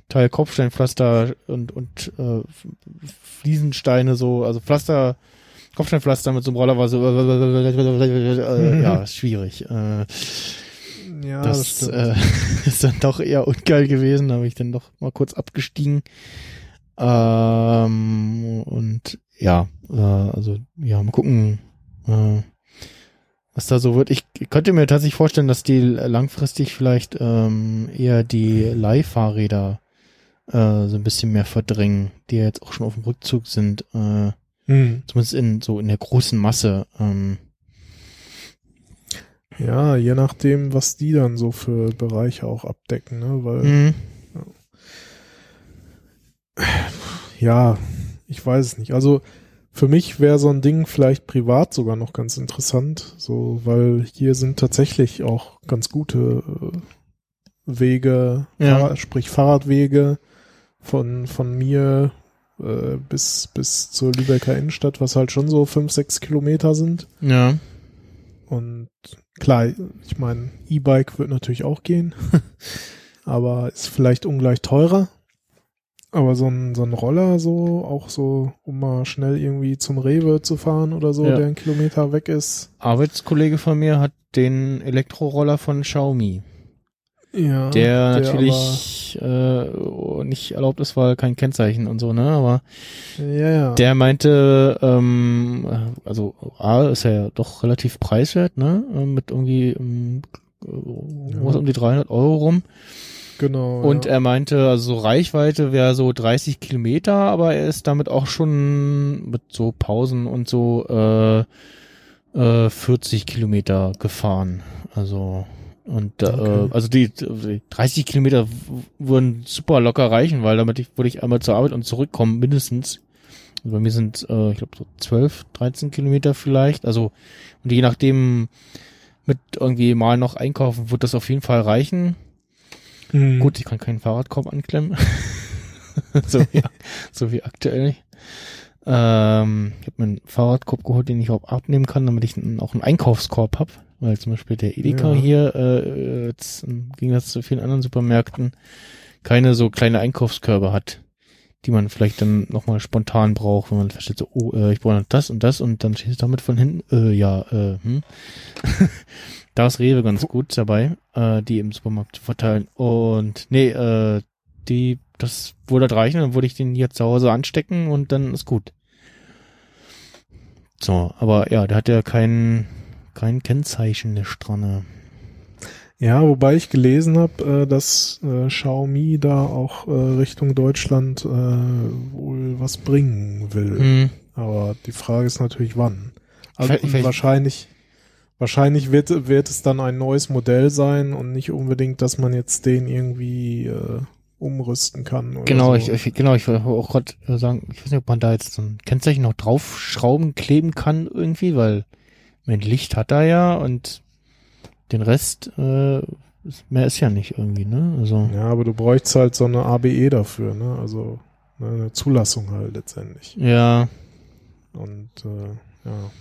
Teil Kopfsteinpflaster und, und äh, Fliesensteine so, also Pflaster, Kopfsteinpflaster mit so einem Roller war so, *laughs* äh, ja, schwierig. Äh, Ja, das das, äh, *laughs* ist dann doch eher ungeil gewesen, da habe ich dann doch mal kurz abgestiegen. Ähm, und ja, äh, also ja, mal gucken, äh, was da so wird. Ich könnte mir tatsächlich vorstellen, dass die langfristig vielleicht ähm, eher die Leihfahrräder äh, so ein bisschen mehr verdrängen, die ja jetzt auch schon auf dem Rückzug sind, äh, Hm. zumindest in so in der großen Masse. Ähm, Ja, je nachdem, was die dann so für Bereiche auch abdecken, ne? Weil, mhm. ja, ich weiß es nicht. Also für mich wäre so ein Ding vielleicht privat sogar noch ganz interessant, so, weil hier sind tatsächlich auch ganz gute äh, Wege, Ja. Fahrrad, sprich Fahrradwege von, von mir äh, bis, bis zur Lübecker Innenstadt, was halt schon so fünf, sechs Kilometer sind. Ja. Und klar, ich meine, E-Bike wird natürlich auch gehen, *laughs* aber ist vielleicht ungleich teurer. Aber so ein, so ein Roller so, auch so, um mal schnell irgendwie zum Rewe zu fahren oder so, Ja. der einen Kilometer weg ist. Arbeitskollege von mir hat den Elektroroller von Xiaomi, Ja. der, natürlich äh, nicht erlaubt ist, weil kein Kennzeichen und so, ne? Aber Aber, ja, ja. der meinte, ähm, also A ist ja doch relativ preiswert, ne? Ähm, Mit irgendwie ähm, was um die 300 Euro rum. genau. Und ja. er meinte, also so Reichweite wäre so 30 Kilometer, aber er ist damit auch schon mit so Pausen und so äh, äh, 40 Kilometer gefahren. Also und äh, Okay. also die, die 30 Kilometer w- würden super locker reichen, weil damit ich, würde ich einmal zur Arbeit und zurückkommen, mindestens. Also bei mir sind, äh, ich glaube, so 12, 13 Kilometer vielleicht. Also und je nachdem mit irgendwie mal noch einkaufen, wird das auf jeden Fall reichen. Mhm. Gut, ich kann keinen Fahrradkorb anklemmen. *laughs* so, wie, so wie aktuell nicht. Ähm, ich habe mir einen Fahrradkorb geholt, den ich auch abnehmen kann, damit ich auch einen Einkaufskorb hab, Weil zum Beispiel der Edeka Ja. hier, äh, jetzt im Gegensatz zu vielen anderen Supermärkten, keine so kleine Einkaufskörbe hat, die man vielleicht dann nochmal spontan braucht, wenn man versteht so, oh, äh, ich brauche noch das und das und dann steht es damit von hinten, äh, ja, äh, hm. *laughs* da ist Rewe ganz gut dabei, äh, die im Supermarkt zu verteilen. Und nee, äh, die, das würde halt reichen, dann würde ich den hier zu Hause anstecken und dann ist gut. So, aber ja, der hat ja kein, kein Kennzeichen, der Stranne. Ja, wobei ich gelesen habe, äh, dass äh, Xiaomi da auch äh, Richtung Deutschland äh, wohl was bringen will. Hm. Aber die Frage ist natürlich wann. Also Vielleicht- wahrscheinlich, wahrscheinlich wird, wird es dann ein neues Modell sein und nicht unbedingt, dass man jetzt den irgendwie äh, umrüsten kann. Genau, so. ich, ich, genau, ich wollte auch gerade sagen, ich weiß nicht, ob man da jetzt so ein Kennzeichen noch draufschrauben, kleben kann irgendwie, weil mein Licht hat er ja und den Rest, äh, mehr ist ja nicht irgendwie, ne? Also, Ja, aber du bräuchst halt so eine ABE dafür, ne? Also ne, eine Zulassung halt letztendlich. ja, Und äh, ja,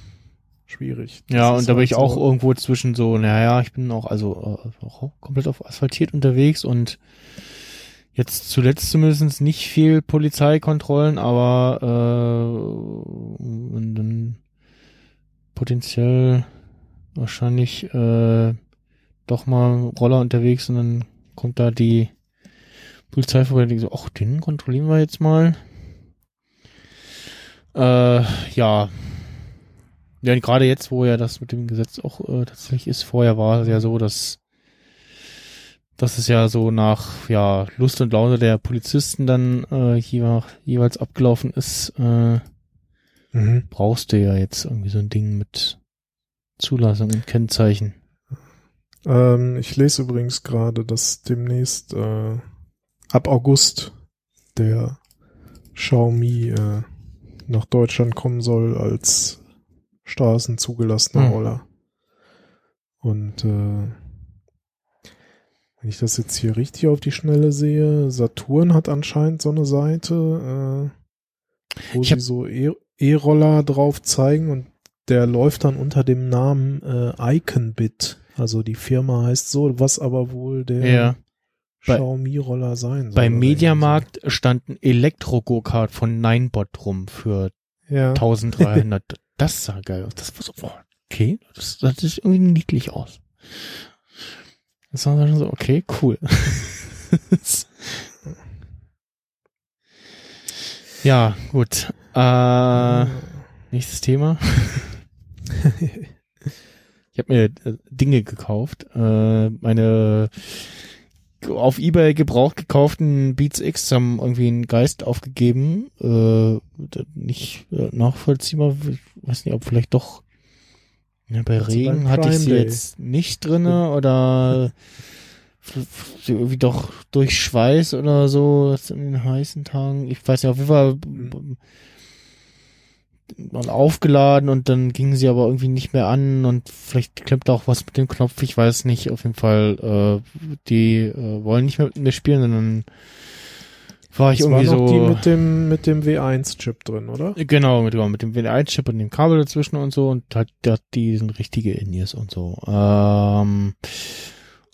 schwierig. ja, Das ist und da bin halt ich auch so- irgendwo zwischen so, naja, ich bin auch also äh, auch komplett auf asphaltiert unterwegs und jetzt zuletzt zumindest nicht viel Polizeikontrollen, aber äh, und dann potenziell wahrscheinlich äh, doch mal Roller unterwegs und dann kommt da die Polizei vorbei und denkt so, ach, den kontrollieren wir jetzt mal. Äh, ja. Ja, gerade jetzt, wo ja das mit dem Gesetz auch äh, tatsächlich ist, vorher war es ja so, dass dass es ja so nach ja Lust und Laune der Polizisten dann äh, jeweils, jeweils abgelaufen ist, äh, Mhm. brauchst du ja jetzt irgendwie so ein Ding mit Zulassung und Kennzeichen. Ähm, ich lese übrigens gerade, dass demnächst äh, ab August der Xiaomi äh, nach Deutschland kommen soll als straßenzugelassener Hm. Roller. Und äh, Wenn ich das jetzt hier richtig auf die Schnelle sehe, Saturn hat anscheinend so eine Seite, äh, wo sie so E- E-Roller drauf zeigen und der läuft dann unter dem Namen äh, Iconbit. Also die Firma heißt so, was aber wohl der Ja. Xiaomi-Roller sein soll. Beim Mediamarkt stand ein Elektro-Go-Kart von Ninebot rum für so. Ja. *laughs* 1300. das sah geil aus. Das war so, okay, das, das sieht irgendwie niedlich aus. Das war dann so, okay, cool. ja, gut. Äh, nächstes Thema. Ich habe mir äh, Dinge gekauft. Äh, meine auf Ebay gebraucht gekauften Beats X haben irgendwie einen Geist aufgegeben. Äh, nicht äh, nachvollziehbar. Ich weiß nicht, ob vielleicht doch ja, bei Also Regen hatte ich sie Day. jetzt nicht drinne oder irgendwie doch durch Schweiß oder so in den heißen Tagen. Ich weiß nicht, auf jeden Fall mal aufgeladen und dann gingen sie aber irgendwie nicht mehr an und vielleicht klemmt auch was mit dem Knopf, ich weiß nicht. Auf jeden Fall, äh, die äh, wollen nicht mehr mit mir spielen, sondern war ich Das war irgendwie noch so. die mit dem, mit dem W1-Chip drin, oder? Genau, mit, genau, mit dem WD1-Chip und dem Kabel dazwischen und so und halt, die sind richtige In-Ears und so. Ähm,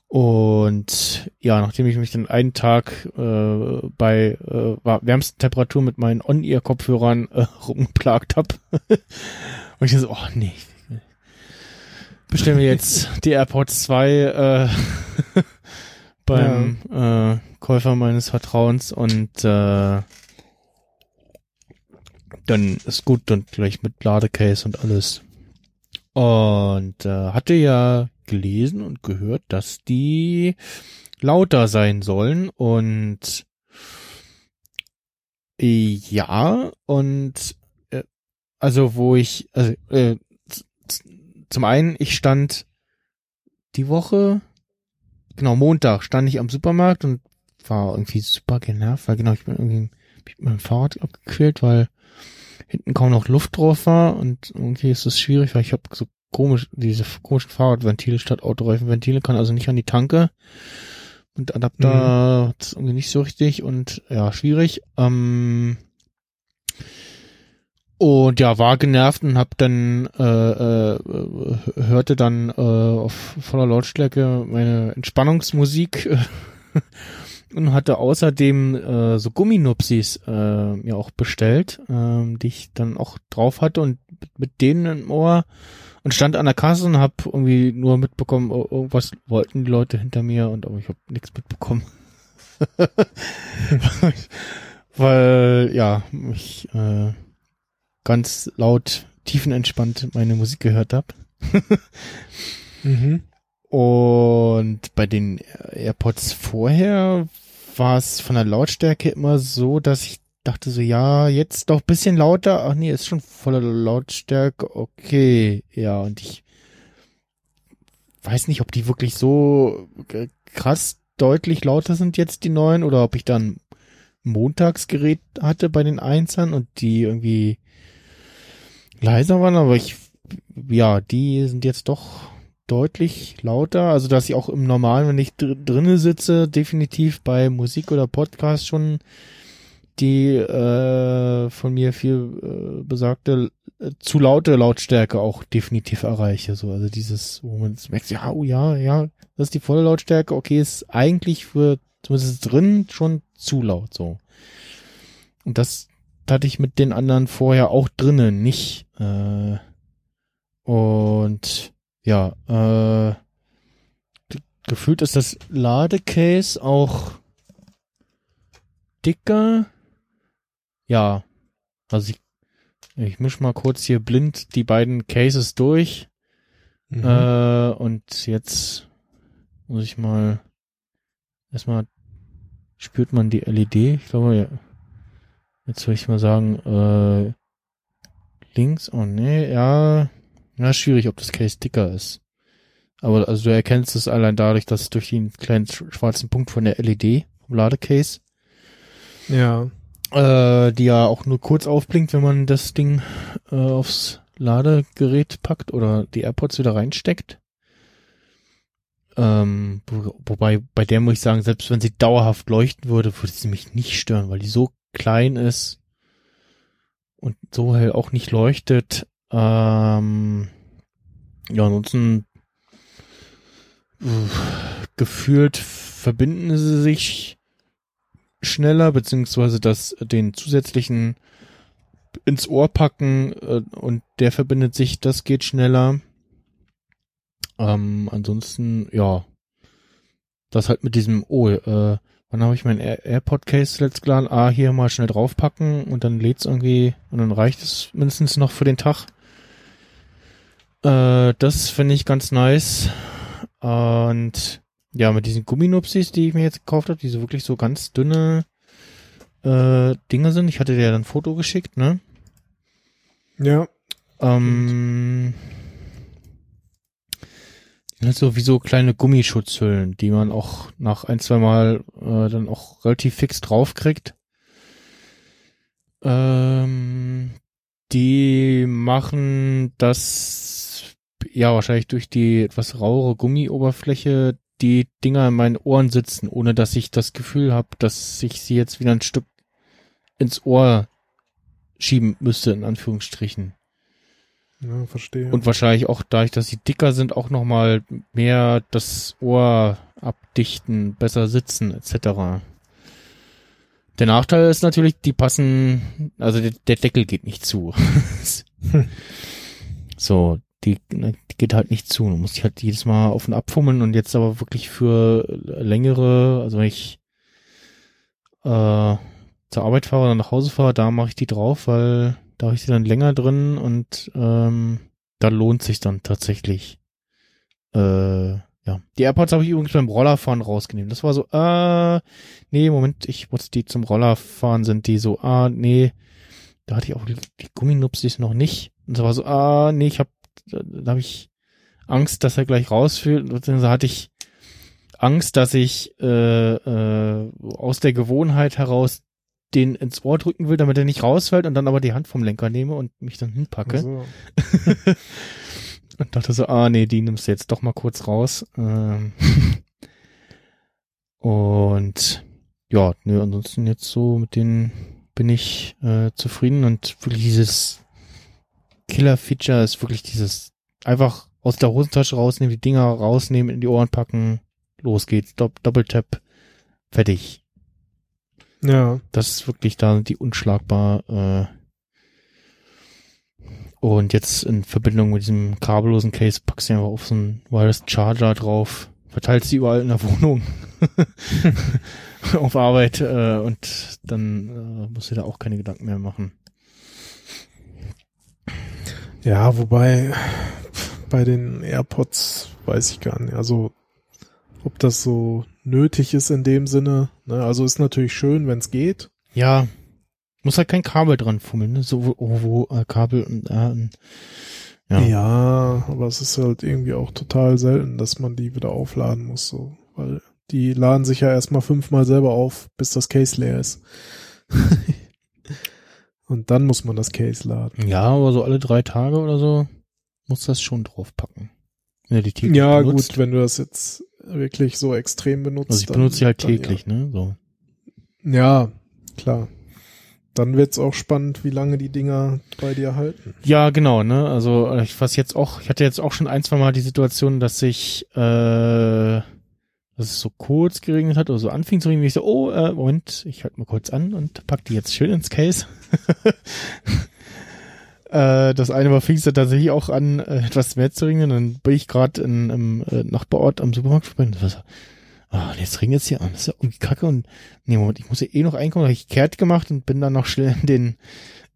und ja, nachdem ich mich dann einen Tag äh, bei äh, war- wärmsten Temperatur mit meinen On-Ear-Kopfhörern äh, *laughs* rumgeplagt hab *laughs* und ich so, oh nee, bestellen wir jetzt die AirPods 2 äh, *laughs* beim äh, Käufer meines Vertrauens und äh, dann ist gut und gleich mit Ladecase und alles. Und äh, hatte ja gelesen und gehört, dass die lauter sein sollen und äh, ja und äh, also wo ich also äh, zum einen ich stand die Woche genau Montag stand ich am Supermarkt und war irgendwie super genervt, weil genau ich bin irgendwie mit meinem Fahrrad abgequält, weil hinten kaum noch Luft drauf war und irgendwie ist es schwierig, weil ich habe so komisch diese komischen Fahrradventile statt Autoreifenventile, kann also nicht an die Tanke und Adapter hat's irgendwie nicht so richtig und ja, schwierig. Ähm, und ja, war genervt und hab dann äh, äh, hörte dann äh, auf voller Lautstärke meine Entspannungsmusik äh, *laughs* und hatte außerdem äh, so Gumminupsis äh, mir auch bestellt, ähm, die ich dann auch drauf hatte und mit, denen im Ohr und stand an der Kasse und hab irgendwie nur mitbekommen, oh, irgendwas wollten die Leute hinter mir und aber ich habe nichts mitbekommen. *laughs* Weil ja, ich äh, ganz laut tiefenentspannt meine Musik gehört habe. Mhm. Und bei den AirPods vorher war es von der Lautstärke immer so, dass ich dachte so, ja, jetzt doch bisschen lauter. Ach nee, ist schon voller Lautstärke. Okay, ja, und ich weiß nicht, ob die wirklich so krass deutlich lauter sind jetzt, die neuen, oder ob ich dann Montagsgerät hatte bei den Einzern und die irgendwie leiser waren, aber ich, ja, die sind jetzt doch deutlich lauter, also dass ich auch im Normalen, wenn ich dr drinne sitze, definitiv bei Musik oder Podcast schon die äh, von mir viel äh, besagte äh, zu laute Lautstärke auch definitiv erreiche. So, also dieses, wo man merkt, ja, oh ja, ja, das ist die volle Lautstärke, okay, ist eigentlich für zumindest drin schon zu laut so. Und das hatte ich mit den anderen vorher auch drinnen nicht. Äh, und ja, äh, ge- gefühlt ist das Ladecase auch dicker. Ja, also ich, ich misch mal kurz hier blind die beiden Cases durch. Mhm. Äh, und jetzt muss ich mal erstmal spürt man die LED. Ich glaube, ja. jetzt würde ich mal sagen, äh, links, oh nee, ja, ja, schwierig, ob das Case dicker ist. Aber also du erkennst es allein dadurch, dass durch den kleinen sch- schwarzen Punkt von der LED vom Ladecase, ja. äh, die ja auch nur kurz aufblinkt, wenn man das Ding äh, aufs Ladegerät packt oder die AirPods wieder reinsteckt. Ähm, wo, wobei, bei der muss ich sagen, selbst wenn sie dauerhaft leuchten würde, würde sie mich nicht stören, weil die so klein ist und so hell auch nicht leuchtet. Ähm, ja, ansonsten gefühlt verbinden sie sich schneller, beziehungsweise das den zusätzlichen ins Ohr packen äh, und der verbindet sich, das geht schneller. Ähm, ansonsten, ja, das halt mit diesem, oh, äh, wann habe ich mein Air AirPod Case letzt geladen? Ah, hier mal schnell draufpacken und dann lädt's irgendwie und dann reicht es mindestens noch für den Tag. Äh, das finde ich ganz nice. Und ja, mit diesen Gumminupsis, die ich mir jetzt gekauft habe, die so wirklich so ganz dünne äh, Dinge sind. Ich hatte dir ja dann ein Foto geschickt, ne? Ja. Ähm, das sind so wie so kleine Gummischutzhüllen, die man auch nach ein, zwei Mal äh, dann auch relativ fix draufkriegt. Ähm, die machen das ja wahrscheinlich durch die etwas rauere Gummioberfläche die Dinger in meinen Ohren sitzen, ohne dass ich das Gefühl habe, dass ich sie jetzt wieder ein Stück ins Ohr schieben müsste, in Anführungsstrichen. Ja, verstehe. Und wahrscheinlich auch dadurch, dass sie dicker sind, auch nochmal mehr das Ohr abdichten, besser sitzen, etc. Der Nachteil ist natürlich, die passen, also der, der Deckel geht nicht zu. *laughs* so, die, ne, die geht halt nicht zu. Du musst dich halt jedes Mal auf und abfummeln und jetzt aber wirklich für längere, also wenn ich äh, zur Arbeit fahre oder nach Hause fahre, da mache ich die drauf, weil da habe ich sie dann länger drin und ähm, da lohnt sich dann tatsächlich. Äh, ja. Die AirPods habe ich übrigens beim Rollerfahren rausgenommen. Das war so, äh, nee, Moment, ich muss die zum Rollerfahren sind die so, ah, nee, da hatte ich auch die, die Gumminupsis noch nicht. Und so war so, ah, nee, ich habe, da, da habe ich Angst, dass er gleich rausfühlt. Beziehungsweise hatte ich Angst, dass ich äh, äh, aus der Gewohnheit heraus den ins Ohr drücken will, damit er nicht rausfällt und dann aber die Hand vom Lenker nehme und mich dann hinpacke. So. *laughs* und dachte so, ah nee, die nimmst du jetzt doch mal kurz raus. Ähm *laughs* und ja, nö, ansonsten jetzt so mit denen bin ich äh, zufrieden und wirklich dieses Killer-Feature ist wirklich dieses einfach aus der Hosentasche rausnehmen, die Dinger rausnehmen, in die Ohren packen, los geht's, Dopp Doppeltap, fertig. Ja. Das ist wirklich da die unschlagbar. Äh und jetzt in Verbindung mit diesem kabellosen Case packst du einfach auf so einen Wireless Charger drauf, verteilst sie überall in der Wohnung *laughs* *laughs* auf Arbeit äh, und dann äh, musst du da auch keine Gedanken mehr machen. Ja, wobei bei den AirPods weiß ich gar nicht. Also ob das so nötig ist in dem Sinne. Ne? Also ist natürlich schön, wenn es geht. Ja, muss halt kein Kabel dran fummeln, ne? so wo, wo äh, Kabel und äh, ja. ja, aber es ist halt irgendwie auch total selten, dass man die wieder aufladen muss, so, weil die laden sich ja erstmal fünfmal selber auf, bis das Case leer ist. *laughs* und dann muss man das Case laden. Ja, aber so alle drei Tage oder so muss das schon draufpacken. Ja, benutzt. gut, wenn du das jetzt wirklich so extrem benutzt. Also ich benutze sie halt täglich, ja. ne? So. Ja, klar. Dann wird's auch spannend, wie lange die Dinger bei dir halten. Ja, genau, ne? Also ich was jetzt auch, ich hatte jetzt auch schon ein, zwei Mal die Situation, dass ich äh, dass es so kurz geregnet hat oder so anfing zu regnen, ich so, oh, äh, Moment, ich halte mal kurz an und pack die jetzt schön ins Case. *laughs* Äh, das eine war fing es tatsächlich auch an, äh, etwas mehr zu regnen. Dann bin ich gerade im äh, Nachbarort am Supermarkt vorbei. Und was, ah, jetzt regnet es hier an. Das ist ja irgendwie kacke. Und nee, Moment, ich muss ja eh noch einkaufen. Da habe ich kehrt gemacht und bin dann noch schnell in den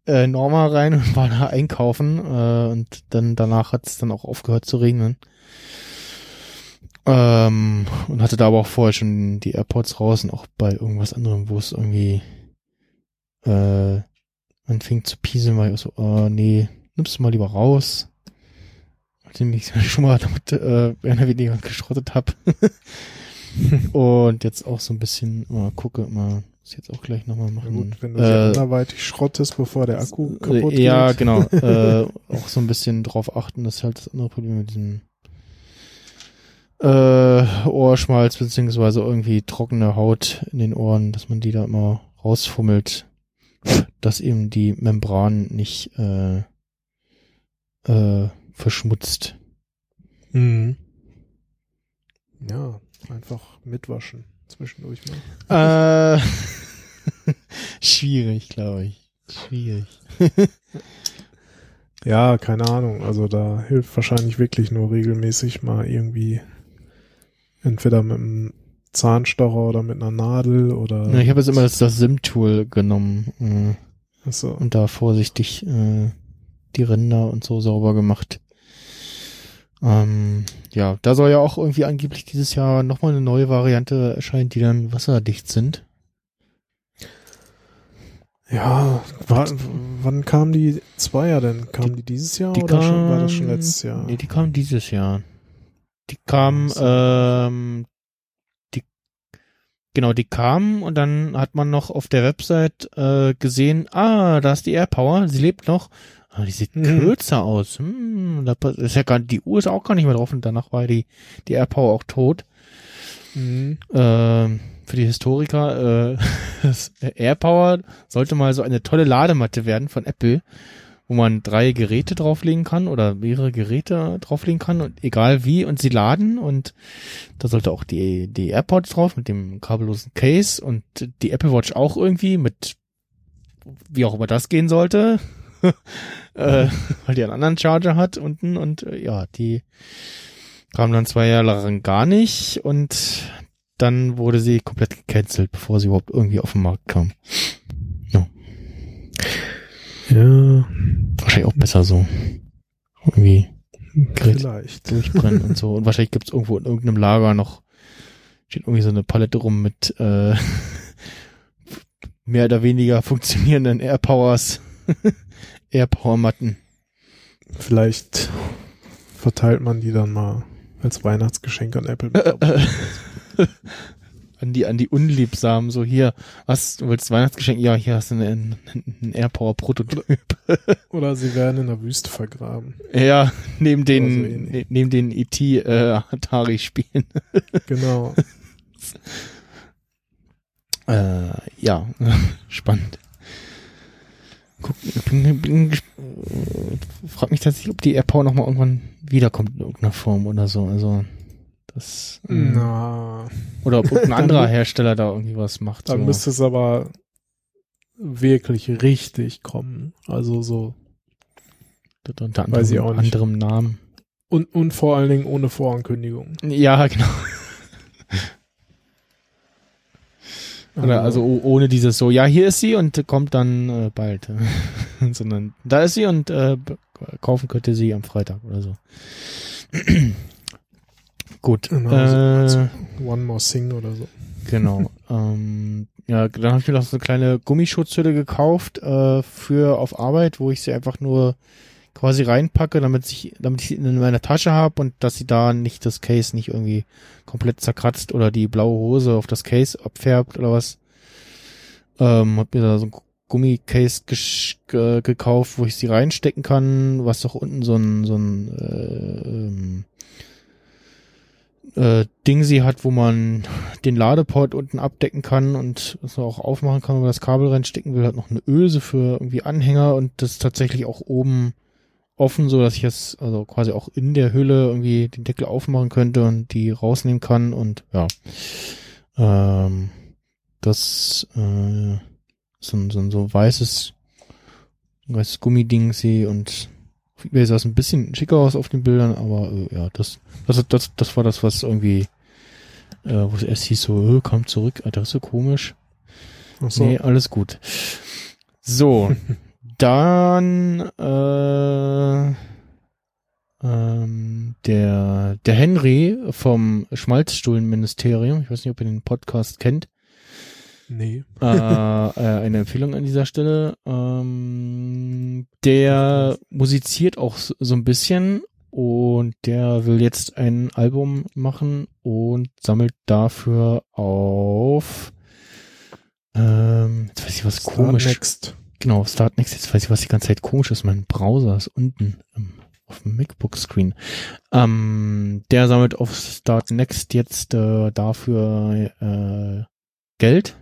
äh, Norma rein und war da einkaufen. Äh, und dann danach hat es dann auch aufgehört zu regnen. Ähm, und hatte da aber auch vorher schon die AirPods raus und auch bei irgendwas anderem, wo es irgendwie äh, man fing zu pieseln, weil ich so, äh, nee, nimmst du mal lieber raus. Nachdem ich *laughs* schon mal damit äh, weniger geschrottet habe. *laughs* und jetzt auch so ein bisschen mal gucke, mal muss ich jetzt auch gleich nochmal machen. Ja gut, wenn du äh, anderweitig schrottest, bevor der Akku äh, kaputt geht. Ja, genau. *laughs* äh, auch so ein bisschen drauf achten, das ist halt das andere Problem mit diesem äh, Ohrschmalz beziehungsweise irgendwie trockene Haut in den Ohren, dass man die da immer rausfummelt, dass eben die Membran nicht äh, äh, verschmutzt. Mhm. Ja, einfach mitwaschen zwischendurch mal. Äh, *laughs* schwierig, glaube ich. Schwierig. *laughs* Ja, keine Ahnung. Also da hilft wahrscheinlich wirklich nur regelmäßig mal irgendwie entweder mit einem Zahnstocher oder mit einer Nadel oder. Ja, ich habe jetzt immer das, das SIM-Tool genommen äh, Achso. und da vorsichtig äh, die Ränder und so sauber gemacht. Ähm, ja, da soll ja auch irgendwie angeblich dieses Jahr nochmal eine neue Variante erscheinen, die dann wasserdicht sind. Ja, wann kam die Zweier denn? Kam die, dieses Jahr Die oder schon, war das kam- schon letztes Jahr? Nee, die kam dieses Jahr. Die kam, So. ähm, die, genau, die kam und dann hat man noch auf der Website äh, gesehen, ah, da ist die AirPower, sie lebt noch. Aber die sieht Mhm. kürzer aus. Hm, da ist ja gar, die Uhr ist auch gar nicht mehr drauf und danach war die, die AirPower auch tot. Mhm. Ähm, für die Historiker, äh, *laughs* AirPower sollte mal so eine tolle Ladematte werden von Apple, wo man drei Geräte drauflegen kann oder mehrere Geräte drauflegen kann und egal wie und sie laden und da sollte auch die, die AirPods drauf mit dem kabellosen Case und die Apple Watch auch irgendwie mit wie auch immer das gehen sollte, *laughs* äh, weil die einen anderen Charger hat unten und äh, ja, die kam dann zwei Jahre lang gar nicht und dann wurde sie komplett gecancelt, bevor sie überhaupt irgendwie auf den Markt kam. Ja, Wahrscheinlich auch besser so. Irgendwie Gerät. vielleicht. durchbrennen und so. Und wahrscheinlich gibt's irgendwo in irgendeinem Lager noch, steht irgendwie so eine Palette rum mit äh, mehr oder weniger funktionierenden Airpowers, *laughs* Airpower-Matten. Vielleicht verteilt man die dann mal als Weihnachtsgeschenk an Apple. *laughs* An die, an die Unliebsamen, so hier, was, du willst Weihnachtsgeschenk? Ja, hier hast du einen, einen Airpower-Prototyp. *laughs* Oder sie werden in der Wüste vergraben. Ja, neben Oder so den, ähnlich. ne- neben den ET äh, Atari Spielen. *laughs* Genau. Äh, ja, *laughs* spannend. Guck, ich bin, bin, frag mich tatsächlich, ob die AirPower noch mal irgendwann wiederkommt in irgendeiner Form oder so. Also das äh, Na, oder ob *laughs* Dann anderer Hersteller da irgendwie was macht. dann so. müsste es aber wirklich richtig kommen. Also so. unter weiß ich anderem, auch nicht. anderem Namen. Und, und vor allen Dingen ohne Vorankündigung. Ja, genau. Oder also oh- ohne dieses so, ja, hier ist sie und kommt dann äh, bald. *laughs* Sondern da ist sie und äh, kaufen könnt ihr sie am Freitag oder so. Gut. Genau, äh, so- One More Thing oder so. Genau. *laughs* ähm, ja, dann habe ich mir noch so eine kleine Gummischutzhülle gekauft äh, für auf Arbeit, wo ich sie einfach nur quasi reinpacke, damit ich, damit ich sie in meiner Tasche habe und dass sie da nicht das Case nicht irgendwie komplett zerkratzt oder die blaue Hose auf das Case abfärbt oder was. Ähm, hab mir da so ein Gummicase ge gekauft, wo ich sie reinstecken kann, was doch unten so ein so ein äh, ähm, äh, Ding sie hat, wo man den Ladeport unten abdecken kann und es auch aufmachen kann, wenn man das Kabel reinstecken will, hat noch eine Öse für irgendwie Anhänger und das ist tatsächlich auch oben offen, so dass ich es also quasi auch in der Hülle irgendwie den Deckel aufmachen könnte und die rausnehmen kann und ja. Ähm, das äh, so, so, so weißes, weißes Gummiding sie und eBay sah es ein bisschen schicker aus auf den Bildern, aber äh, ja, das, das, das, das war das, was irgendwie, äh, wo es erst hieß so, äh, komm zurück, Alter, ist so komisch. Ach so. Nee, alles gut. So, *laughs* dann äh, ähm, der, der Henry vom Schmalzstuhlenministerium, ich weiß nicht, ob ihr den Podcast kennt, Nee. äh, äh, eine Empfehlung an dieser Stelle. Ähm, der musiziert auch so, so ein bisschen und der will jetzt ein Album machen und sammelt dafür auf ähm, jetzt weiß ich was Start komisch. Next. Genau, Start Next, jetzt weiß ich, was die ganze Zeit komisch ist. Mein Browser ist unten im auf dem MacBook Screen. Ähm, der sammelt auf Start Next jetzt äh, dafür äh, Geld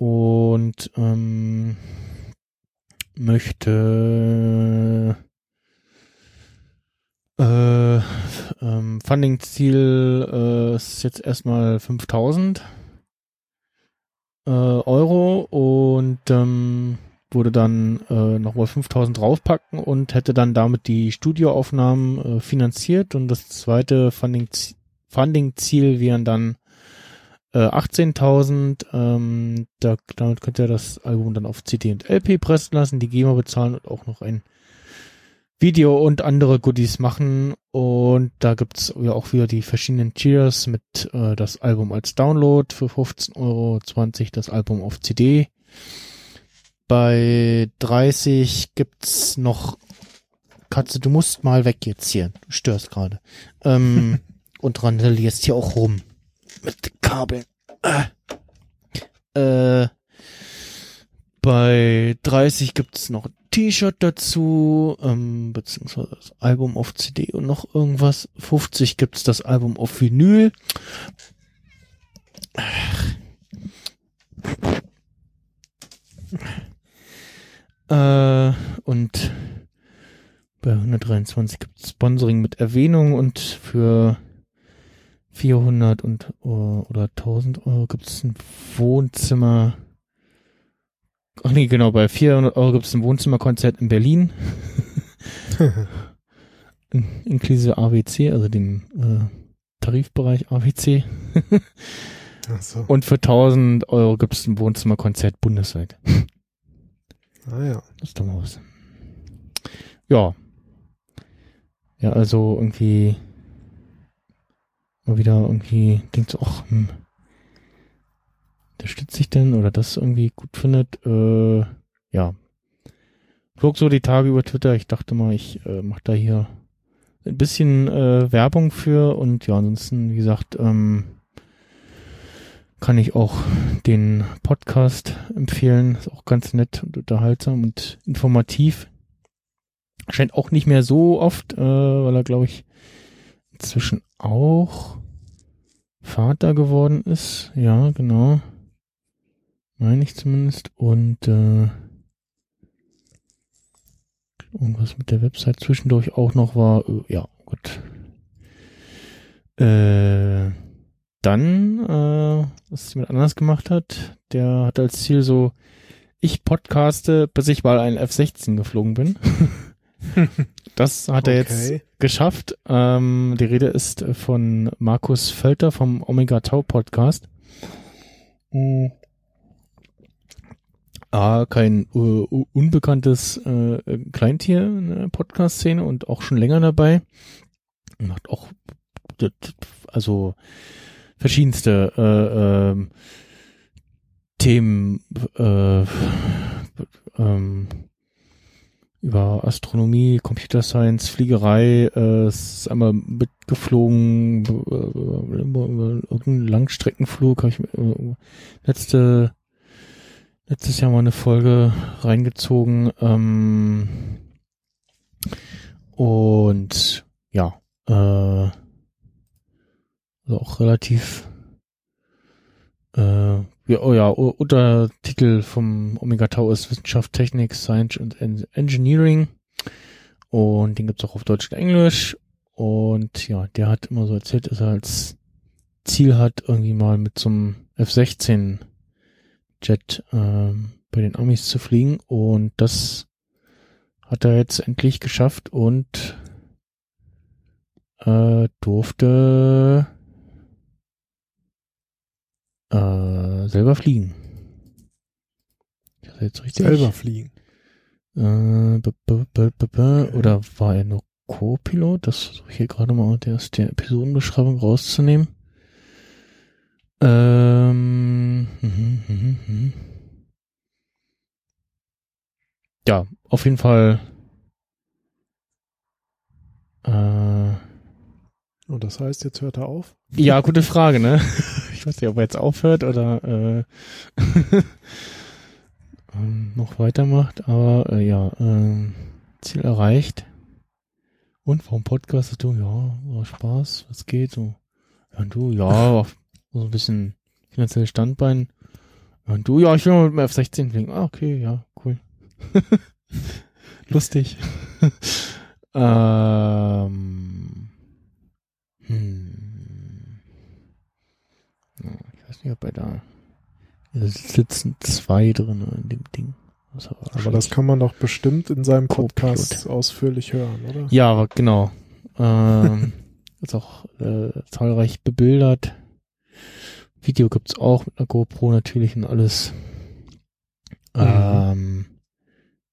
und ähm, möchte äh, ähm, Funding-Ziel äh, ist jetzt erstmal 5000 äh, Euro und ähm, würde dann äh, nochmal 5000 draufpacken und hätte dann damit die Studioaufnahmen äh, finanziert. Und das zweite Funding-Ziel Funding wären dann äh, 18.000. Ähm, da, damit könnt ihr das Album dann auf CD und LP pressen lassen, die GEMA bezahlen und auch noch ein Video und andere Goodies machen. Und da gibt's ja auch wieder die verschiedenen Tiers mit äh, das Album als Download für 15 Euro, 20 das Album auf CD. Bei 30 gibt's noch Katze, du musst mal weg jetzt hier. Du störst gerade. Ähm, *laughs* und randalierst hier auch rum. Mit Kabeln. Äh. bei 30 gibt's noch T-Shirt dazu, ähm, beziehungsweise das Album auf CD und noch irgendwas. 50 gibt's das Album auf Vinyl. Äh, und bei 123 gibt's Sponsoring mit Erwähnung und für 400 und oder 1000 Euro gibt's ein Wohnzimmer Ach nee, genau, bei 400 Euro gibt es ein Wohnzimmerkonzert in Berlin. *laughs* in, inklusive ABC, also dem äh, Tarifbereich ABC. Ach so. Und für 1000 Euro gibt es ein Wohnzimmerkonzert bundesweit. Ah ja. Das ist doch mal was. Ja. Ja, also irgendwie mal wieder irgendwie denkt so, ach, hm, unterstütze ich denn oder das irgendwie gut findet, äh, ja. Flog so die Tage über Twitter, ich dachte mal, ich äh, mache da hier ein bisschen äh, Werbung für und ja, ansonsten, wie gesagt, ähm, kann ich auch den Podcast empfehlen. Ist auch ganz nett und unterhaltsam und informativ. Scheint auch nicht mehr so oft, äh, weil er, glaube ich, inzwischen auch Vater geworden ist. Ja, genau. Meine ich zumindest. Und äh, irgendwas mit der Website zwischendurch auch noch war. Äh, ja, gut. Äh, dann, äh, was jemand anders gemacht hat, der hat als Ziel so, ich podcaste, bis ich mal ein F-16 geflogen bin. *laughs* *laughs* das hat er Okay. jetzt geschafft. Ähm, die Rede ist von Markus Völter vom Omega Tau Podcast. Mhm. A, kein äh, u- unbekanntes äh, Kleintier in der Podcast-Szene und auch schon länger dabei. Macht auch also verschiedenste äh, ähm, Themen äh, ähm, über Astronomie, Computer Science, Fliegerei, äh, ist einmal mitgeflogen, äh, irgendeinen Langstreckenflug, habe ich äh, letzte letztes Jahr mal eine Folge reingezogen. Ähm, und ja, äh, also auch relativ äh, ja, oh ja, Untertitel vom Omega Tau ist Wissenschaft, Technik, Science und En- Engineering. Und den gibt's auch auf Deutsch und Englisch. Und ja, der hat immer so erzählt, dass er als Ziel hat, irgendwie mal mit so einem F-16 Jet ähm, bei den Amis zu fliegen und das hat er jetzt endlich geschafft und äh, durfte äh, selber fliegen. Jetzt richtig Selber fliegen. Äh, b -b -b -b -b oder war er nur Co-Pilot? Das versuche ich hier gerade mal aus der Episodenbeschreibung rauszunehmen. Ähm, mhm, mhm, mhm. Ja, auf jeden Fall. Äh, Und das heißt, jetzt hört er auf? ja, gute Frage, ne? *laughs* Ich weiß nicht, ob er jetzt aufhört oder äh, *laughs* ähm, noch weitermacht, aber äh, ja, ähm, Ziel erreicht. und warum podcastest du? Ja, war Spaß, was geht so? Ja, und du, ja, *laughs* so ein bisschen finanzielles Standbein. Ja, und du, ja, ich will mal mit dem F16 fliegen. Ah, okay, ja, cool. *laughs* Lustig. ähm, hm. Ich weiß nicht, ob bei da da sitzen zwei drin in dem Ding. Das aber das kann man doch bestimmt in seinem Podcast Computer. ausführlich hören, oder? Ja, aber genau. Ähm, *laughs* ist auch äh, zahlreich bebildert. Video gibt's auch mit einer GoPro natürlich und alles. Ähm,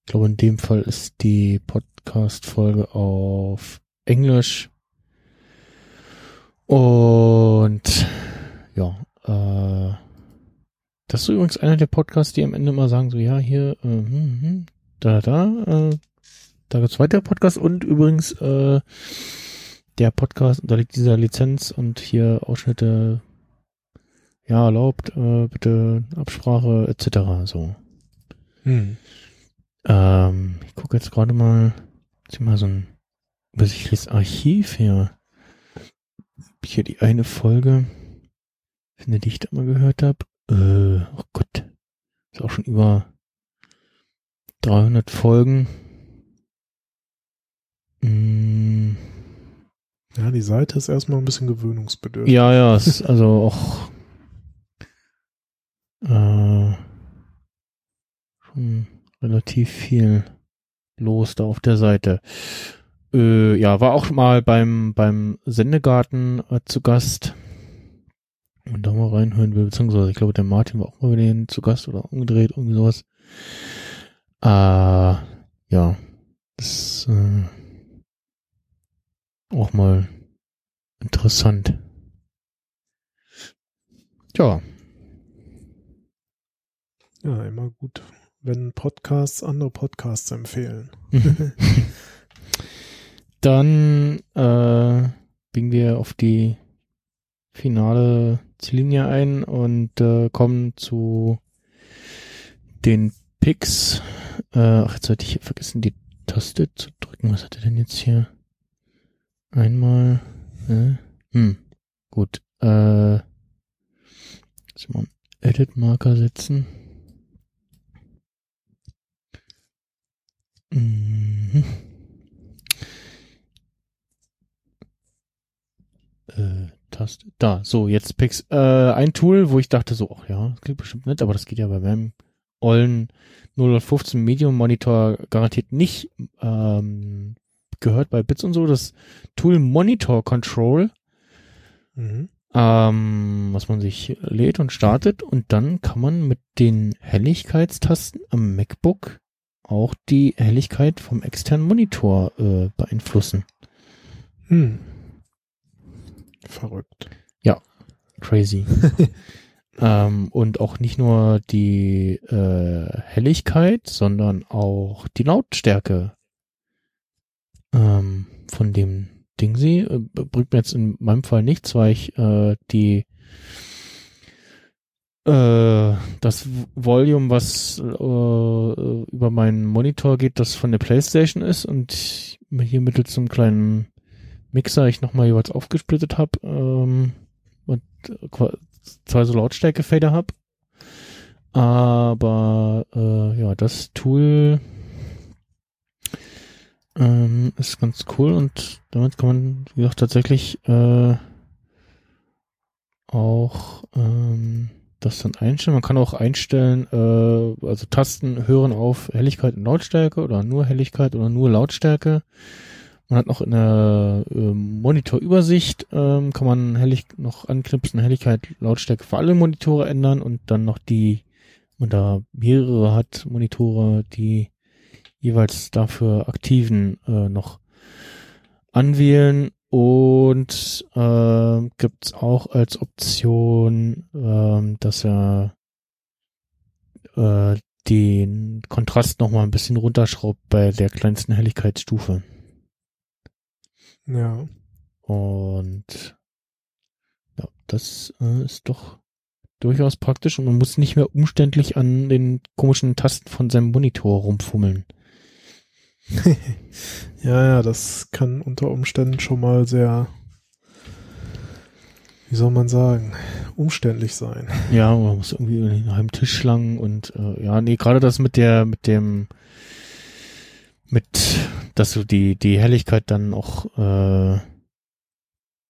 ich glaube, in dem Fall ist die Podcast-Folge auf Englisch. Und ja, äh, das ist übrigens einer der Podcasts, die am Ende immer sagen, so ja, hier, äh, hm, hm, da, da, äh, da gibt's weitere Podcasts und übrigens äh, der Podcast unterliegt dieser Lizenz und hier Ausschnitte ja erlaubt, äh, bitte Absprache etc. So. Hm. Ähm, ich gucke jetzt gerade mal, zieh mal so ein übersichtliches Archiv hier. Hier die eine Folge, finde, die ich da mal gehört habe. Äh, oh Gott, ist auch schon über 300 Folgen. Mm, Ja, die Seite ist erstmal ein bisschen gewöhnungsbedürftig. Ja, ja, es ist also auch äh, schon relativ viel los da auf der Seite. Äh, ja, war auch mal beim beim Sendegarten äh, zu Gast. Und da mal reinhören will, beziehungsweise ich glaube, der Martin war auch mal bei denen zu Gast oder umgedreht, irgendwie sowas. Äh, ja, das äh, auch mal interessant. Ja, Ja, immer gut, wenn Podcasts andere Podcasts empfehlen. *laughs* Dann äh, biegen wir auf die finale Ziellinie ein und äh, kommen zu den Picks. Äh, ach, jetzt hatte ich vergessen, die Taste zu drücken. Was hat er denn jetzt hier? Einmal. Äh, hm, gut. Äh, jetzt mal einen Edit-Marker setzen. Mhm. Äh, Taste. Da, so, jetzt Pix. Äh, ein Tool, wo ich dachte so, ach ja, das klingt bestimmt nett, aber das geht ja bei meinem ollen 015 Medium Monitor garantiert nicht. Ähm, gehört bei Bits und so, das Tool Monitor Control, Mhm. ähm, was man sich lädt und startet und dann kann man mit den Helligkeitstasten am MacBook auch die Helligkeit vom externen Monitor äh, beeinflussen. Hm. Verrückt. Crazy. *laughs* ähm, und auch nicht nur die äh, Helligkeit, sondern auch die Lautstärke ähm, von dem Ding sie äh, bringt mir jetzt in meinem Fall nichts, weil ich äh, die äh, das Volume, was äh, über meinen Monitor geht, das von der Playstation ist und hier mittels einem kleinen Mixer ich nochmal jeweils aufgesplittet habe ähm, und qua- zwei so Lautstärke-Fader habe. Aber äh, ja, das Tool ähm, ist ganz cool und damit kann man, wie gesagt, tatsächlich äh, auch ähm, das dann einstellen. Man kann auch einstellen, äh, also Tasten hören auf Helligkeit und Lautstärke oder nur Helligkeit oder nur Lautstärke. Man hat noch in der äh, Monitorübersicht, ähm, kann man hellig noch anknipsen, Helligkeit, Lautstärke für alle Monitore ändern und dann noch die, wenn man da mehrere hat, Monitore, die jeweils dafür aktiven äh, noch anwählen und äh, gibt's auch als Option, ähm, dass er äh, den Kontrast noch mal ein bisschen runterschraubt bei der kleinsten Helligkeitsstufe. Ja. Und ja, das äh, ist doch durchaus praktisch und man muss nicht mehr umständlich an den komischen Tasten von seinem Monitor rumfummeln. *laughs* ja, ja, das kann unter Umständen schon mal sehr, wie soll man sagen, umständlich sein. Ja, man muss irgendwie nach einem Tisch lang und äh, ja, nee, gerade das mit der, mit dem, mit, dass du die, die Helligkeit dann auch äh,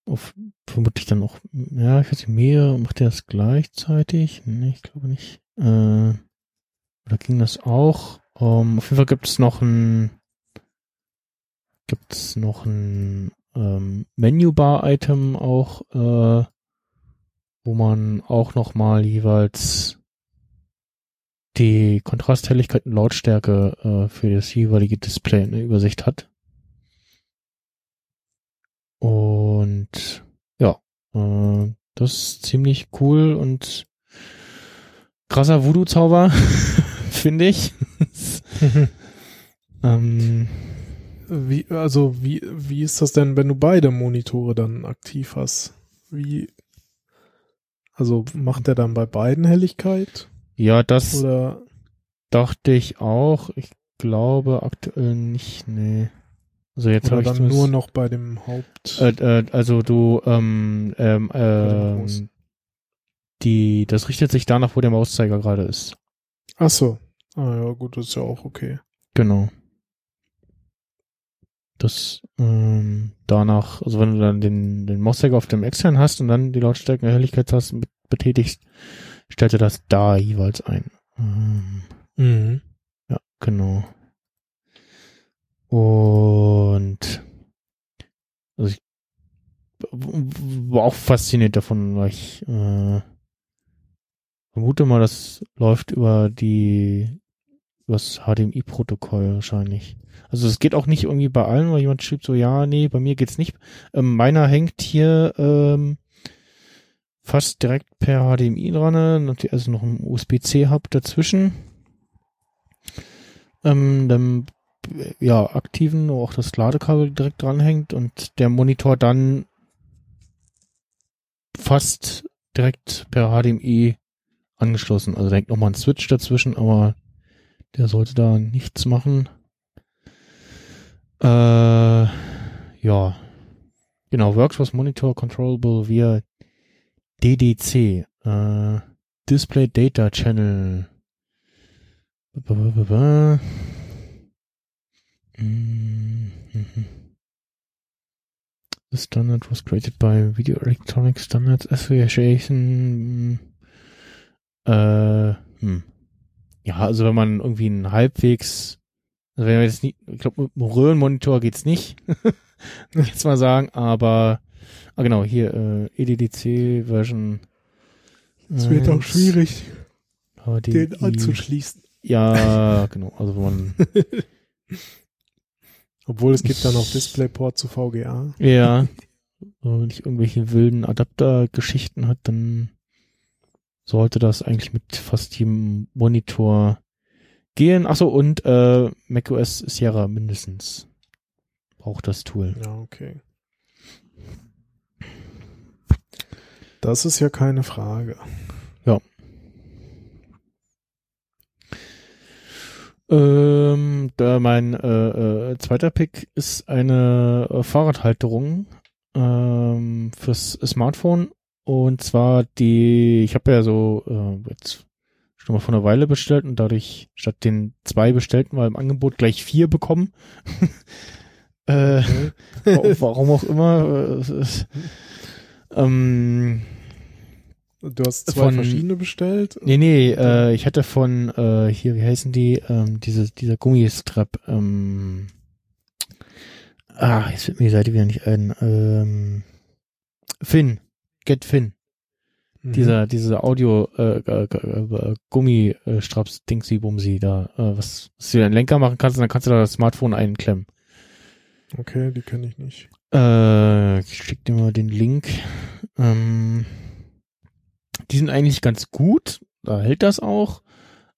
auf, vermutlich dann auch, ja, ich weiß nicht, mehr, macht der das gleichzeitig? Nee, ich glaube nicht. Äh, oder ging das auch? Um, auf jeden Fall gibt es noch ein gibt es noch ein ähm, Menübar-Item auch, äh, wo man auch noch mal jeweils die Kontrasthelligkeit und Lautstärke äh, für das jeweilige Display in der Übersicht hat. Und ja, äh, das ist ziemlich cool und krasser Voodoo-Zauber, *laughs* finde ich. *laughs* ähm, Wie, also, wie, wie ist das denn, wenn du beide Monitore dann aktiv hast? Wie, also macht der dann bei beiden Helligkeit? Ja, das Oder, dachte ich auch. Ich glaube aktuell nicht, nee. Also jetzt habe ich dann nur noch bei dem Haupt? Äh, äh, also du, ähm, ähm, ähm, die, das richtet sich danach, wo der Mauszeiger gerade ist. Ach so. Ah ja, gut, das ist ja auch okay. Genau. Das, ähm, danach, also wenn du dann den, den Mauszeiger auf dem externen hast und dann die Lautstärke und Helligkeitstasten bet- betätigst, stellt er das da jeweils ein. Ähm, Mhm. Ja, genau. Und also ich war auch fasziniert davon, weil ich äh, vermute mal, das läuft über die übers HDMI-Protokoll wahrscheinlich. Also es geht auch nicht irgendwie bei allen, weil jemand schrieb so, ja, nee, bei mir geht's nicht. Ähm, meiner hängt hier ähm, fast direkt per HDMI dran, also noch ein USB-C-Hub dazwischen. Ähm, dann ja, aktiven, wo auch das Ladekabel direkt dranhängt und der Monitor dann fast direkt per HDMI angeschlossen. Also da hängt nochmal ein Switch dazwischen, aber der sollte da nichts machen. Äh, ja. Genau, Works Monitor Controllable via DDC. Äh, Display Data Channel. The standard was created by Video Electronic Standards Association. Äh, hm. Ja, also wenn man irgendwie einen halbwegs, also wenn man jetzt nicht, ich glaube, mit einem Röhrenmonitor geht's nicht, *laughs* jetzt mal sagen, aber, ah genau, hier, äh, EDDC Version. Es wird auch 1, schwierig, HDI. den anzuschließen. Ja, genau, also wenn man, *laughs* Obwohl es gibt da noch DisplayPort zu VGA. ja, wenn man nicht irgendwelche wilden Adapter-Geschichten hat, dann sollte das eigentlich mit fast jedem Monitor gehen. Achso, und äh, macOS Sierra mindestens braucht das Tool. Ja, okay. Das ist ja keine Frage. Ähm, da mein äh, äh, zweiter Pick ist eine äh, Fahrradhalterung ähm, fürs Smartphone und zwar die, ich habe ja so äh, jetzt schon mal vor einer Weile bestellt und dadurch statt den zwei bestellten mal im Angebot gleich vier bekommen. *laughs* äh, wa- *laughs* warum auch immer. äh, ähm, Du hast zwei Von- verschiedene bestellt? Nee, nee, äh, ich hatte von, äh, hier, wie heißen die, ähm, diese, dieser Gummistrap, ähm, ah, jetzt wird mir die Seite wieder nicht ein, ähm, Finn, Get Finn, Mhm. dieser, diese Audio, äh, äh, äh, Gummistraps, Dingsy Bumsi da, äh, was, was du den Lenker machen kannst und dann kannst du da das Smartphone einklemmen. Okay, die kenne ich nicht. Äh, ich schick dir mal den Link. Ähm, die sind eigentlich ganz gut, da hält das auch.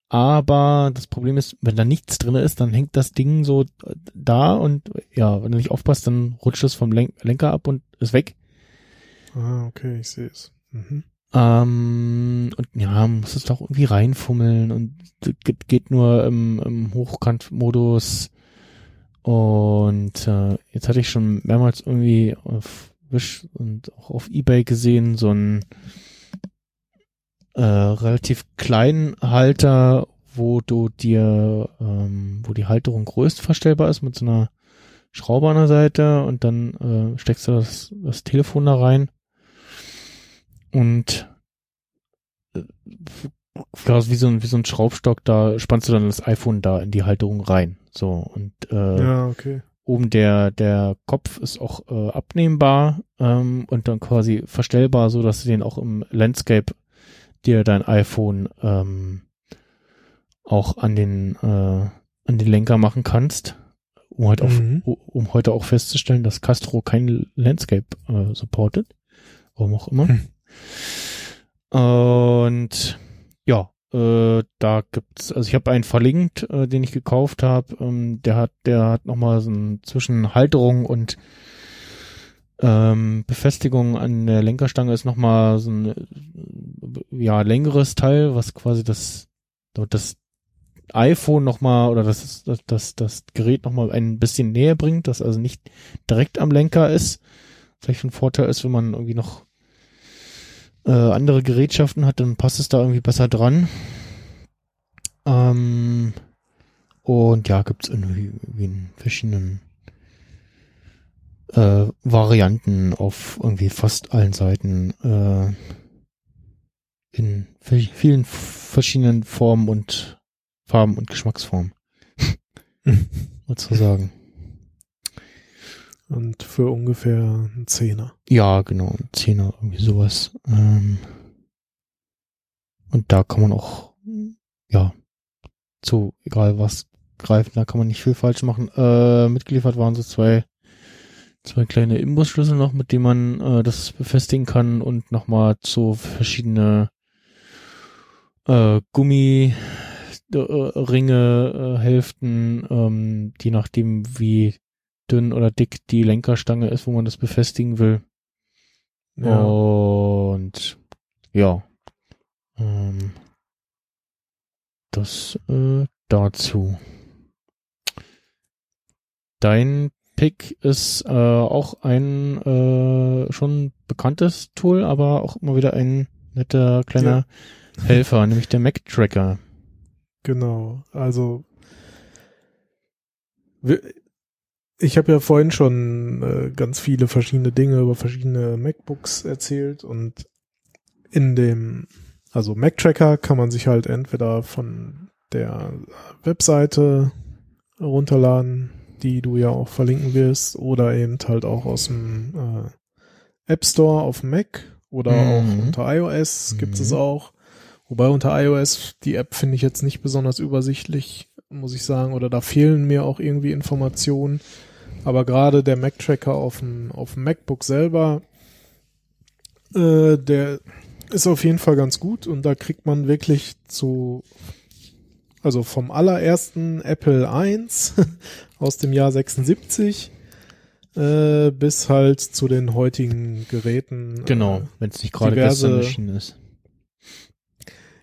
Aber das Problem ist, wenn da nichts drin ist, dann hängt das Ding so da und ja, wenn du nicht aufpasst, dann rutscht es vom Len Lenker ab und ist weg. Ah, okay, ich sehe es. Mhm. Ähm, und ja, muss es doch irgendwie reinfummeln und geht, geht nur im, im Hochkantmodus. Und äh, jetzt hatte ich schon mehrmals irgendwie auf Wish und auch auf Ebay gesehen, so ein äh, relativ kleinen Halter, wo du dir, ähm, wo die Halterung größt verstellbar ist mit so einer Schraube an der Seite und dann äh, steckst du das, das Telefon da rein und äh, wie so ein wie so ein Schraubstock, da spannst du dann das iPhone da in die Halterung rein. So und äh, Ja, okay. oben der der Kopf ist auch äh, abnehmbar ähm, und dann quasi verstellbar, so dass du den auch im Landscape dir dein iPhone ähm, auch an den äh, an den Lenker machen kannst, um halt auf, Mhm. um heute auch festzustellen, dass Castro kein Landscape äh, supportet, warum auch immer. Hm. Und ja, äh, da gibt's, also ich habe einen verlinkt, äh, den ich gekauft habe. Ähm, der hat, der hat noch mal so ein zwischen Halterung und ähm, Befestigung an der Lenkerstange ist noch mal so ein ja längeres Teil, was quasi das das iPhone noch mal oder das das das, das Gerät noch mal ein bisschen näher bringt, das also nicht direkt am Lenker ist. Vielleicht ein Vorteil ist, wenn man irgendwie noch äh, andere Gerätschaften hat, dann passt es da irgendwie besser dran. Ähm, und ja, gibt's irgendwie, irgendwie in verschiedenen äh, Varianten auf irgendwie fast allen Seiten äh, in vi- vielen verschiedenen Formen und Farben und Geschmacksformen. *laughs* Was zu sagen. Und für ungefähr einen Zehner. Ja, genau, ein Zehner, irgendwie sowas. Ähm, und da kann man auch, ja, zu egal was greifen, da kann man nicht viel falsch machen. Äh, mitgeliefert waren so zwei, zwei kleine Imbusschlüssel noch, mit denen man äh, das befestigen kann und nochmal so verschiedene äh, Gummi äh, Ringe, äh, Hälften, ähm, je nachdem wie dünn oder dick die Lenkerstange ist, wo man das befestigen will. Ja. Und ja, ähm, das äh, dazu. Dein Pick ist äh, auch ein äh, schon bekanntes Tool, aber auch immer wieder ein netter kleiner *laughs* Helfer, nämlich der Mac Tracker. Genau, also ich habe ja vorhin schon äh, ganz viele verschiedene Dinge über verschiedene MacBooks erzählt und in dem, also Mac Tracker kann man sich halt entweder von der Webseite runterladen, die du ja auch verlinken wirst, oder eben halt auch aus dem äh, App Store auf dem Mac oder Mhm. auch unter iOS gibt es Mhm. auch. Wobei unter iOS die App finde ich jetzt nicht besonders übersichtlich, muss ich sagen, oder da fehlen mir auch irgendwie Informationen. Aber gerade der Mac-Tracker auf dem, auf dem MacBook selber, äh, der ist auf jeden Fall ganz gut und da kriegt man wirklich zu, also vom allerersten Apple I *laughs* aus dem Jahr 76 äh, bis halt zu den heutigen Geräten. Genau, Äh, wenn es nicht gerade gestern erschienen ist.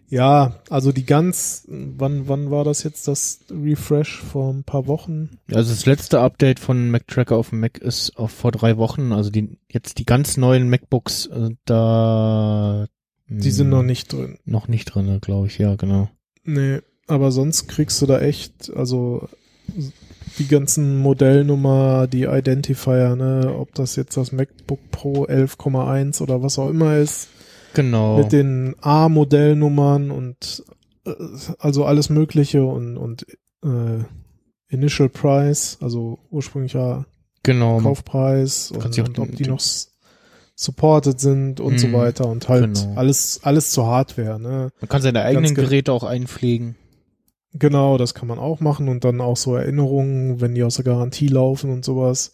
Ja, also die ganz, wann, wann war das jetzt das Refresh vor ein paar Wochen? Also das letzte Update von Mac Tracker auf dem Mac ist auf vor drei Wochen. Also die jetzt die ganz neuen MacBooks, äh, da Die sind noch nicht drin. noch nicht drin, glaube ich. Ja, genau. Nee, aber sonst kriegst du da echt, also die ganzen Modellnummer, die Identifier, ne, ob das jetzt das MacBook Pro 11,1 oder was auch immer ist, Genau. mit den A-Modellnummern und äh, also alles Mögliche und, und äh, Initial Price, also ursprünglicher genau. Kaufpreis und, und ob den- die noch s- supported sind und so Mhm, weiter und halt genau. alles alles zur Hardware, ne? Man kann seine eigenen ge- Geräte auch einpflegen. Genau, das kann man auch machen und dann auch so Erinnerungen, wenn die aus der Garantie laufen und sowas.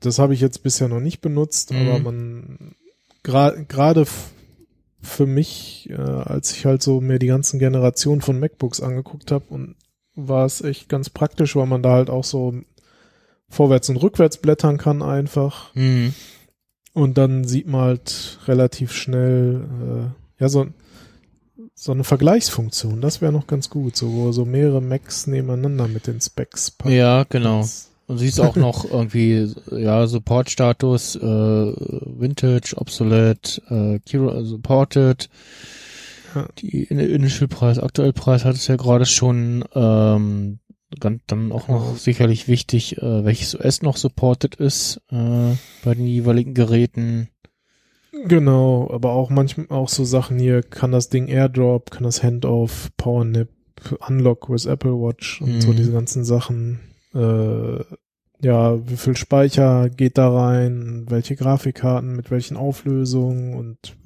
Das habe ich jetzt bisher noch nicht benutzt, Mhm. aber man gerade für mich, äh, als ich halt so mir die ganzen Generationen von MacBooks angeguckt habe und war es echt ganz praktisch, weil man da halt auch so vorwärts und rückwärts blättern kann einfach. Mhm. Und dann sieht man halt relativ schnell, äh, ja, so so eine Vergleichsfunktion, das wäre noch ganz gut, so, wo so mehrere Macs nebeneinander mit den Specs packen. Ja, genau. Und siehst auch noch *laughs* irgendwie, ja, Support-Status, äh, Vintage, Obsolete, äh, Kiro, Supported. Ja. Die In- Initial Preis, aktuell Preis hat es ja gerade schon, ähm, dann, auch noch sicherlich wichtig, äh, welches OS noch supported ist, äh, bei den jeweiligen Geräten. Genau, aber auch manchmal auch so Sachen hier, kann das Ding Airdrop, kann das Handoff, PowerNap, Unlock with Apple Watch und so Mhm. diese ganzen Sachen. Äh, ja, wie viel Speicher geht da rein, welche Grafikkarten, mit welchen Auflösungen und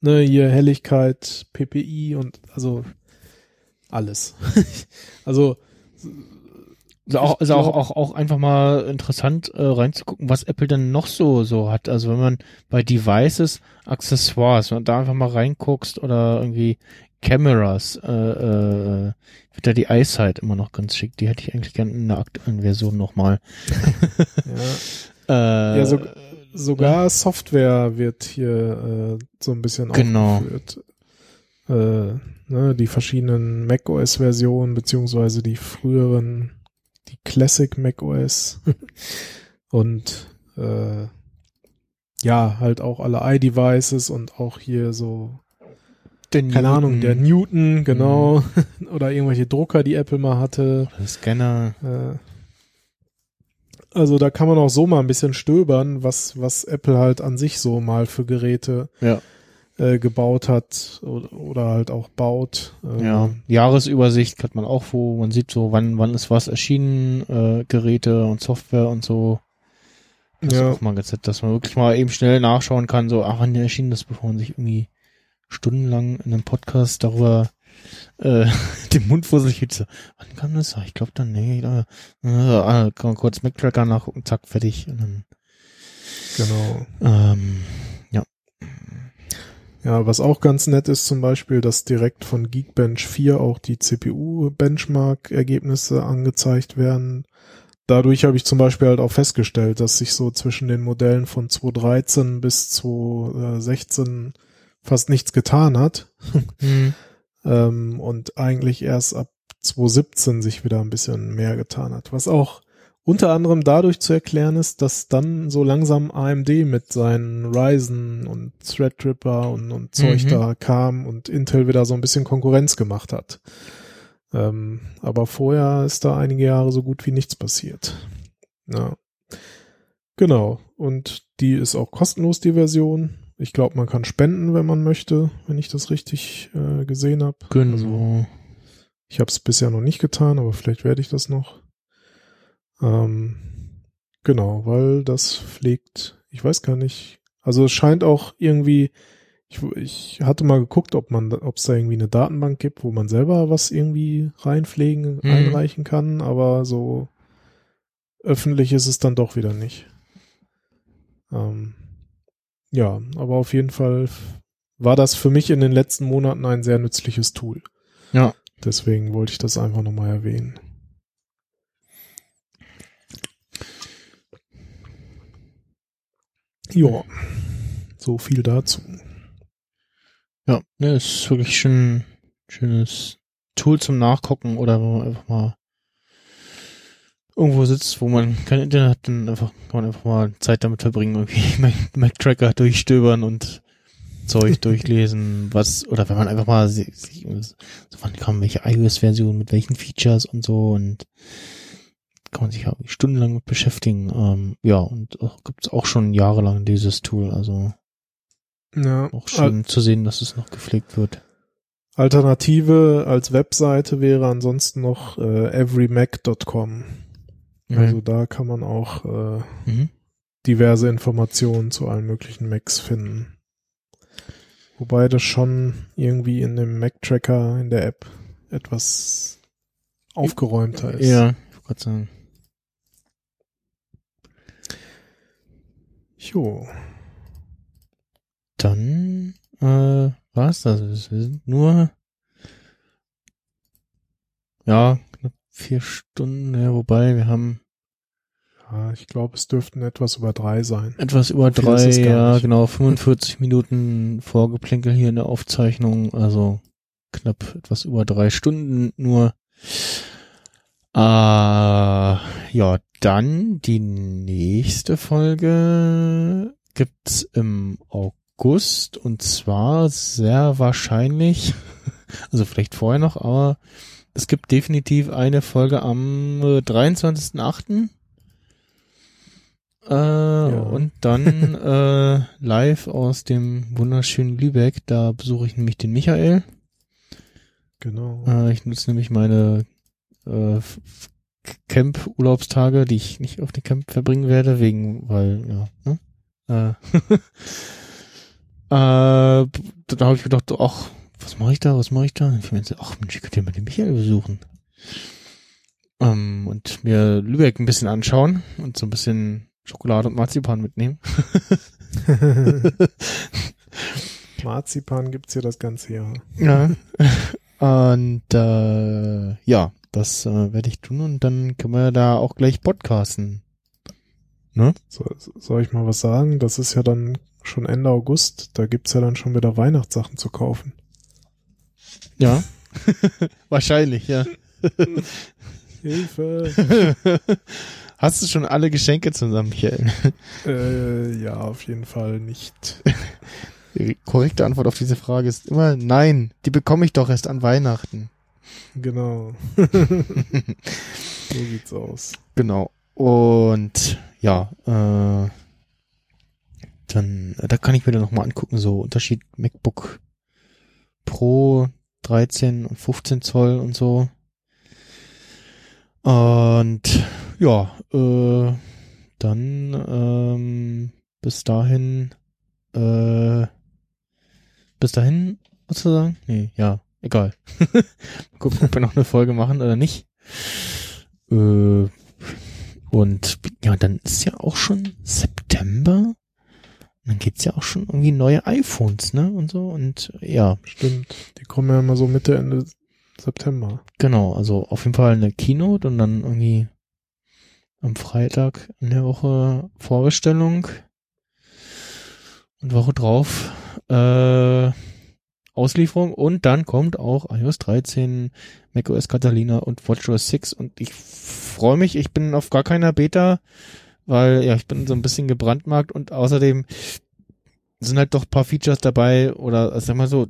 ne, hier Helligkeit, PPI und also alles. *laughs* also Also auch, also auch, auch, auch einfach mal interessant äh, reinzugucken, was Apple dann noch so so hat. Also wenn man bei Devices, Accessoires, wenn du da einfach mal reinguckst oder irgendwie Cameras, äh, äh, wird da die EyeSight immer noch ganz schick. Die hätte ich eigentlich gerne in der aktuellen Version nochmal. *laughs* ja, Äh, Ja, so- sogar Software wird hier äh, so ein bisschen Genau. aufgeführt. Äh, ne, die verschiedenen macOS-Versionen, beziehungsweise die früheren, die Classic macOS *laughs* und äh, ja, halt auch alle iDevices und auch hier so, der keine Ahnung, der Newton, Newton, genau, *laughs* oder irgendwelche Drucker, die Apple mal hatte. der Scanner. Äh, Also da kann man auch so mal ein bisschen stöbern, was, was Apple halt an sich so mal für Geräte Ja. äh, gebaut hat oder, oder halt auch baut. Ähm, Ja, Jahresübersicht hat man auch, wo man sieht so, wann, wann ist was erschienen, äh, Geräte und Software und so. Das Ja. ist auch mal ganz nett, dass man wirklich mal eben schnell nachschauen kann, so, ach, wann erschien das, bevor man sich irgendwie stundenlang in einem Podcast darüber äh, *laughs* den Mund vor sich. So, wann kam das? Ah, Ich glaube dann, nee, da, äh, ah, kann man kurz Mac-Tracker nachgucken, zack, fertig. Und dann, Genau. ähm, Ja, was auch ganz nett ist zum Beispiel, dass direkt von Geekbench 4 auch die CPU-Benchmark-Ergebnisse angezeigt werden. Dadurch habe ich zum Beispiel halt auch festgestellt, dass sich so zwischen den Modellen von 2013 bis 2016 fast nichts getan hat. hm, ähm, und eigentlich erst ab 2017 sich wieder ein bisschen mehr getan hat. Was auch unter anderem dadurch zu erklären ist, dass dann so langsam AMD mit seinen Ryzen und Threadripper und, und Zeug Mhm. da kam und Intel wieder so ein bisschen Konkurrenz gemacht hat. Ähm, aber vorher ist da einige Jahre so gut wie nichts passiert. Ja. Genau. Und die ist auch kostenlos, die Version. Ich glaube, man kann spenden, wenn man möchte, wenn ich das richtig äh, gesehen habe. genau. Ich habe es bisher noch nicht getan, aber vielleicht werde ich das noch. Ähm, genau, weil das pflegt, ich weiß gar nicht. Also es scheint auch irgendwie, ich, ich hatte mal geguckt, ob man, ob es da irgendwie eine Datenbank gibt, wo man selber was irgendwie reinpflegen, Mhm. einreichen kann, aber so öffentlich ist es dann doch wieder nicht. Ähm, ja, aber auf jeden Fall war das für mich in den letzten Monaten ein sehr nützliches Tool. Ja. Deswegen wollte ich das einfach nochmal erwähnen. Ja, so viel dazu. Ja, ne, ist wirklich schon ein schönes Tool zum Nachgucken oder wenn man einfach mal irgendwo sitzt, wo man kein Internet hat, dann einfach, kann man einfach mal Zeit damit verbringen, irgendwie *laughs* Mac- Mac-Tracker durchstöbern und Zeug *laughs* durchlesen, was, oder wenn man einfach mal sich, so wann kam welche iOS-Version mit welchen Features und so und kann man sich ja stundenlang mit beschäftigen. Ähm, ja, und auch, gibt's auch schon jahrelang dieses Tool, also Ja, auch schön zu sehen, dass es noch gepflegt wird. Alternative als Webseite wäre ansonsten noch äh, everymac.com. Also da kann man auch äh, mhm. diverse Informationen zu allen möglichen Macs finden. Wobei das schon irgendwie in dem Mac-Tracker in der App etwas aufgeräumter ist. Ja, ich wollte sagen. Jo. Dann äh, war's das. Wir sind nur ja vier Stunden, ja, wobei wir haben Ja, ich glaube, es dürften etwas über drei sein. etwas über Viel drei, ja nicht. genau, 45 *laughs* Minuten Vorgeplänkel hier in der Aufzeichnung. Also knapp etwas über drei Stunden nur. Äh, ja, dann die nächste Folge gibt's im August und zwar sehr wahrscheinlich, *laughs* also vielleicht vorher noch, aber es gibt definitiv eine Folge am äh, 23.8. Äh, Und dann *laughs* äh, live aus dem wunderschönen Lübeck, da besuche ich nämlich den Michael. Genau. Äh, ich nutze nämlich meine äh, Camp-Urlaubstage, die ich nicht auf dem Camp verbringen werde, wegen, weil, ja, ne? Äh, *laughs* äh, da habe ich gedacht, ach, was mache ich da, was mache ich da? Und ich meinte, ach Mensch, ich könnte ja mal den Michael besuchen. Ähm, und mir Lübeck ein bisschen anschauen und so ein bisschen Schokolade und Marzipan mitnehmen. *laughs* Marzipan gibt's hier das ganze Jahr. Ja. Und äh, ja, das äh, werde ich tun und dann können wir da auch gleich podcasten. Ne? So, soll ich mal was sagen? Das ist ja dann schon Ende August. Da gibt's ja dann schon wieder Weihnachtssachen zu kaufen. Ja. *laughs* Wahrscheinlich, ja. Hilfe! *laughs* Hast du schon alle Geschenke zusammen, Michael? äh, ja, auf jeden Fall nicht. Die *laughs* korrekte Antwort auf diese Frage ist immer nein. Die bekomme ich doch erst an Weihnachten. Genau. so sieht's aus. Genau. Und ja, äh, dann, da kann ich mir dann nochmal angucken, so Unterschied MacBook Pro 13 und 15 Zoll und so. Und ja, äh, dann ähm, bis dahin, äh, bis dahin sozusagen? Nee, ja, egal. *laughs* Gucken, ob wir noch eine Folge machen oder nicht. Äh, und ja, dann ist ja auch schon September. Dann geht's ja auch schon irgendwie neue iPhones, ne? Und so. Und ja. Stimmt. Die kommen ja immer so Mitte, Ende September. Genau, also auf jeden Fall eine Keynote und dann irgendwie am Freitag in der Woche Vorbestellung und Woche drauf äh, Auslieferung und dann kommt auch iOS 13, macOS Catalina und WatchOS 6 und ich freue mich, ich bin auf gar keiner Beta, weil ja, ich bin so ein bisschen gebrandmarkt und außerdem sind halt doch paar Features dabei oder sag mal so,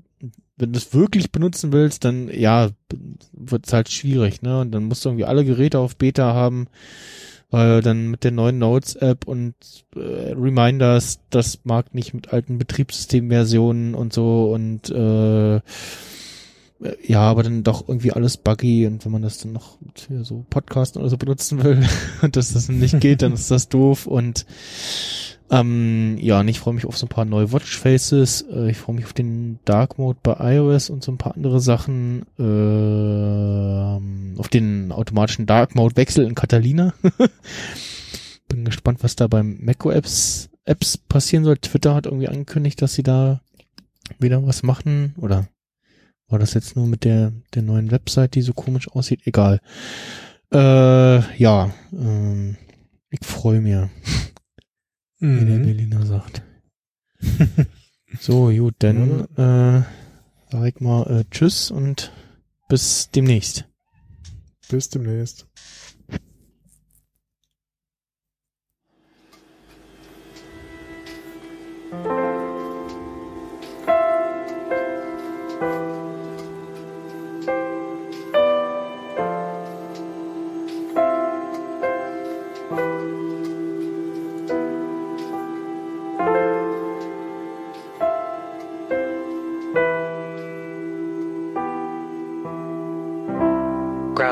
wenn du es wirklich benutzen willst, dann ja, wird es halt schwierig, ne? Und dann musst du irgendwie alle Geräte auf Beta haben, weil dann mit der neuen Notes-App und äh, Reminders, das mag nicht mit alten Betriebssystemversionen und so und äh, ja, aber dann doch irgendwie alles buggy und wenn man das dann noch mit so Podcasten oder so benutzen will *laughs* und dass das nicht geht, dann ist das doof und ähm, ja, und ich freue mich auf so ein paar neue Watchfaces. Äh, ich freue mich auf den Dark Mode bei iOS und so ein paar andere Sachen. Äh, auf den automatischen Dark Mode Wechsel in Catalina. *laughs* Bin gespannt, was da beim macOS Apps passieren soll. Twitter hat irgendwie angekündigt, dass sie da wieder was machen. Oder war das jetzt nur mit der, der neuen Website, die so komisch aussieht? Egal. Äh, ja, ähm, ich freue mich wie der Mhm. Berliner sagt. *laughs* so, gut, dann äh, sag ich mal äh, Tschüss und bis demnächst. Bis demnächst.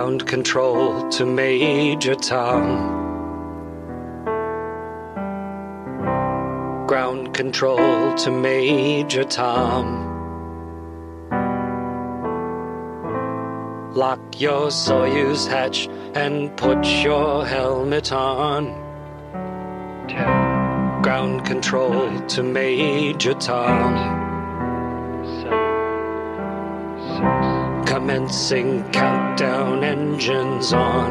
Ground control to Major Tom. Ground control to Major Tom. Lock your Soyuz hatch and put your helmet on. Ground control to Major Tom. commencing countdown engines on.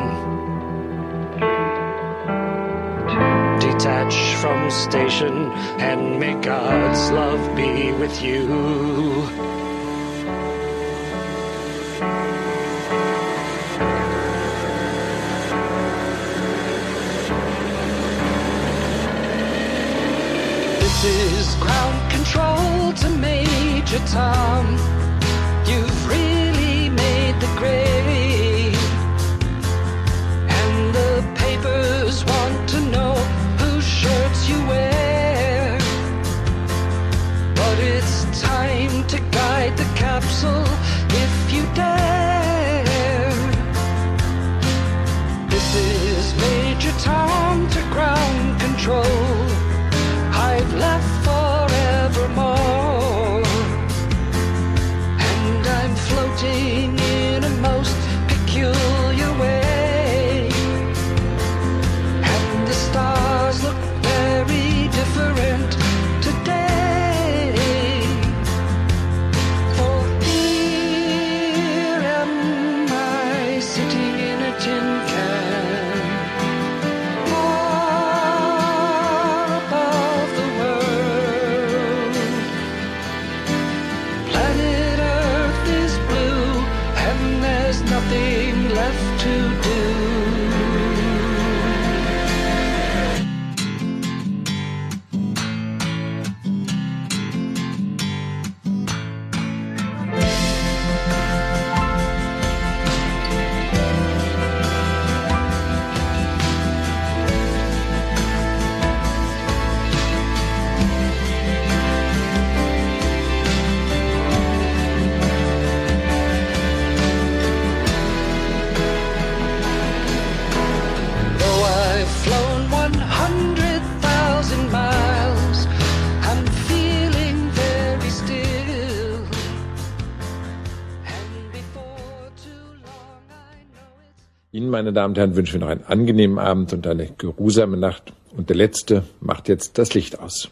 Detach from station and may God's love be with you. This is ground control to Major Tom. You've castle meine Damen und Herren, wünsche noch einen angenehmen Abend und eine geruhsame Nacht. Und der Letzte macht jetzt das Licht aus.